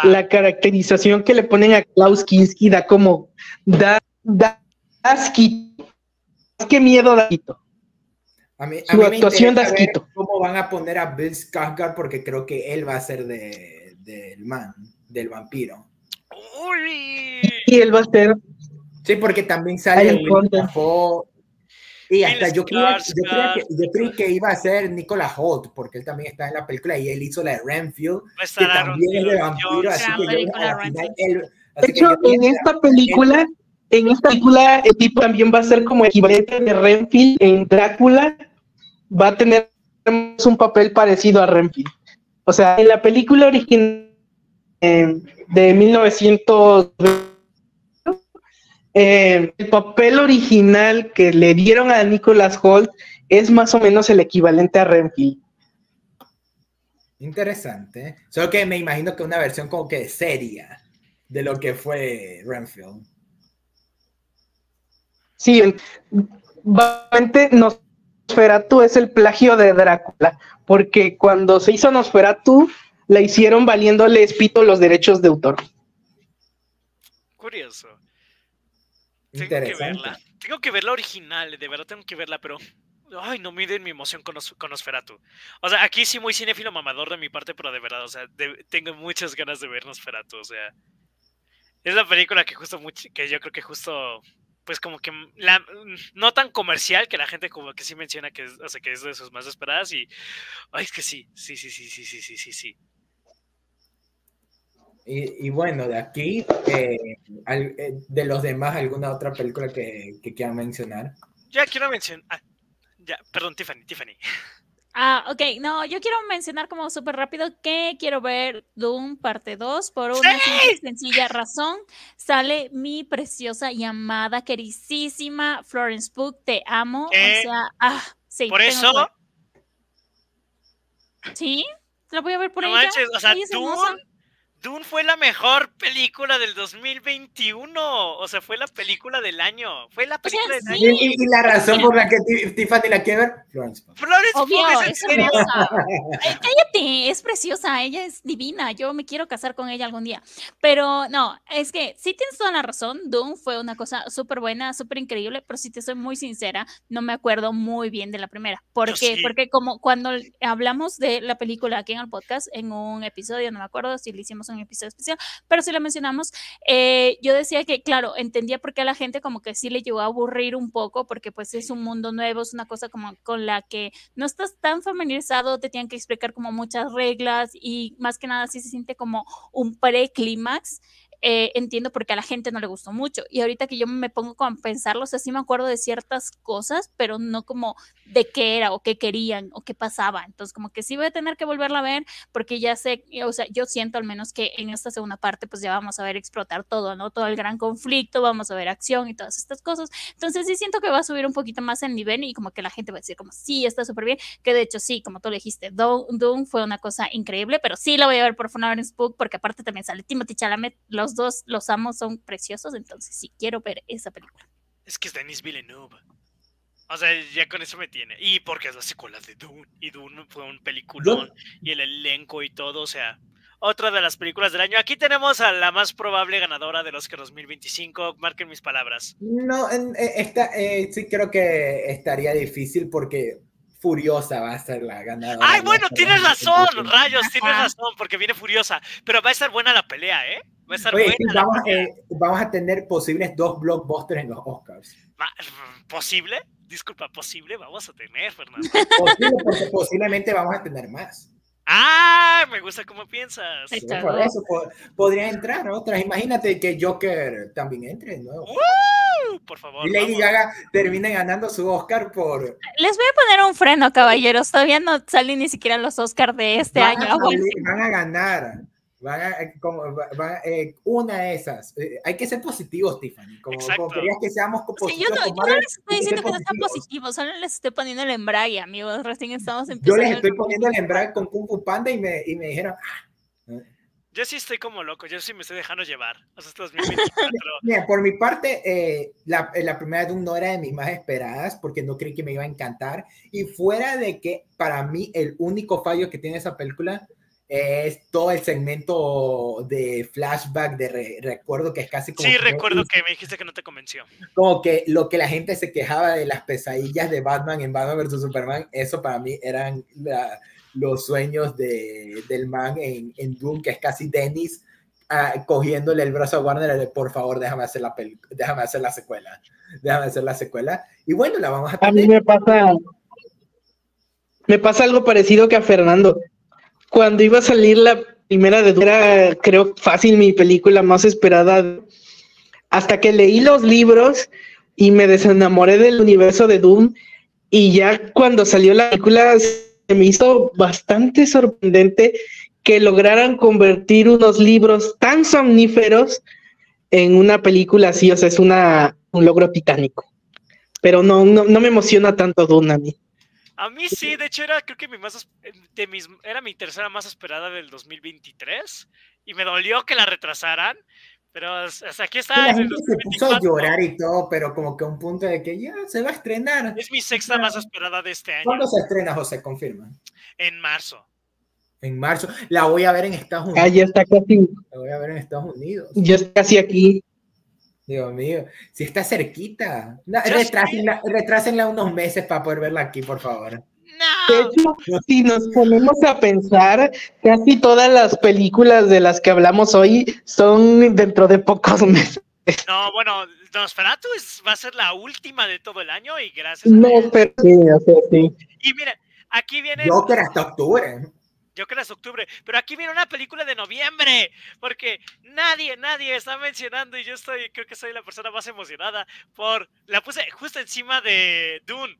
La caracterización que le ponen a Klaus Kinski da como. Da, da asquito. Más que miedo da asquito. A mí, a Su mí actuación me interesa ver cómo van a poner a Bill Skarsgård porque creo que él va a ser de, del man, del vampiro. Uy. Y él va a ser. Sí, porque también sale. Dafoe. Y hasta yo creía, yo, creía que, yo creí que iba a ser Nicolas Holt, porque él también está en la película y él hizo la de Renfield, que también es de vampiro, así que yo final él- De así hecho, yo en esta película, en esta película, el tipo también va a ser como equivalente de Renfield en Drácula. Va a tener un papel parecido a Renfield. O sea, en la película original eh, de 1900, eh, el papel original que le dieron a Nicholas Holt es más o menos el equivalente a Renfield. Interesante. ¿eh? Solo que me imagino que una versión como que seria de lo que fue Renfield. Sí, básicamente Nosferatu es el plagio de Drácula, porque cuando se hizo Nosferatu, la hicieron valiéndole espito los derechos de autor. Curioso. Tengo que verla. Tengo que ver la original, de verdad tengo que verla, pero. Ay, no miden mi emoción con, con Osferatu. O sea, aquí sí muy cinéfilo mamador de mi parte, pero de verdad, o sea, tengo muchas ganas de ver Nosferatu, o sea. Es la película que justo mucho, que yo creo que justo pues como que la, mm, no tan comercial que la gente como que sí menciona que es, o sea, que es de sus más esperadas y ay, es que sí, sí, sí, sí, sí, sí, sí, sí, sí. Y, y bueno, de aquí, eh, eh, de los demás, ¿alguna otra película que, que quieran mencionar? Ya quiero mencionar, ah, ya, perdón, Tiffany, Tiffany. Ah, ok, no, yo quiero mencionar como súper rápido que quiero ver Doom parte 2 por una sencilla razón. Sale mi preciosa y amada, queridísima Florence Pugh, te amo. O sea, ah, sí. Por eso. Sí, la voy a ver por no ella. Manches, o sea, Doom, Dune fue la mejor película del 2021. O sea, fue la película del año. Fue la película del año. Y, la razón por la que Tiffany la quiere ver, Florence. Florence Obvio, es, hermosa. cállate, es preciosa. Ella es divina. Yo me quiero casar con ella algún día. Pero no, es que sí tienes toda la razón. Dune fue una cosa súper buena, súper increíble. Pero si te soy muy sincera, no me acuerdo muy bien de la primera. ¿Por qué? Porque como cuando hablamos de la película aquí en el podcast, en un episodio, no me acuerdo si lo hicimos un episodio especial, pero si la mencionamos, eh, yo decía que, claro, entendía por qué a la gente como que sí le llegó a aburrir un poco, porque pues es un mundo nuevo, es una cosa como con la que no estás tan familiarizado, te tienen que explicar como muchas reglas y más que nada sí se siente como un preclímax. Eh, entiendo porque a la gente no le gustó mucho. Y ahorita que yo me pongo a pensarlo, o sea, sí me acuerdo de ciertas cosas, pero no como de qué era o qué querían o qué pasaba. Entonces, como que sí voy a tener que volverla a ver porque ya sé, o sea, yo siento al menos que en esta segunda parte, pues ya vamos a ver explotar todo, ¿no? Todo el gran conflicto, vamos a ver acción y todas estas cosas. Entonces, sí siento que va a subir un poquito más el nivel y como que la gente va a decir, como, sí, está súper bien. Que de hecho, sí, como tú le dijiste, Doom fue una cosa increíble, pero sí la voy a ver por Florence Spook porque aparte también sale Timothy Chalamet, los dos los amos son preciosos, entonces sí quiero ver esa película. Es que es Denis Villeneuve. O sea, ya con eso me tiene. Y porque es la secuela de Dune. Y Dune fue un peliculón. Y el elenco y todo. O sea, otra de las películas del año. Aquí tenemos a la más probable ganadora del Oscar 2025. Marquen mis palabras. No, eh, esta, eh, sí creo que estaría difícil porque Furiosa va a ser la ganadora. Ay, bueno, tienes razón, rayos, tienes razón, porque viene Furiosa. Pero va a estar buena la pelea, ¿eh? Va a estar buena. Vamos, eh, vamos, a tener posibles dos blockbusters en los Oscars. ¿Posible? Disculpa, ¿posible? Vamos a tener, Fernando. Posible porque posiblemente vamos a tener más. Ah, me gusta cómo piensas. por eso podría entrar otras. Imagínate que Joker también entre de nuevo. por favor. Y Lady Gaga termine ganando su Oscar por. Les voy a poner un freno, caballeros. Todavía no salen ni siquiera los Oscars de este año. van a ganar. Van a, eh, como, eh, una de esas. Eh, hay que ser positivos, Tiffany. Como, como querías que seamos positivos. Sí, yo, no, yo no les estoy diciendo que no sean positivos, solo les estoy poniendo el embrague, amigos. Recién estamos empezando. Yo les estoy poniendo el embrague con Kung Fu Panda y me, y me dijeron. Ah". Yo sí estoy como loco, yo sí me estoy dejando llevar. Mira, por mi parte, la, la, primera Doom no era de mis más esperadas porque no creí que me iba a encantar. Y fuera de que para mí el único fallo que tiene esa película es todo el segmento de flashback de recuerdo que es casi como... Sí, recuerdo que me dijiste que no te convenció. Como que lo que la gente se quejaba de las pesadillas de Batman en Batman vs. Superman, eso para mí eran los sueños de, del man en, en Doom, que es casi Dennis ah, cogiéndole el brazo a Warner de por favor déjame hacer la déjame hacer la secuela, déjame hacer la secuela. Y bueno, la vamos a tener. A mí me pasa... Me pasa algo parecido que a Fernando cuando iba a salir la primera de era creo fácil mi película más esperada hasta que leí los libros y me desenamoré del universo de Doom y ya cuando salió la película se me hizo bastante sorprendente que lograran convertir unos libros tan somníferos en una película así, o sea, es una, un logro titánico. Pero no, no, no me emociona tanto Dune a mí. A mí sí, de hecho era creo que mi más de mis, era mi tercera más esperada del 2023 y me dolió que la retrasaran, pero hasta aquí está. La gente se puso a llorar y todo, pero como que a un punto de que ya se va a estrenar. Es mi sexta más esperada de este año. ¿Cuándo se estrena, José? Confirma. En marzo. En marzo. La voy a ver en Estados Unidos. Ah, ya está casi. La voy a ver en Estados Unidos. Ya está casi aquí. Dios mío, si está cerquita. No, retrásenla, retrásenla, unos meses para poder verla aquí, por favor. De hecho, si nos ponemos a pensar, casi todas las películas de las que hablamos hoy son dentro de pocos meses. No, bueno, Nosferatu va a ser la última de todo el año y gracias. No, pero sí, o sea, sí. Y miren, aquí viene. Joker hasta octubre. Joker hasta octubre. Pero aquí viene una película de noviembre. Porque nadie, nadie está mencionando. Y yo estoy, creo que soy la persona más emocionada. Por. La puse justo encima de Dune.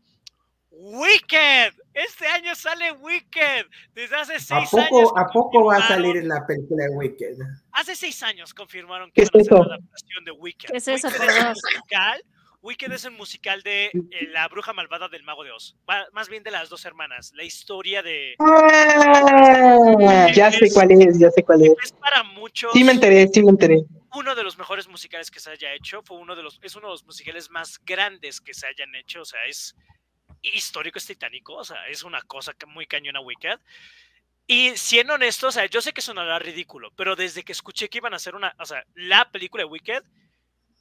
Wicked. Este año sale Wicked. Desde hace seis ¿A poco, años. ¿A poco va a salir la película de Wicked? Hace seis años confirmaron que ¿Qué es la adaptación de Wicked. ¿Qué es eso, Wicked es un musical. Wicked es el musical de eh, La Bruja Malvada del Mago de Oz. Más bien de las dos hermanas. La historia de. Ah, ya sé cuál es, ya sé cuál es. Es para muchos. Sí me enteré, sí me enteré. Uno de los mejores musicales que se haya hecho. Fue uno de los. Es uno de los musicales más grandes que se hayan hecho. O sea, es histórico, es titánico. O sea, es una cosa que muy cañona Wicked. Y siendo honesto, o sea, yo sé que sonará ridículo, pero desde que escuché que iban a hacer una, o sea, la película de Wicked,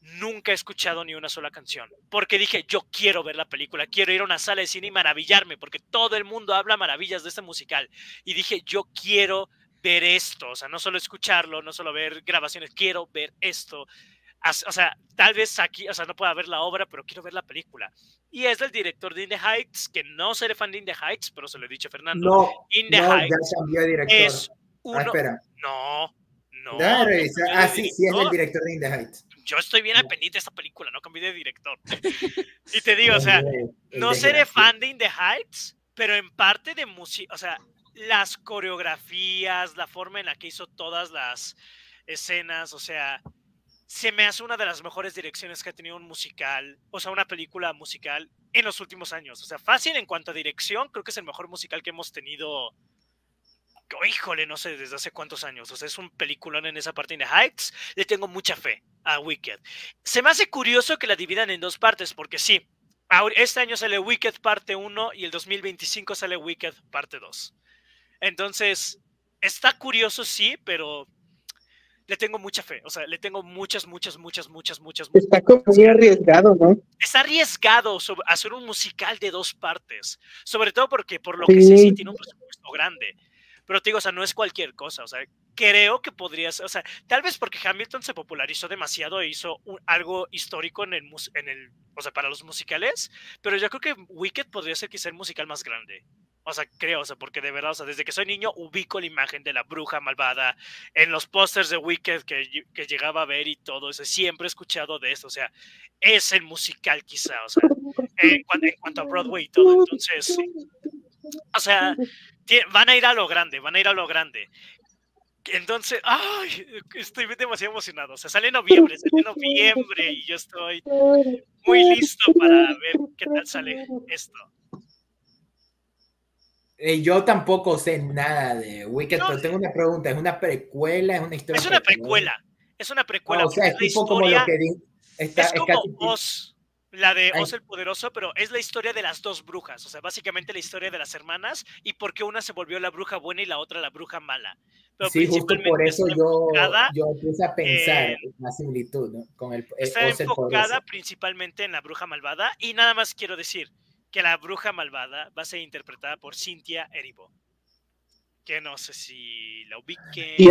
nunca he escuchado ni una sola canción. Porque dije, yo quiero ver la película, quiero ir a una sala de cine y maravillarme, porque todo el mundo habla maravillas de este musical. Y dije, yo quiero ver esto, o sea, no solo escucharlo, no solo ver grabaciones, quiero ver esto. O sea, tal vez aquí, o sea, no pueda ver la obra, pero quiero ver la película. Y es del director de In the Heights, que no seré fan de In the Heights, pero se lo he dicho a Fernando. No, In the no, Heights ya cambió de director. es Ah, uno. espera. no, no. Cambió Ah, sí, sí, es el director. director de In the Heights. Yo estoy bien al pendiente de esta película, no cambié de director. y te digo, o sea, no seré fan de In the Heights, pero en parte de música, o sea, las coreografías, la forma en la que hizo todas las escenas, o sea, se me hace una de las mejores direcciones que ha tenido un musical, o sea, una película musical en los últimos años. O sea, fácil en cuanto a dirección, creo que es el mejor musical que hemos tenido. Oh, híjole, no sé desde hace cuántos años. O sea, es un peliculón en esa parte de Heights. Le tengo mucha fe a Wicked. Se me hace curioso que la dividan en dos partes, porque sí, este año sale Wicked parte 1 y el 2025 sale Wicked parte 2. Entonces, está curioso, sí, pero le tengo mucha fe. O sea, le tengo muchas, muchas, muchas, muchas, muchas. Está como muy arriesgado, ¿no? Es arriesgado sobre- hacer un musical de dos partes. Sobre todo porque, por lo que sé, sí Sí. tiene un presupuesto grande. Pero te digo, o sea, no es cualquier cosa. O sea, creo que podría ser, o sea, tal vez porque Hamilton se popularizó demasiado e hizo un- algo histórico en el, en el, o sea, para los musicales, pero yo creo que Wicked podría ser quizá el musical más grande. O sea, creo, o sea, porque de verdad, o sea, desde que soy niño ubico la imagen de la bruja malvada en los pósters de Wicked que, que llegaba a ver y todo, o sea, siempre he escuchado de esto, o sea, es el musical quizá, o sea, en, cuan- en cuanto a Broadway y todo, entonces. O sea, van a ir a lo grande, van a ir a lo grande. Entonces, ay, estoy demasiado emocionado. O sea, sale en noviembre, sale en noviembre y yo estoy muy listo para ver qué tal sale esto. Eh, yo tampoco sé nada de Wicked, No, pero tengo una pregunta. ¿Es una precuela? ¿Es una historia? Es una precuela, es una precuela. O sea, es tipo como lo que di- está, es como casi- Oz, la de. Oz el Poderoso, pero es la historia de las dos brujas. O sea, básicamente la historia de las hermanas y por qué una se volvió la bruja buena y la otra la bruja mala. Pero Sí, justo por eso yo, yo empecé a pensar en- en la similitud, ¿no? Con el Está Oz enfocada principalmente en la bruja malvada y nada más quiero decir que la bruja malvada va a ser interpretada por Cynthia Erivo. Que no sé si la ubiquen. ¿Y?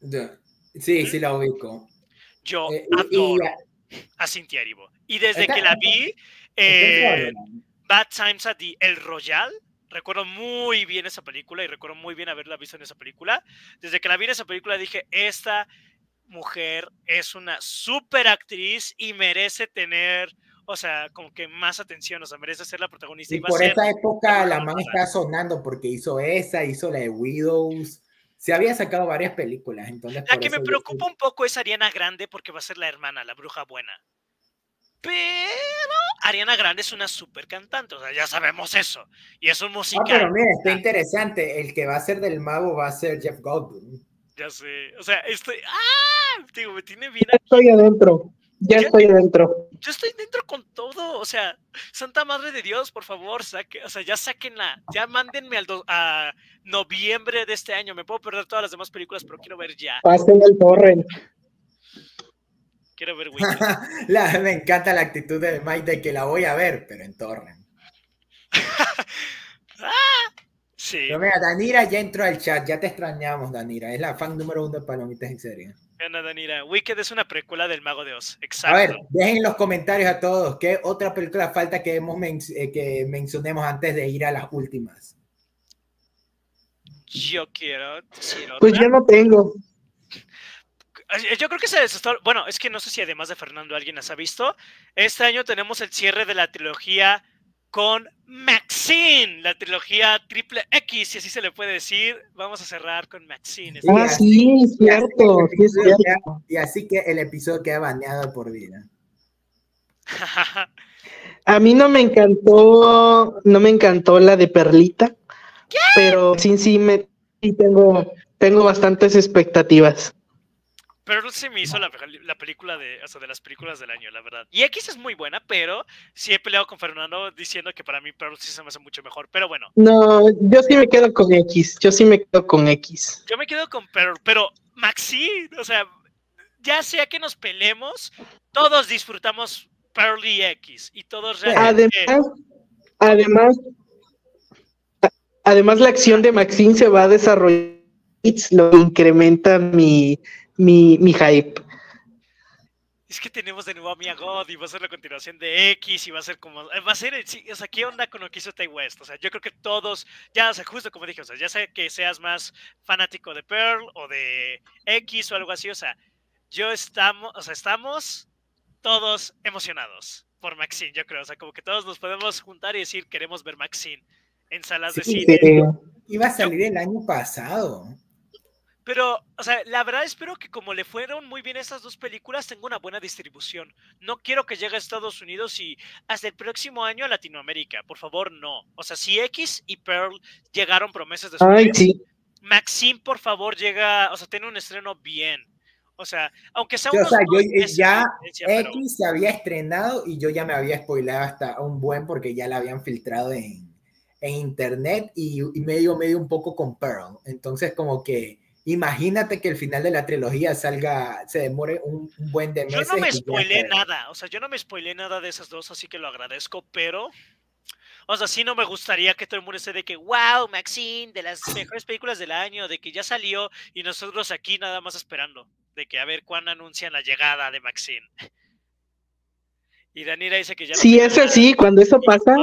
De- Sí, sí la ubico. Yo Eh, y- y- adoro a Cynthia Erivo. Y desde que la vi, eh, Bad Times at the El Royal. Recuerdo muy bien esa película y recuerdo muy bien haberla visto en esa película. Desde que la vi en esa película dije, esta mujer es una super actriz y merece tener, o sea, como que más atención, o sea, merece ser la protagonista. Y por esa época la man está sonando porque hizo esa, hizo la de Widows. Se había sacado varias películas, entonces La que me yo preocupa un poco es Ariana Grande porque va a ser la hermana, la bruja buena. Pero Ariana Grande es una super cantante, o sea, ya sabemos eso. Y es un Ah, musical. pero mira, está interesante. El que va a ser del mago va a ser Jeff Goldblum. Ya sé. O sea, estoy. ¡Ah! Digo, me tiene bien. Ya estoy adentro. Ya ¿Qué? estoy adentro. Yo estoy dentro con todo. O sea, Santa Madre de Dios, por favor, saque, o sea, ya sáquenla. Ya mándenme al do- a noviembre de este año. Me puedo perder todas las demás películas, pero quiero ver ya. Pasen el torrent. Quiero ver la, me encanta la actitud de Mike de que la voy a ver, pero en torrent. ah, sí. Pero mira, Danira ya entró al chat, ya te extrañamos, Danira. Es la fan número uno de Palomitas en serie. Danira. Wicked es una precuela del Mago de Oz. Exacto. A ver, dejen en los comentarios a todos qué otra película falta que, hemos eh, que mencionemos antes de ir a las últimas. Yo quiero Pues yo no tengo. Yo creo que se Bueno, es que no sé si además de Fernando alguien las ha visto. Este año tenemos el cierre de la trilogía con Maxine, la trilogía triple X, si así se le puede decir. Vamos a cerrar con Maxine. Ah, sí, cierto, Y así que el episodio queda baneado por vida. a mí no me encantó, no me encantó la de Perlita, pero sí, sí, me, sí tengo, tengo bastantes expectativas. Pero se me hizo la, película de, o sea, de las películas del año, la verdad. Y X es muy buena, pero sí he peleado con Fernando diciendo que para mí Pearl sí se me hace mucho mejor. Pero bueno. No, yo sí me quedo con X. Yo sí me quedo con X. Yo me quedo con Pearl, pero Maxi, o sea, ya sea que nos peleemos, todos disfrutamos Pearl y X. Y todos realmente. Además, además, además la acción de Maxine se va a desarrollar. Lo incrementa mi mi, mi hype. Es que tenemos de nuevo a Mia God y va a ser la continuación de X y va a ser como. Eh, va a ser. O sea, ¿qué onda con lo que hizo Tay West? O sea, yo creo que todos. Ya, o sea, justo como dije, o sea, ya sé que seas más fanático de Pearl o de X o algo así. O sea, yo estamos. O sea, estamos todos emocionados por Maxine, yo creo. O sea, como que todos nos podemos juntar y decir queremos ver Maxine en salas de cine. Iba a salir el año pasado. Pero, o sea, la verdad espero que como le fueron muy bien estas dos películas, tenga una buena distribución. No quiero que llegue a Estados Unidos y hasta el próximo año a Latinoamérica. Por favor, no. O sea, si X y Pearl llegaron promesas de Ay, sí. Maxine, por favor, llega, o sea, tiene un estreno bien. O sea, aunque sea o sea, yo, ya X se había estrenado y yo ya me había spoilado hasta un buen porque ya la habían filtrado en, en internet y, y medio, medio un poco con Pearl. Entonces, como que Imagínate que el final de la trilogía salga, se demore un, buen de meses. Yo no me spoilé nada, o sea, yo no me spoilé nada de esas dos, así que lo agradezco, pero, o sea, sí no me gustaría que todo el mundo esté de que, wow, Maxine, de las mejores películas del año, de que ya salió y nosotros aquí nada más esperando, de que a ver cuándo anuncian la llegada de Maxine. Y Danira dice que ya... Sí, eso sí, cuando eso pasa,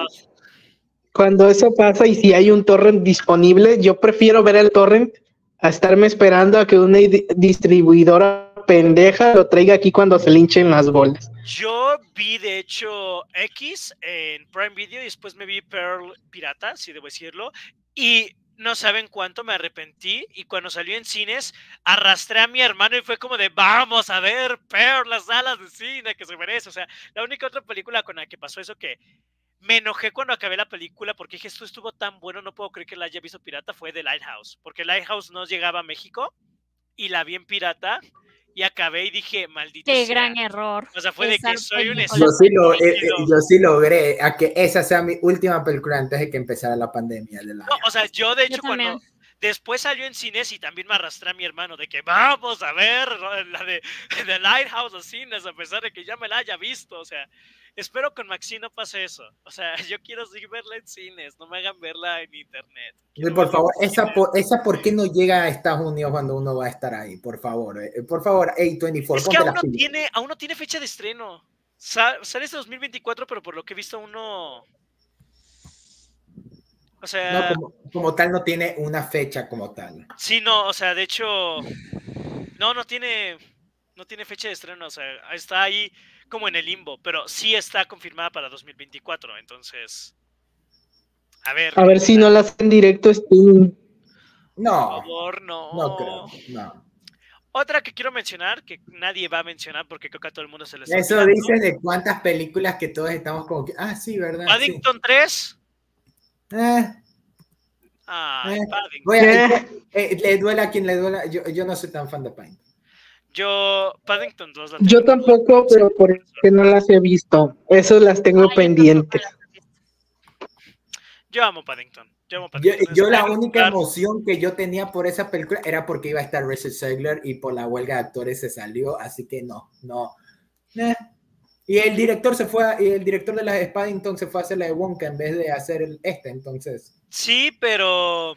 cuando eso pasa y si hay un torrent disponible, yo prefiero ver el torrent a estarme esperando a que una distribuidora pendeja lo traiga aquí cuando se linchen las bolas. Yo vi de hecho X en Prime Video y después me vi Pearl Pirata, si debo decirlo, y no saben cuánto me arrepentí y cuando salió en cines arrastré a mi hermano y fue como de vamos a ver Pearl, las salas de cine que se merece. O sea, la única otra película con la que pasó eso que me enojé cuando acabé la película porque dije, esto estuvo tan bueno, no puedo creer que la haya visto pirata, fue The Lighthouse, porque Lighthouse no llegaba a México y la vi en pirata y acabé y dije, maldito Qué gran error. O sea, fue de que soy un yo sí, lo, eh, eh, yo sí logré a que esa sea mi última película antes de que empezara la pandemia. De no, o sea, yo de hecho cuando... Después salió en cines y también me arrastré a mi hermano de que vamos a ver la de, The Lighthouse o cines, a pesar de que ya me la haya visto. O sea, Espero con Maxi no pase eso. O sea, yo quiero verla en cines, no me hagan verla en internet. por favor, esa por, esa por qué no llega a Estados Unidos cuando uno va a estar ahí, por favor. Eh, por favor, A24. Es que aún no, tiene, aún no tiene fecha de estreno. Sale este 2024, pero por lo que he visto uno... O sea... como, como, tal no tiene una fecha como tal. Sí, no, o sea, de hecho... No, no tiene... No tiene fecha de estreno, o sea, está ahí como en el limbo, pero sí está confirmada para 2024, entonces... A ver. A ver si no la hacen directo Steam. No. Por favor, no. No creo, no. Otra que quiero mencionar, que nadie va a mencionar porque creo que a todo el mundo se les Eso dice de cuántas películas que todos estamos como que. Ah, sí, ¿verdad? Paddington 3. Eh. Ah, eh. Paddington. Eh, le duela a quien le duela. Yo, yo no soy tan fan de Paddington. Yo, Paddington 2 Yo tampoco, pero porque no las he visto. Eso las tengo pendientes. Yo amo Paddington. Yo, yo, la única emoción que yo tenía por esa película era porque iba a estar Richard Segler y por la huelga de actores se salió, así que no, no, Eh. Y el director se fue, a- y el director de las de Paddington se fue a hacer la de Wonka en vez de hacer el, este, entonces. Sí, pero.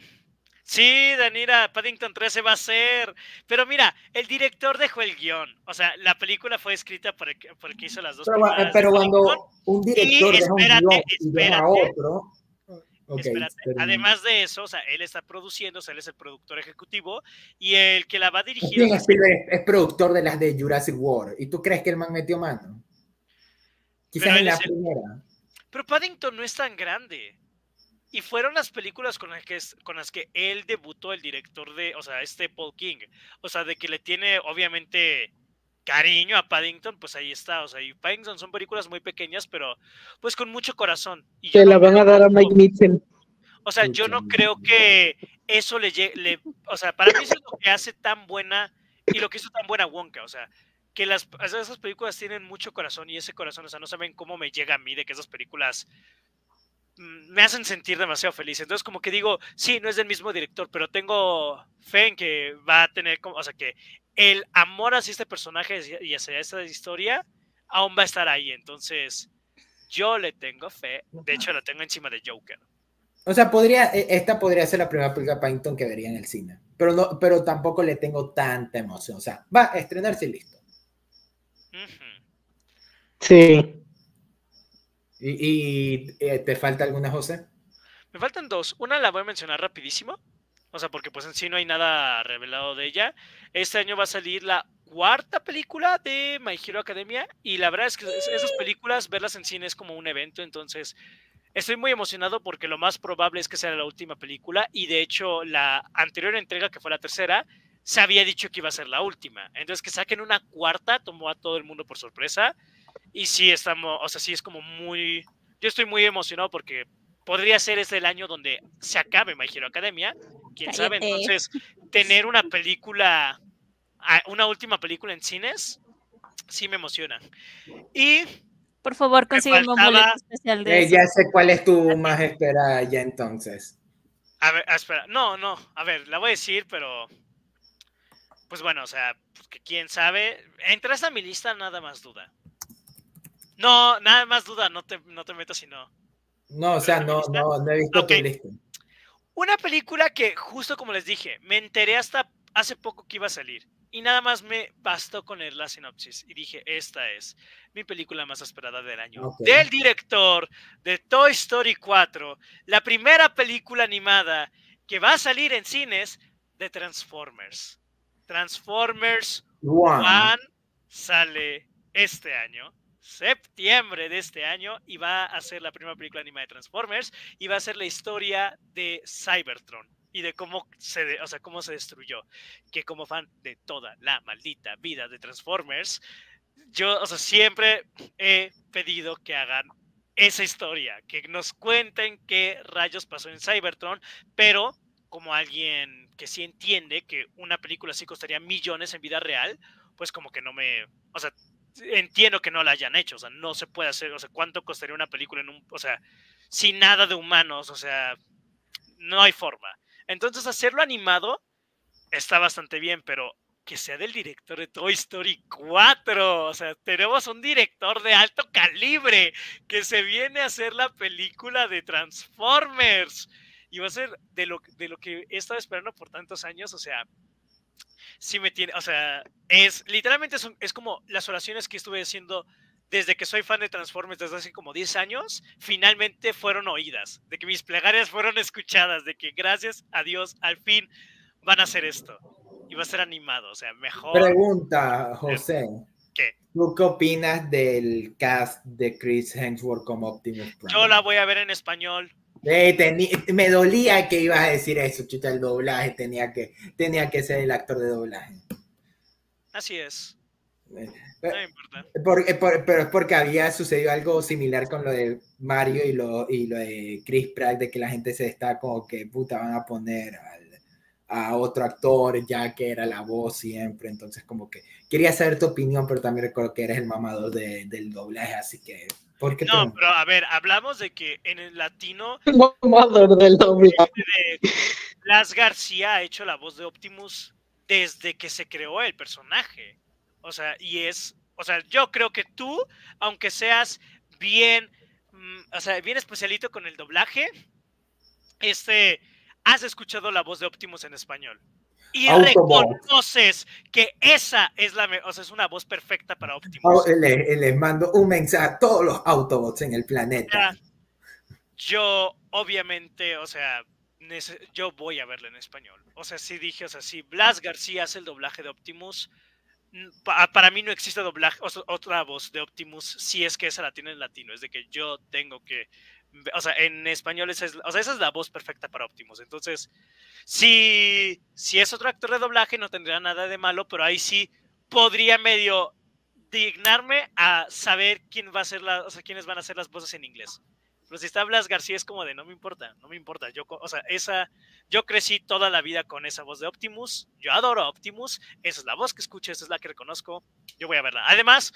Sí, Danira, Paddington 3 se va a hacer. Pero mira, el director dejó el guion. O sea, la película fue escrita por el, que- por el que hizo las dos Pero, pero cuando un director deja un guion y deja otro. ok, Espérate, pero- Además de eso, o sea, él está produciendo, o sea, él es el productor ejecutivo y el que la va a dirigir. Es, es productor de las de Jurassic World. ¿Y tú crees que el man metió mano? Quizás Pero en la el- primera. Pero Paddington no es tan grande. Y fueron las películas con las que, es- con las que él debutó, el director de, o sea, este Paul King. O sea, de que le tiene, obviamente, cariño a Paddington, pues ahí está. O sea, y Paddington son películas muy pequeñas, pero pues con mucho corazón. Y yo Se no la van a dar a Mike Mitchell. O sea, yo no creo que eso le llegue, o sea, para mí eso es lo que hace tan buena y lo que hizo tan buena Wonka, o sea, que esas películas tienen mucho corazón y ese corazón, o sea, no saben cómo me llega a mí de que esas películas mm, me hacen sentir demasiado feliz. Entonces, como que digo, sí, no es del mismo director, pero tengo fe en que va a tener, o sea, que el amor hacia este personaje y hacia esta historia aún va a estar ahí. Entonces, yo le tengo fe. De hecho, lo tengo encima de Joker. O sea, podría, eh, esta podría ser la primera película de Paddington que vería en el cine. Pero, no, pero tampoco le tengo tanta emoción. O sea, va a estrenarse y listo. Ujú. ¿Y, Sí. y, eh, te falta alguna, José? Me faltan dos. Una la voy a mencionar rapidísimo. O sea, porque pues en sí no hay nada revelado de ella. Este año va a salir la cuarta película de My Hero Academia. Y la verdad es que es- esas películas, verlas en cine es como un evento. Entonces, estoy muy emocionado porque lo más probable es que sea la última película. Y de hecho, la anterior entrega, que fue la tercera, se había dicho que iba a ser la última. Entonces, que saquen una cuarta tomó a todo el mundo por sorpresa. Y sí, estamos, o sea, sí es como muy... Yo estoy muy emocionado porque podría ser este el año donde se acabe My Hero Academia. Quién sabe, entonces tener una película, una última película en cines, sí me emociona. Y Por favor, consígueme un boleto especial de Eh, ya sé cuál es tu más esperada ya entonces. A ver, ah, espera, no, no, a ver, la voy a decir, pero. Pues bueno, o sea, pues que quién sabe. Entras a mi lista, nada más duda. No, nada más duda, no te, no te metas si no. No, o sea, no, no, no he visto tu lista. Una película que, justo como les dije, me enteré hasta hace poco que iba a salir. Y nada más me bastó con leer la sinopsis. Y dije, esta es mi película más esperada del año. Del director de Toy Story 4, la primera película animada que va a salir en cines de Transformers. Transformers One. One sale este año, septiembre de este año, y va a ser la primera película animada de Transformers, y va a ser la historia de Cybertron y de cómo se, de- o sea, cómo se destruyó. Que como fan de toda la maldita vida de Transformers, yo, o sea, siempre he pedido que hagan esa historia, que nos cuenten qué rayos pasó en Cybertron, pero como alguien que sí entiende que una película así costaría millones en vida real, pues como que no me, o sea, entiendo que no la hayan hecho, o sea, no se puede hacer, o sea, ¿cuánto costaría una película en un, o sea, sin nada de humanos, o sea, no hay forma. Entonces hacerlo animado está bastante bien, pero que sea del director de Toy Story 4, o sea, tenemos un director de alto calibre que se viene a hacer la película de Transformers y va a ser de lo, de lo que he estado esperando por tantos años, o sea, sí me tiene, o sea, es literalmente son- es como las oraciones que estuve haciendo desde que soy fan de Transformers desde hace como 10 años, finalmente fueron oídas, de que mis plegarias fueron escuchadas, de que gracias a Dios al fin van a hacer esto. Y va a ser animado, o sea, mejor. Pregunta, José. ¿Qué? ¿Tú qué opinas del cast de Chris Hemsworth como Optimus Prime? Yo la voy a ver en español. Eh, me dolía que ibas a decir eso, chuta, el doblaje tenía que, tenía que ser el actor de doblaje. Así es. Eh, No me importa. por- eh, por- pero es porque había sucedido algo similar con lo de Mario y lo, y lo de Chris Pratt, de que la gente se está como que puta van a poner a otro actor ya que era la voz siempre, entonces como que quería saber tu opinión, pero también recuerdo que eres el mamador de- del doblaje, así que ¿por qué No, te- pero a ver, hablamos de que en el latino Mamador del doblaje. de Blas García ha hecho la voz de Optimus desde que se creó el personaje. O sea, y es, o sea, yo creo que tú, aunque seas bien, mm, o sea, bien especialito con el doblaje, este, has escuchado la voz de Optimus en español. Y reconoces que esa es la, o sea, es una voz perfecta para Optimus. les, mando un mensaje a todos los Autobots en el planeta. yo, obviamente, o sea, yo voy a verlo en español. O sea, si dije, o sea, si Blas García hace el doblaje de Optimus, para mí no existe doblaje, otra voz de Optimus si es que esa la tiene en latino. Es de que yo tengo que, o sea, en español esa es, o sea, esa es la voz perfecta para Optimus. Entonces, si, si es otro actor de doblaje no tendría nada de malo, pero ahí sí podría medio dignarme a saber quién va a ser o sea, quiénes van a ser las voces en inglés. Pero si está Blas García es como de no me importa, no me importa. Yo, o sea, esa, yo crecí toda la vida con esa voz de Optimus. Yo adoro Optimus. Esa es la voz que escucho, esa es la que reconozco. Yo voy a verla. Además,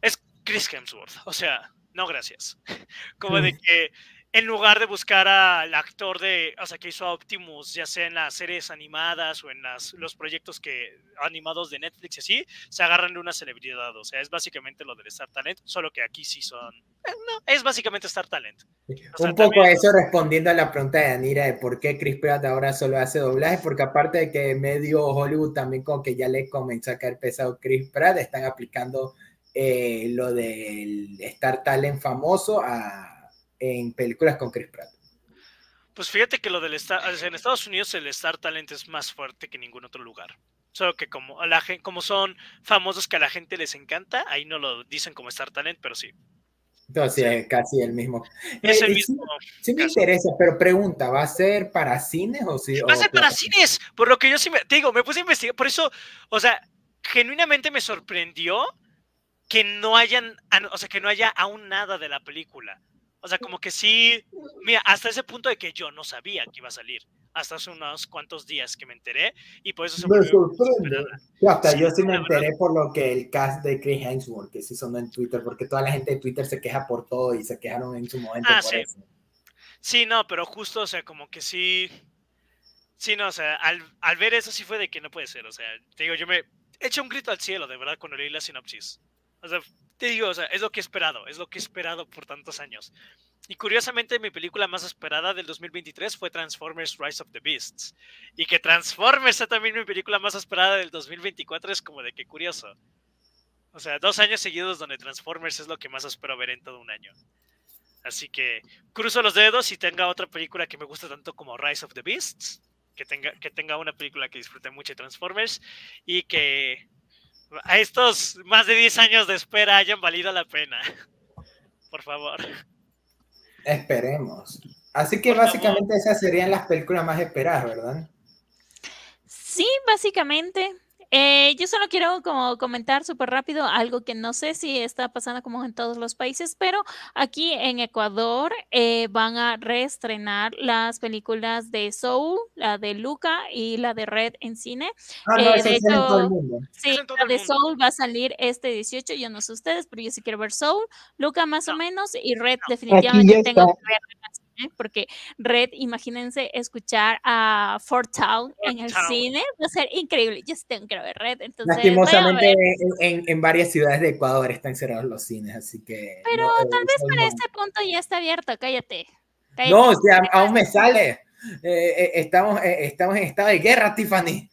es Chris Hemsworth. O sea, no gracias. Como de que en lugar de buscar al actor de, o sea, que hizo Optimus, ya sea en las series animadas o en las, los proyectos que animados de Netflix y así, se agarran de una celebridad. O sea, es básicamente lo del Star Talent, solo que aquí sí son. Eh, no, es básicamente Star Talent. Un poco a eso respondiendo a la pregunta de Anira de por qué Chris Pratt ahora solo hace doblaje, porque aparte de que medio Hollywood también como que ya le comenzó a caer pesado Chris Pratt, están aplicando eh, lo del Star Talent famoso a en películas con Chris Pratt. Pues fíjate que lo del Star, en Estados Unidos el Star Talent es más fuerte que en ningún otro lugar. Solo que como, la, como son famosos que a la gente les encanta, ahí no lo dicen como Star Talent, pero sí. Entonces, es casi el mismo. Es el eh, mismo. Sí, me interesa, pero pregunta, ¿va a ser para cines o sí? Va a ser para cines, por lo que yo sí me, digo, me puse a investigar, por eso, o sea, genuinamente me sorprendió que no hayan, o sea, que no haya aún nada de la película. O sea, como que sí, mira, hasta ese punto de que yo no sabía que iba a salir, hasta hace unos cuantos días que me enteré, y por eso se me sorprende. hasta yo sí me enteré por lo que el cast de Chris Hemsworth, que sí sonó en Twitter, porque toda la gente de Twitter se queja por todo y se quejaron en su momento ah, por sí. eso. Sí, no, pero justo, o sea, como que sí, sí, no, o sea, al, al ver eso sí fue de que no puede ser, o sea, te digo, yo me eché un grito al cielo, de verdad, cuando leí la sinopsis. O sea, te digo, es lo que he esperado, es lo que he esperado por tantos años. Y curiosamente, mi película más esperada del 2023 fue Transformers Rise of the Beasts. Y que Transformers sea también mi película más esperada del 2024 es como de que curioso. O sea, dos años seguidos donde Transformers es lo que más espero ver en todo un año. Así que cruzo los dedos y tenga otra película que me gusta tanto como Rise of the Beasts. Que tenga, que tenga una película que disfrute mucho de Transformers. Y que a estos más de 10 años de espera hayan valido la pena. Por favor. Esperemos. Así que básicamente esas serían las películas más esperadas, ¿verdad? Sí, básicamente. Eh, yo solo quiero como comentar súper rápido algo que no sé si está pasando como en todos los países, pero aquí en Ecuador eh, van a reestrenar las películas de Soul, la de Luca y la de Red en cine. Ah, no, eh, de hecho, sí, la de Soul va a salir este 18, yo no sé ustedes, pero yo sí quiero ver Soul, Luca más o menos y Red definitivamente tengo que ver ¿eh? porque Red, imagínense escuchar a Fort Town en el cine, va a ser increíble. Yo sí tengo que ver Red, entonces. Lastimosamente, en, en, varias ciudades de Ecuador están cerrados los cines, así que. Pero eh, tal vez para este punto ya está abierto, cállate. No, o sea, aún me sale. Eh, estamos, estamos en estado de guerra, Tiffany.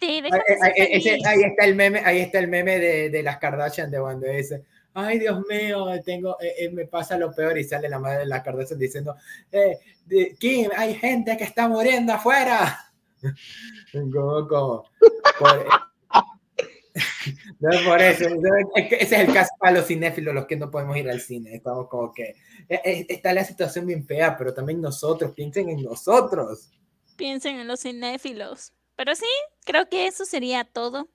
ahí, está el meme, ahí está el meme de, de las Kardashian de cuando dice ay Dios mío, tengo, eh, eh, me pasa lo peor y sale la madre de la Kardashian diciendo, eh, Kim, hay gente que está muriendo afuera. como, como, por, no es por eso, ese es el caso para los cinéfilos, los que no podemos ir al cine, estamos como que, está la situación bien fea, pero también nosotros, piensen en nosotros. Piensen en los cinéfilos. Pero sí, creo que eso sería todo.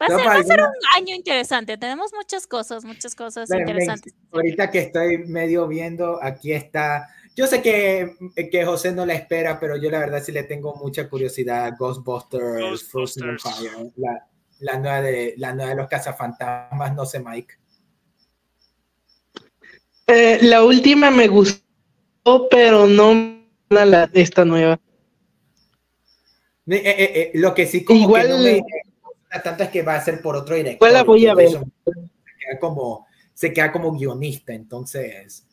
Va a, ser, un año interesante. Tenemos muchas cosas, muchas cosas interesantes. ahorita que estoy medio viendo, aquí está. Yo sé que, que José no la espera, pero yo la verdad sí le tengo mucha curiosidad. Ghostbusters, Frozen Fire, la, la, nueva de, la nueva de los cazafantasmas, no sé, Mike. Eh, la última me gustó, pero no la, esta nueva. Eh, eh, lo que sí como Igual, que no me tanto es que va a ser por otro director. Pues la voy a ver. Se queda como, se queda como guionista, entonces.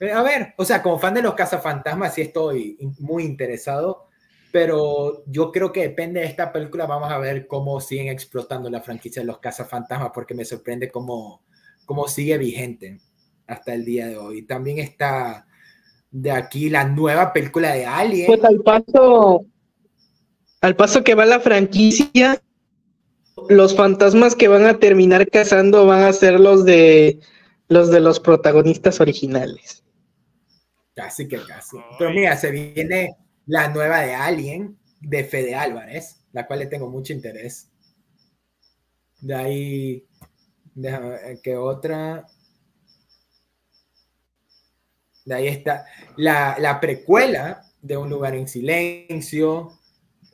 eh, A ver, o sea, como fan de los cazafantasmas sí estoy muy interesado, pero yo creo que depende de esta película, vamos a ver cómo siguen explotando la franquicia de los cazafantasmas, porque me sorprende cómo, cómo sigue vigente hasta el día de hoy. También está de aquí la nueva película de Alien. Pues al paso, al paso que va la franquicia, los fantasmas que van a terminar cazando van a ser los de los de los protagonistas originales. Casi que casi. Pero mira, se viene la nueva de Alien, de Fede Álvarez, la cual le tengo mucho interés. De ahí, déjame ver, ¿qué otra? De ahí está la, la precuela de Un lugar en silencio.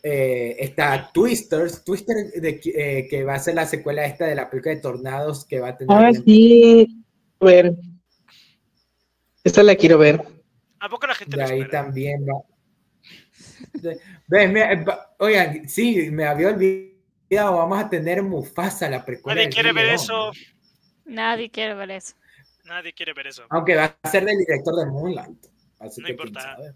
Eh, está Twisters, Twister de, eh, que va a ser la secuela esta de la película de Tornados que va a tener. Ah, sí. A ver. Esta la quiero ver. ¿A poco la gente De ahí espera? también va. De- ve, me- va- oigan, sí, me había olvidado. Vamos a tener Mufasa, la precuela. Nadie quiere ver eso. Nadie quiere ver eso. Nadie quiere ver eso. Aunque va a ser del director de Moonlight. Así No que quién importa. sabe.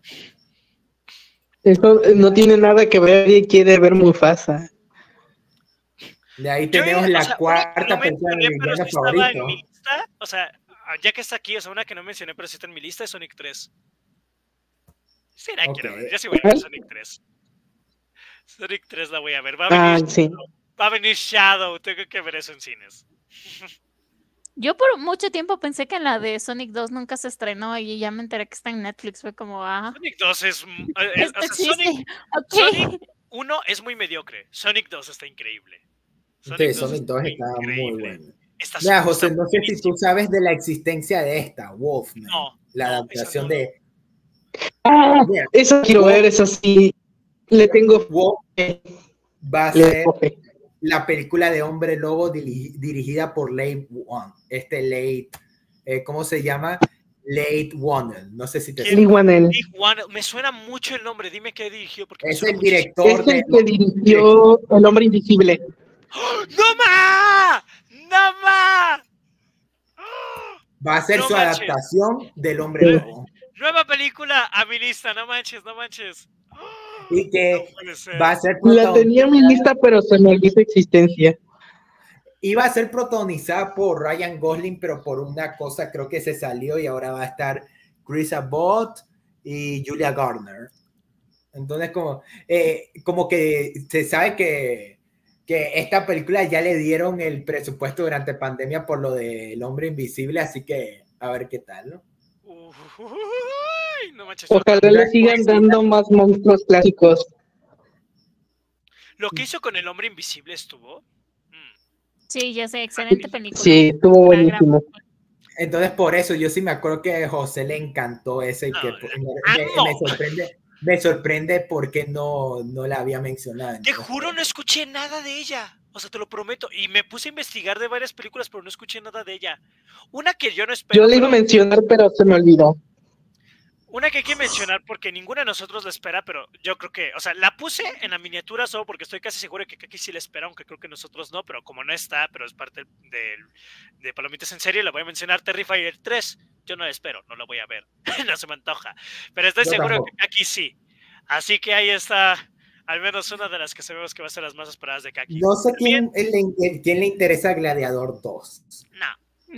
Eso no tiene nada que ver y quiere ver Mufasa. De ahí Yo, tenemos o la sea, una que cuarta no película de mi mencioné, pero en favorito. mi lista, o sea, ya que está aquí, o sea, una que no mencioné, pero sí está en mi lista es Sonic 3. Sí, la quiero Ok. ver. Yo sí voy a ver Sonic 3. Sonic 3 la voy a ver. Va a Ah, venir, sí. va a venir Shadow. Tengo que ver eso en cines. Yo por mucho tiempo pensé que la de Sonic 2 nunca se estrenó y ya me enteré que está en Netflix. Fue como, ah, Sonic 2 es. eh, eh, esto o sea, existe. Sonic Ok. Sonic 1 es muy mediocre. Sonic 2 está increíble. Sí, Sonic 2 está muy bueno. Está Mira, José, no sé si tú sabes de la existencia de esta, Wolfman. No, la no, adaptación esa no. de. Ah, Mira, eso quiero ver, eso sí. Le tengo Wolf va a ser. La película de Hombre Lobo diri- dirigida por Late One. Este Late, eh, ¿cómo se llama? Late Wannell. No sé si te. Lee One, me suena mucho el nombre. Dime qué dirigió. Porque Es el director Es de. el que dirigió El Hombre Invisible. ¡Oh! ¡No más! ¡No más! Va a ser No su manches. adaptación del Hombre. Lobo. Nueva película a mi lista. No manches, no manches. Y que No va a ser La tenía en mi lista, pero se me olvidó existencia. iba a ser protagonizada por Ryan Gosling, pero por una cosa creo que se salió y ahora va a estar Chris Abbott y Julia Garner. Entonces, como, eh, como que se sabe que, que esta película ya le dieron el presupuesto durante pandemia por lo del hombre invisible, así que a ver qué tal, ¿no? Uy, no manches. Ojalá le sigan dando más monstruos clásicos. Lo que hizo con el hombre invisible estuvo. Mm. Sí, ya sé, excelente película. Sí, estuvo buenísimo. Entonces, por eso yo sí me acuerdo que a José le encantó ese y No, me, sorprende, me sorprende porque no, no la había mencionado. Te juro, no escuché nada de ella. O sea, te lo prometo. Y me puse a investigar de varias películas, pero no escuché nada de ella. Una que yo no espero. Yo le iba a mencionar, pero se me olvidó. Una que hay que mencionar porque ninguno de nosotros la espera, pero yo creo que, o sea, la puse en la miniatura solo porque estoy casi seguro de que aquí sí la espera, aunque creo que nosotros no, pero como no está, pero es parte del- de Palomitas en serie, la voy a mencionar Terrifier 3. Yo no la espero, no la voy a ver, no se me antoja, pero estoy Yo seguro tampoco. que aquí sí. Así que ahí está, al menos una de las que sabemos que va a ser las más esperadas de Kaki. No sé quién le, quién le interesa Gladiador 2. No.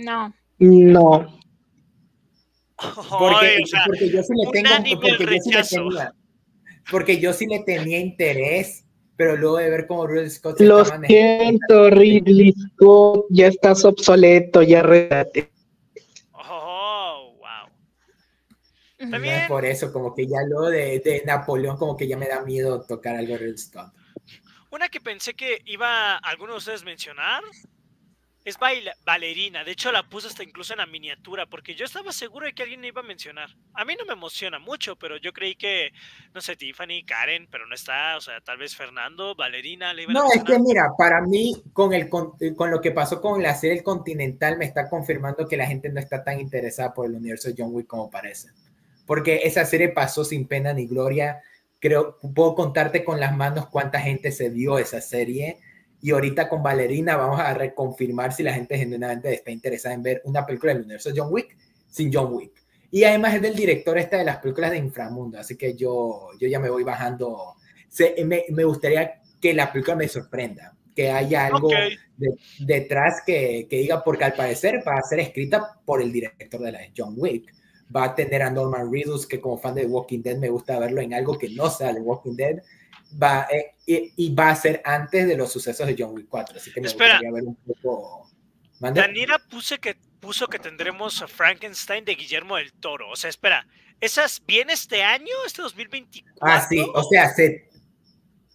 No. No. Porque, Ay, o sea, porque yo sí le tengo, porque yo sí le rechazo. tenía, porque yo sí le tenía interés, pero luego de ver cómo Ridley Scott se Lo siento, Ridley Scott, ya estás obsoleto, ya regate. oh, wow. También- entonces por eso, como que ya luego de, de Napoleón, como que ya me da miedo tocar algo de Scott. Una que pensé que iba alguno de ustedes mencionar es baila- Valerina. De hecho, la puse hasta incluso en la miniatura porque yo estaba seguro de que alguien iba a mencionar. A mí no me emociona mucho, pero yo creí que, no sé, Tiffany, Karen, pero no está. O sea, tal vez Fernando, Valerina, le iban a No, es que mira, para mí, con, el, con, con lo que pasó con la serie El Continental, me está confirmando que la gente no está tan interesada por el universo de John Wick como parece. Porque esa serie pasó sin pena ni gloria. Creo, puedo contarte con las manos cuánta gente se vio esa serie Y ahorita con Valerina vamos a reconfirmar si la gente genuinamente está interesada en ver una película del universo John Wick sin John Wick. Y además es del director esta de las películas de Inframundo, así que yo, yo ya me voy bajando. Se, me, me, gustaría que la película me sorprenda, que haya algo de- detrás que, que diga, porque al parecer va a ser escrita por el director de la de John Wick. Va a tener a Norman Reedus, que como fan de Walking Dead me gusta verlo en algo que no sea de Walking Dead. Va, eh, y, y va a ser antes de los sucesos de John Wick 4, así que me Espera. gustaría ver un poco... ¿Mande? Danira puse que, puso que tendremos a Frankenstein de Guillermo del Toro. O sea, espera, ¿esas viene este año, este 2024? Ah, sí, o sea, se,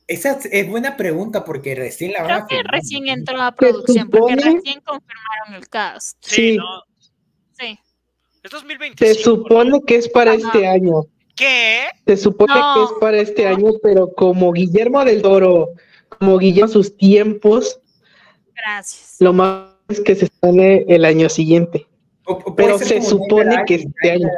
esa es buena pregunta porque recién la van Creo a que recién entró a producción, porque recién confirmaron el cast. Sí, Sí. ¿no? Es 2025. Se supone que es para Ajá. este año. ¿Qué? Se supone No. que es para este año, pero como Guillermo del Toro, como Guillermo sus tiempos, Gracias. lo más es que se estane el año siguiente. O- o puede Pero se supone que este año.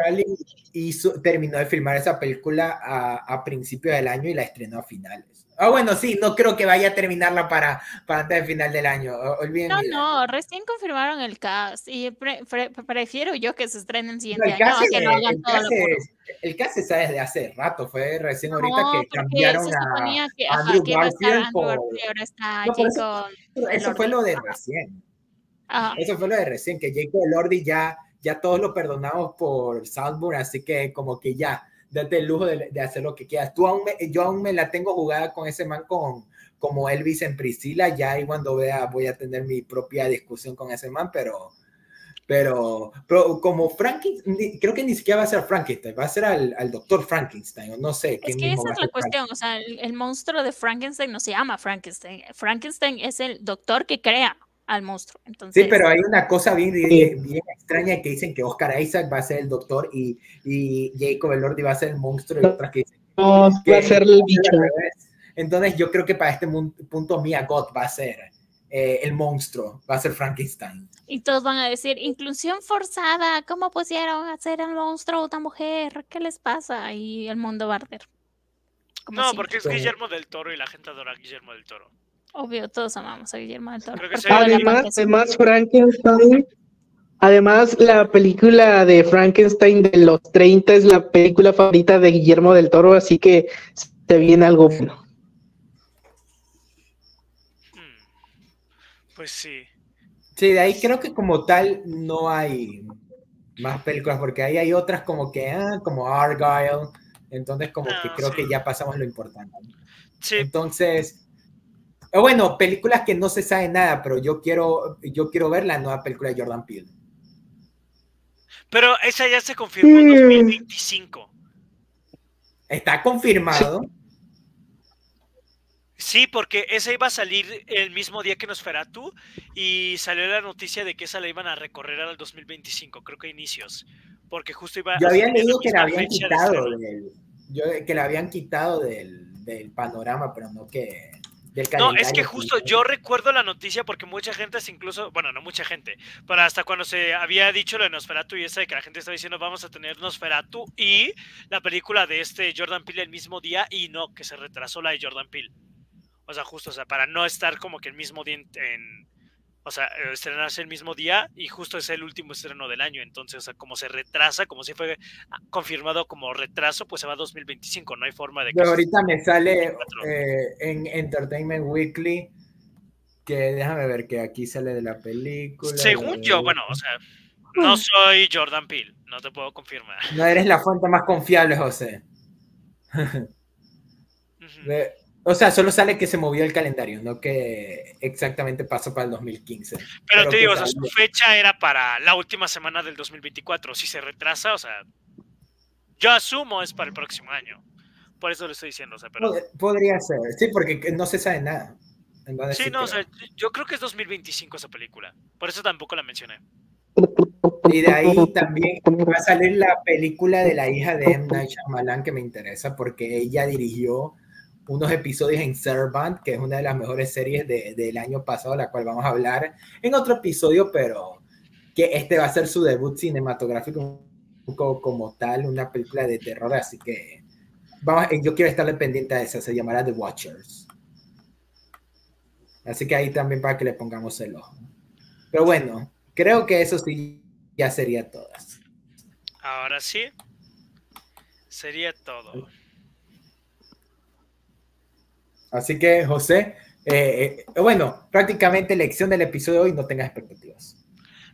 Hizo- terminó de filmar esa película a, a principios del año y la estrenó a finales. Ah, bueno, sí, no creo que vaya a terminarla para, para antes del final del año. Olviden No, no, recién confirmaron el cast y pre- pre- prefiero yo que se estrene el No, siguiente el año que se- hagan el todo lo el sabe desde hace rato, fue recién ahorita No, que cambiaron se a... suponía que, a ajá, Andrew que iba a estar Garfield por- ahora está No, eso- Eso fue lo de recién. Ajá. Eso fue lo de recién, que Jacob Elordi ya, ya todos lo perdonamos por Salzburg, así que como que ya, date el lujo de, de hacer lo que quieras. Tú aún me- yo aún me la tengo jugada con ese man con, como Elvis en Priscila, ya ahí cuando vea voy a tener mi propia discusión con ese man, pero, pero, pero como Frankenstein, creo que ni siquiera va a ser Frankenstein, va a ser al, al doctor Frankenstein, o no sé. Es que esa es la cuestión, o sea, el, el monstruo de Frankenstein no se llama Frankenstein. Frankenstein es el doctor que crea al monstruo. Entonces, Sí, pero hay una cosa bien, extraña que dicen que Oscar Isaac va a ser el doctor y, y Jacob Elordi va a ser el monstruo y otras que dicen No, que va a ser el bicho. Entonces yo creo que para este punto Mia Goth va a ser eh, el monstruo, va a ser Frankenstein. y todos van a decir, inclusión forzada, ¿cómo pusieron a hacer al monstruo una mujer? ¿Qué les pasa? Y el mundo va a arder. No, siempre. porque es. Guillermo del Toro y la gente adora a Guillermo del Toro. Obvio, todos amamos a Guillermo del Toro. Creo que Además, además Frankenstein, además la película de Frankenstein de los 30 es la película favorita de Guillermo del Toro, así que se viene algo bueno. Hmm. Pues sí. Sí, de ahí creo que como tal no hay más películas, porque ahí hay otras como que, ah, como Argyle, entonces como que Ah, creo sí. que ya pasamos lo importante. Sí, Entonces, bueno, películas que no se sabe nada, pero yo quiero, yo quiero ver la nueva película de Jordan Peele. pero esa ya se confirmó en Mm. 2025. Está confirmado. Sí, porque esa iba a salir el mismo día que Nosferatu y salió la noticia de que esa la iban a recorrer al 2025, creo que a inicios, porque justo iba Yo había leído que la habían quitado del, yo, que la habían quitado del, del panorama, pero no que del No, es que justo yo recuerdo la noticia porque mucha gente incluso, bueno, no mucha gente, pero hasta cuando se había dicho lo de Nosferatu y esa de que la gente estaba diciendo vamos a tener Nosferatu y la película de este Jordan Peele el mismo día y no, que se retrasó la de Jordan Peele. O sea, justo, o sea, para no estar como que el mismo día en, en- o sea, eh, estrenarse el mismo día y justo es el último estreno del año, entonces, o sea, como se retrasa, como si fue ah, confirmado como retraso, pues se va a 2025, no hay forma de que... Se- ahorita me sale 24. eh, en Entertainment Weekly que déjame ver que aquí sale de la película. Según yo, bueno, o sea, no soy Jordan Peele, no te puedo confirmar. No eres la fuente más confiable, José. Ve- O sea, solo sale que se movió el calendario, no que exactamente pasó para el 2015. Pero pero te digo, o sea, su fecha era para la última semana del 2024. Si se retrasa, o sea, yo asumo es para el próximo año. Por eso lo estoy diciendo, o sea, pero... Pod- Podría ser, sí, porque no se sabe nada. Sí, no, o sea, yo creo que es 2025 esa película. Por eso tampoco la mencioné. Y de ahí también va a salir la película de la hija de M. Night Shyamalan que me interesa porque ella dirigió unos episodios en Servant, que es una de las mejores series de- del año pasado, la cual vamos a hablar en otro episodio, pero que este va a ser su debut cinematográfico como, tal, una película de terror, así que vamos, yo quiero estarle pendiente a esa, se llamará The Watchers. Así que ahí también para que le pongamos el ojo. Pero bueno, creo que eso sí ya sería todas. Ahora sí, sería todo. Así que, José, eh, eh, bueno, prácticamente lección del episodio de hoy, no tengas expectativas.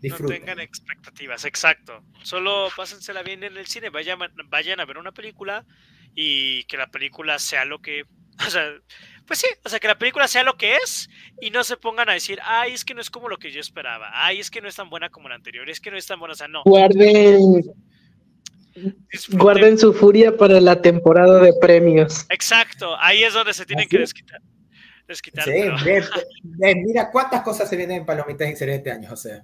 No tengan expectativas, exacto. Solo pásensela bien en el cine, vayan, vayan a ver una película y que la película sea lo que, o sea, pues sí, o sea, que la película sea lo que es y no se pongan a decir, ay, es que no es como lo que yo esperaba, ay, es que no es tan buena como la anterior, es que no es tan buena, o sea, no. Guarden, guarden su furia para la temporada de premios. Exacto, ahí es donde se tienen que desquitar. desquitar sí, mira cuántas cosas se vienen en Palomitas en serie este año, José.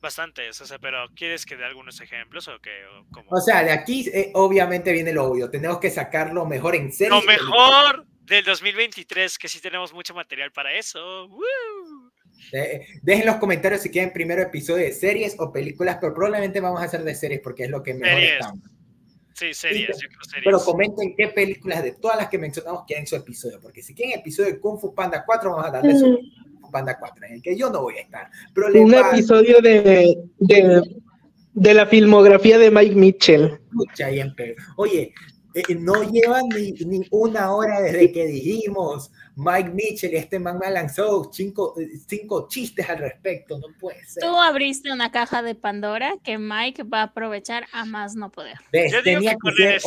Bastantes, o sea, pero ¿quieres que dé algunos ejemplos o qué? O, sea, de aquí eh, obviamente viene lo obvio, tenemos que sacar lo mejor en serio. Lo mejor del 2023, que sí tenemos mucho material para eso. Dejen los comentarios si quieren primero episodio de series o películas, pero probablemente vamos a hacer de series porque es lo que mejor estamos. Sí, series, Pero comenten qué películas de todas las que mencionamos quieren su episodio, porque si quieren episodio de Kung Fu Panda 4, vamos a darle su Panda 4, en el que yo no voy a estar. Un episodio de, de, la filmografía de Mike Mitchell. Oye, eh, no llevan ni, una hora desde que dijimos Mike Mitchell este man me lanzó cinco, cinco chistes al respecto, no puede ser. Tú abriste una caja de Pandora que Mike va a aprovechar a más no poder. Yo Tenía que,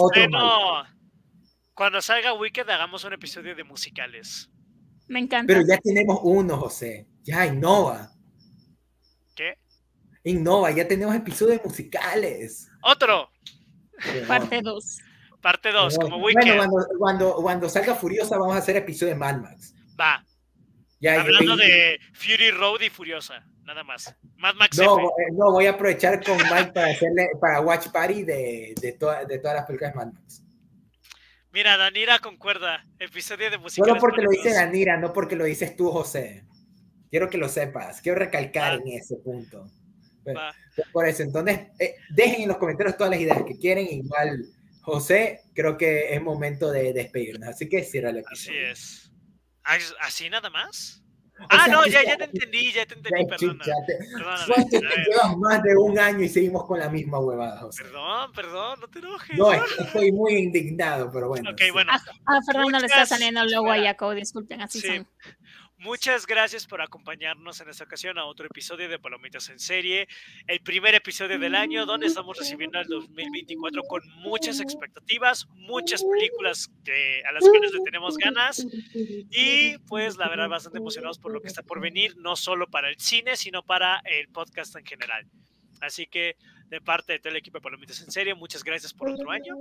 cuando salga Wicked hagamos un episodio de musicales. Me encanta. Pero ya tenemos uno, José. Ya innova. ¿Qué? Innova, ya tenemos episodios musicales. Otro. Parte 2. Parte 2, como Wicked. Bueno, cuando, cuando, salga Furiosa vamos a hacer episodio de Mad Max. Va. Ya, Hablando de Fury Road y Furiosa, nada más. Mad Max no, eh, no, voy a aprovechar con Mike para hacerle para Watch Party de, de, de todas las películas de Mad Max. Mira, Danira concuerda. Episodio de música. Solo porque lo dice Danira, no porque lo dices tú, José. Quiero que lo sepas. Quiero recalcar en ese punto. por eso, entonces, eh, dejen en los comentarios todas las ideas que quieren. Igual, José, creo que es momento de despedirnos. Así que cierra el episodio. Así es. ¿Así nada más? Ah, no, ya, ya te entendí, ya te entendí, perdona. Llevas más de un año y seguimos con la misma huevada, José. Perdón, perdón, no te enojes. No, estoy muy indignado, pero bueno. Ok, bueno. A, a Fernando le está saliendo el logo a Jacob, disculpen, así sí. son. Muchas gracias por acompañarnos en esta ocasión a otro episodio de Palomitas en Serie, el primer episodio del año donde estamos recibiendo el 2024 con muchas expectativas, muchas películas que, a las cuales le tenemos ganas y pues la verdad bastante emocionados por lo que está por venir, no solo para el cine, sino para el podcast en general. Así que de parte de todo el equipo de Palomitas en Serie. Muchas gracias por otro año.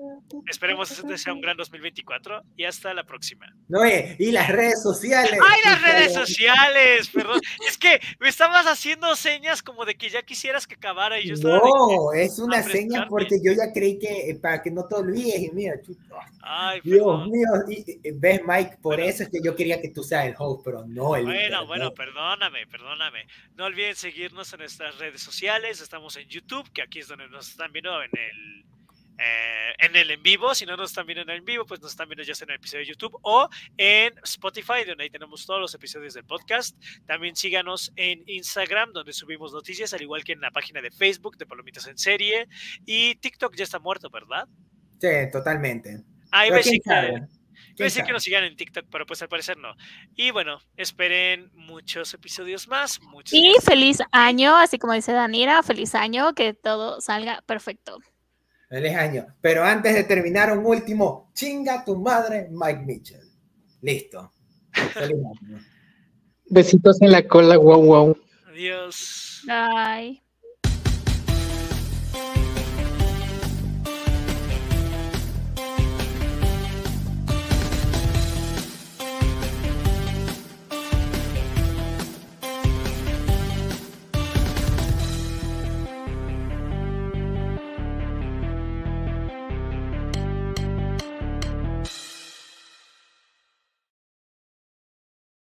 Esperemos que este sea un gran 2024 y hasta la próxima. No, y las redes sociales. ¡Ay, las redes sociales! Perdón. Es que me estabas haciendo señas como de que ya quisieras que acabara y yo estaba. No, es una seña porque yo ya creí que eh, para que no te olvides y mira, Ay, Dios mío, ves Mike, por eso es que yo quería que tú seas el host, pero no el. Bueno, bueno, perdóname, perdóname. No olviden seguirnos en nuestras redes sociales. Estamos en YouTube, que aquí es donde nos están viendo en el, eh, en el en vivo. Si no nos están viendo en el en vivo, pues nos están viendo ya sea en el episodio de YouTube o en Spotify, donde ahí tenemos todos los episodios del podcast. También síganos en Instagram, donde subimos noticias, al igual que en la página de Facebook de Palomitas en Serie. Y TikTok ya está muerto, ¿verdad? Sí, totalmente. Ahí ves que, que nos sigan en TikTok, pero pues al parecer no. Y bueno, esperen muchos episodios más. Muchos y feliz año, así como dice Danira, feliz año, que todo salga perfecto. Feliz año. Pero antes de terminar, un último, chinga tu madre, Mike Mitchell. Listo. Feliz año. Besitos en la cola, wow, wow. Adiós. Bye.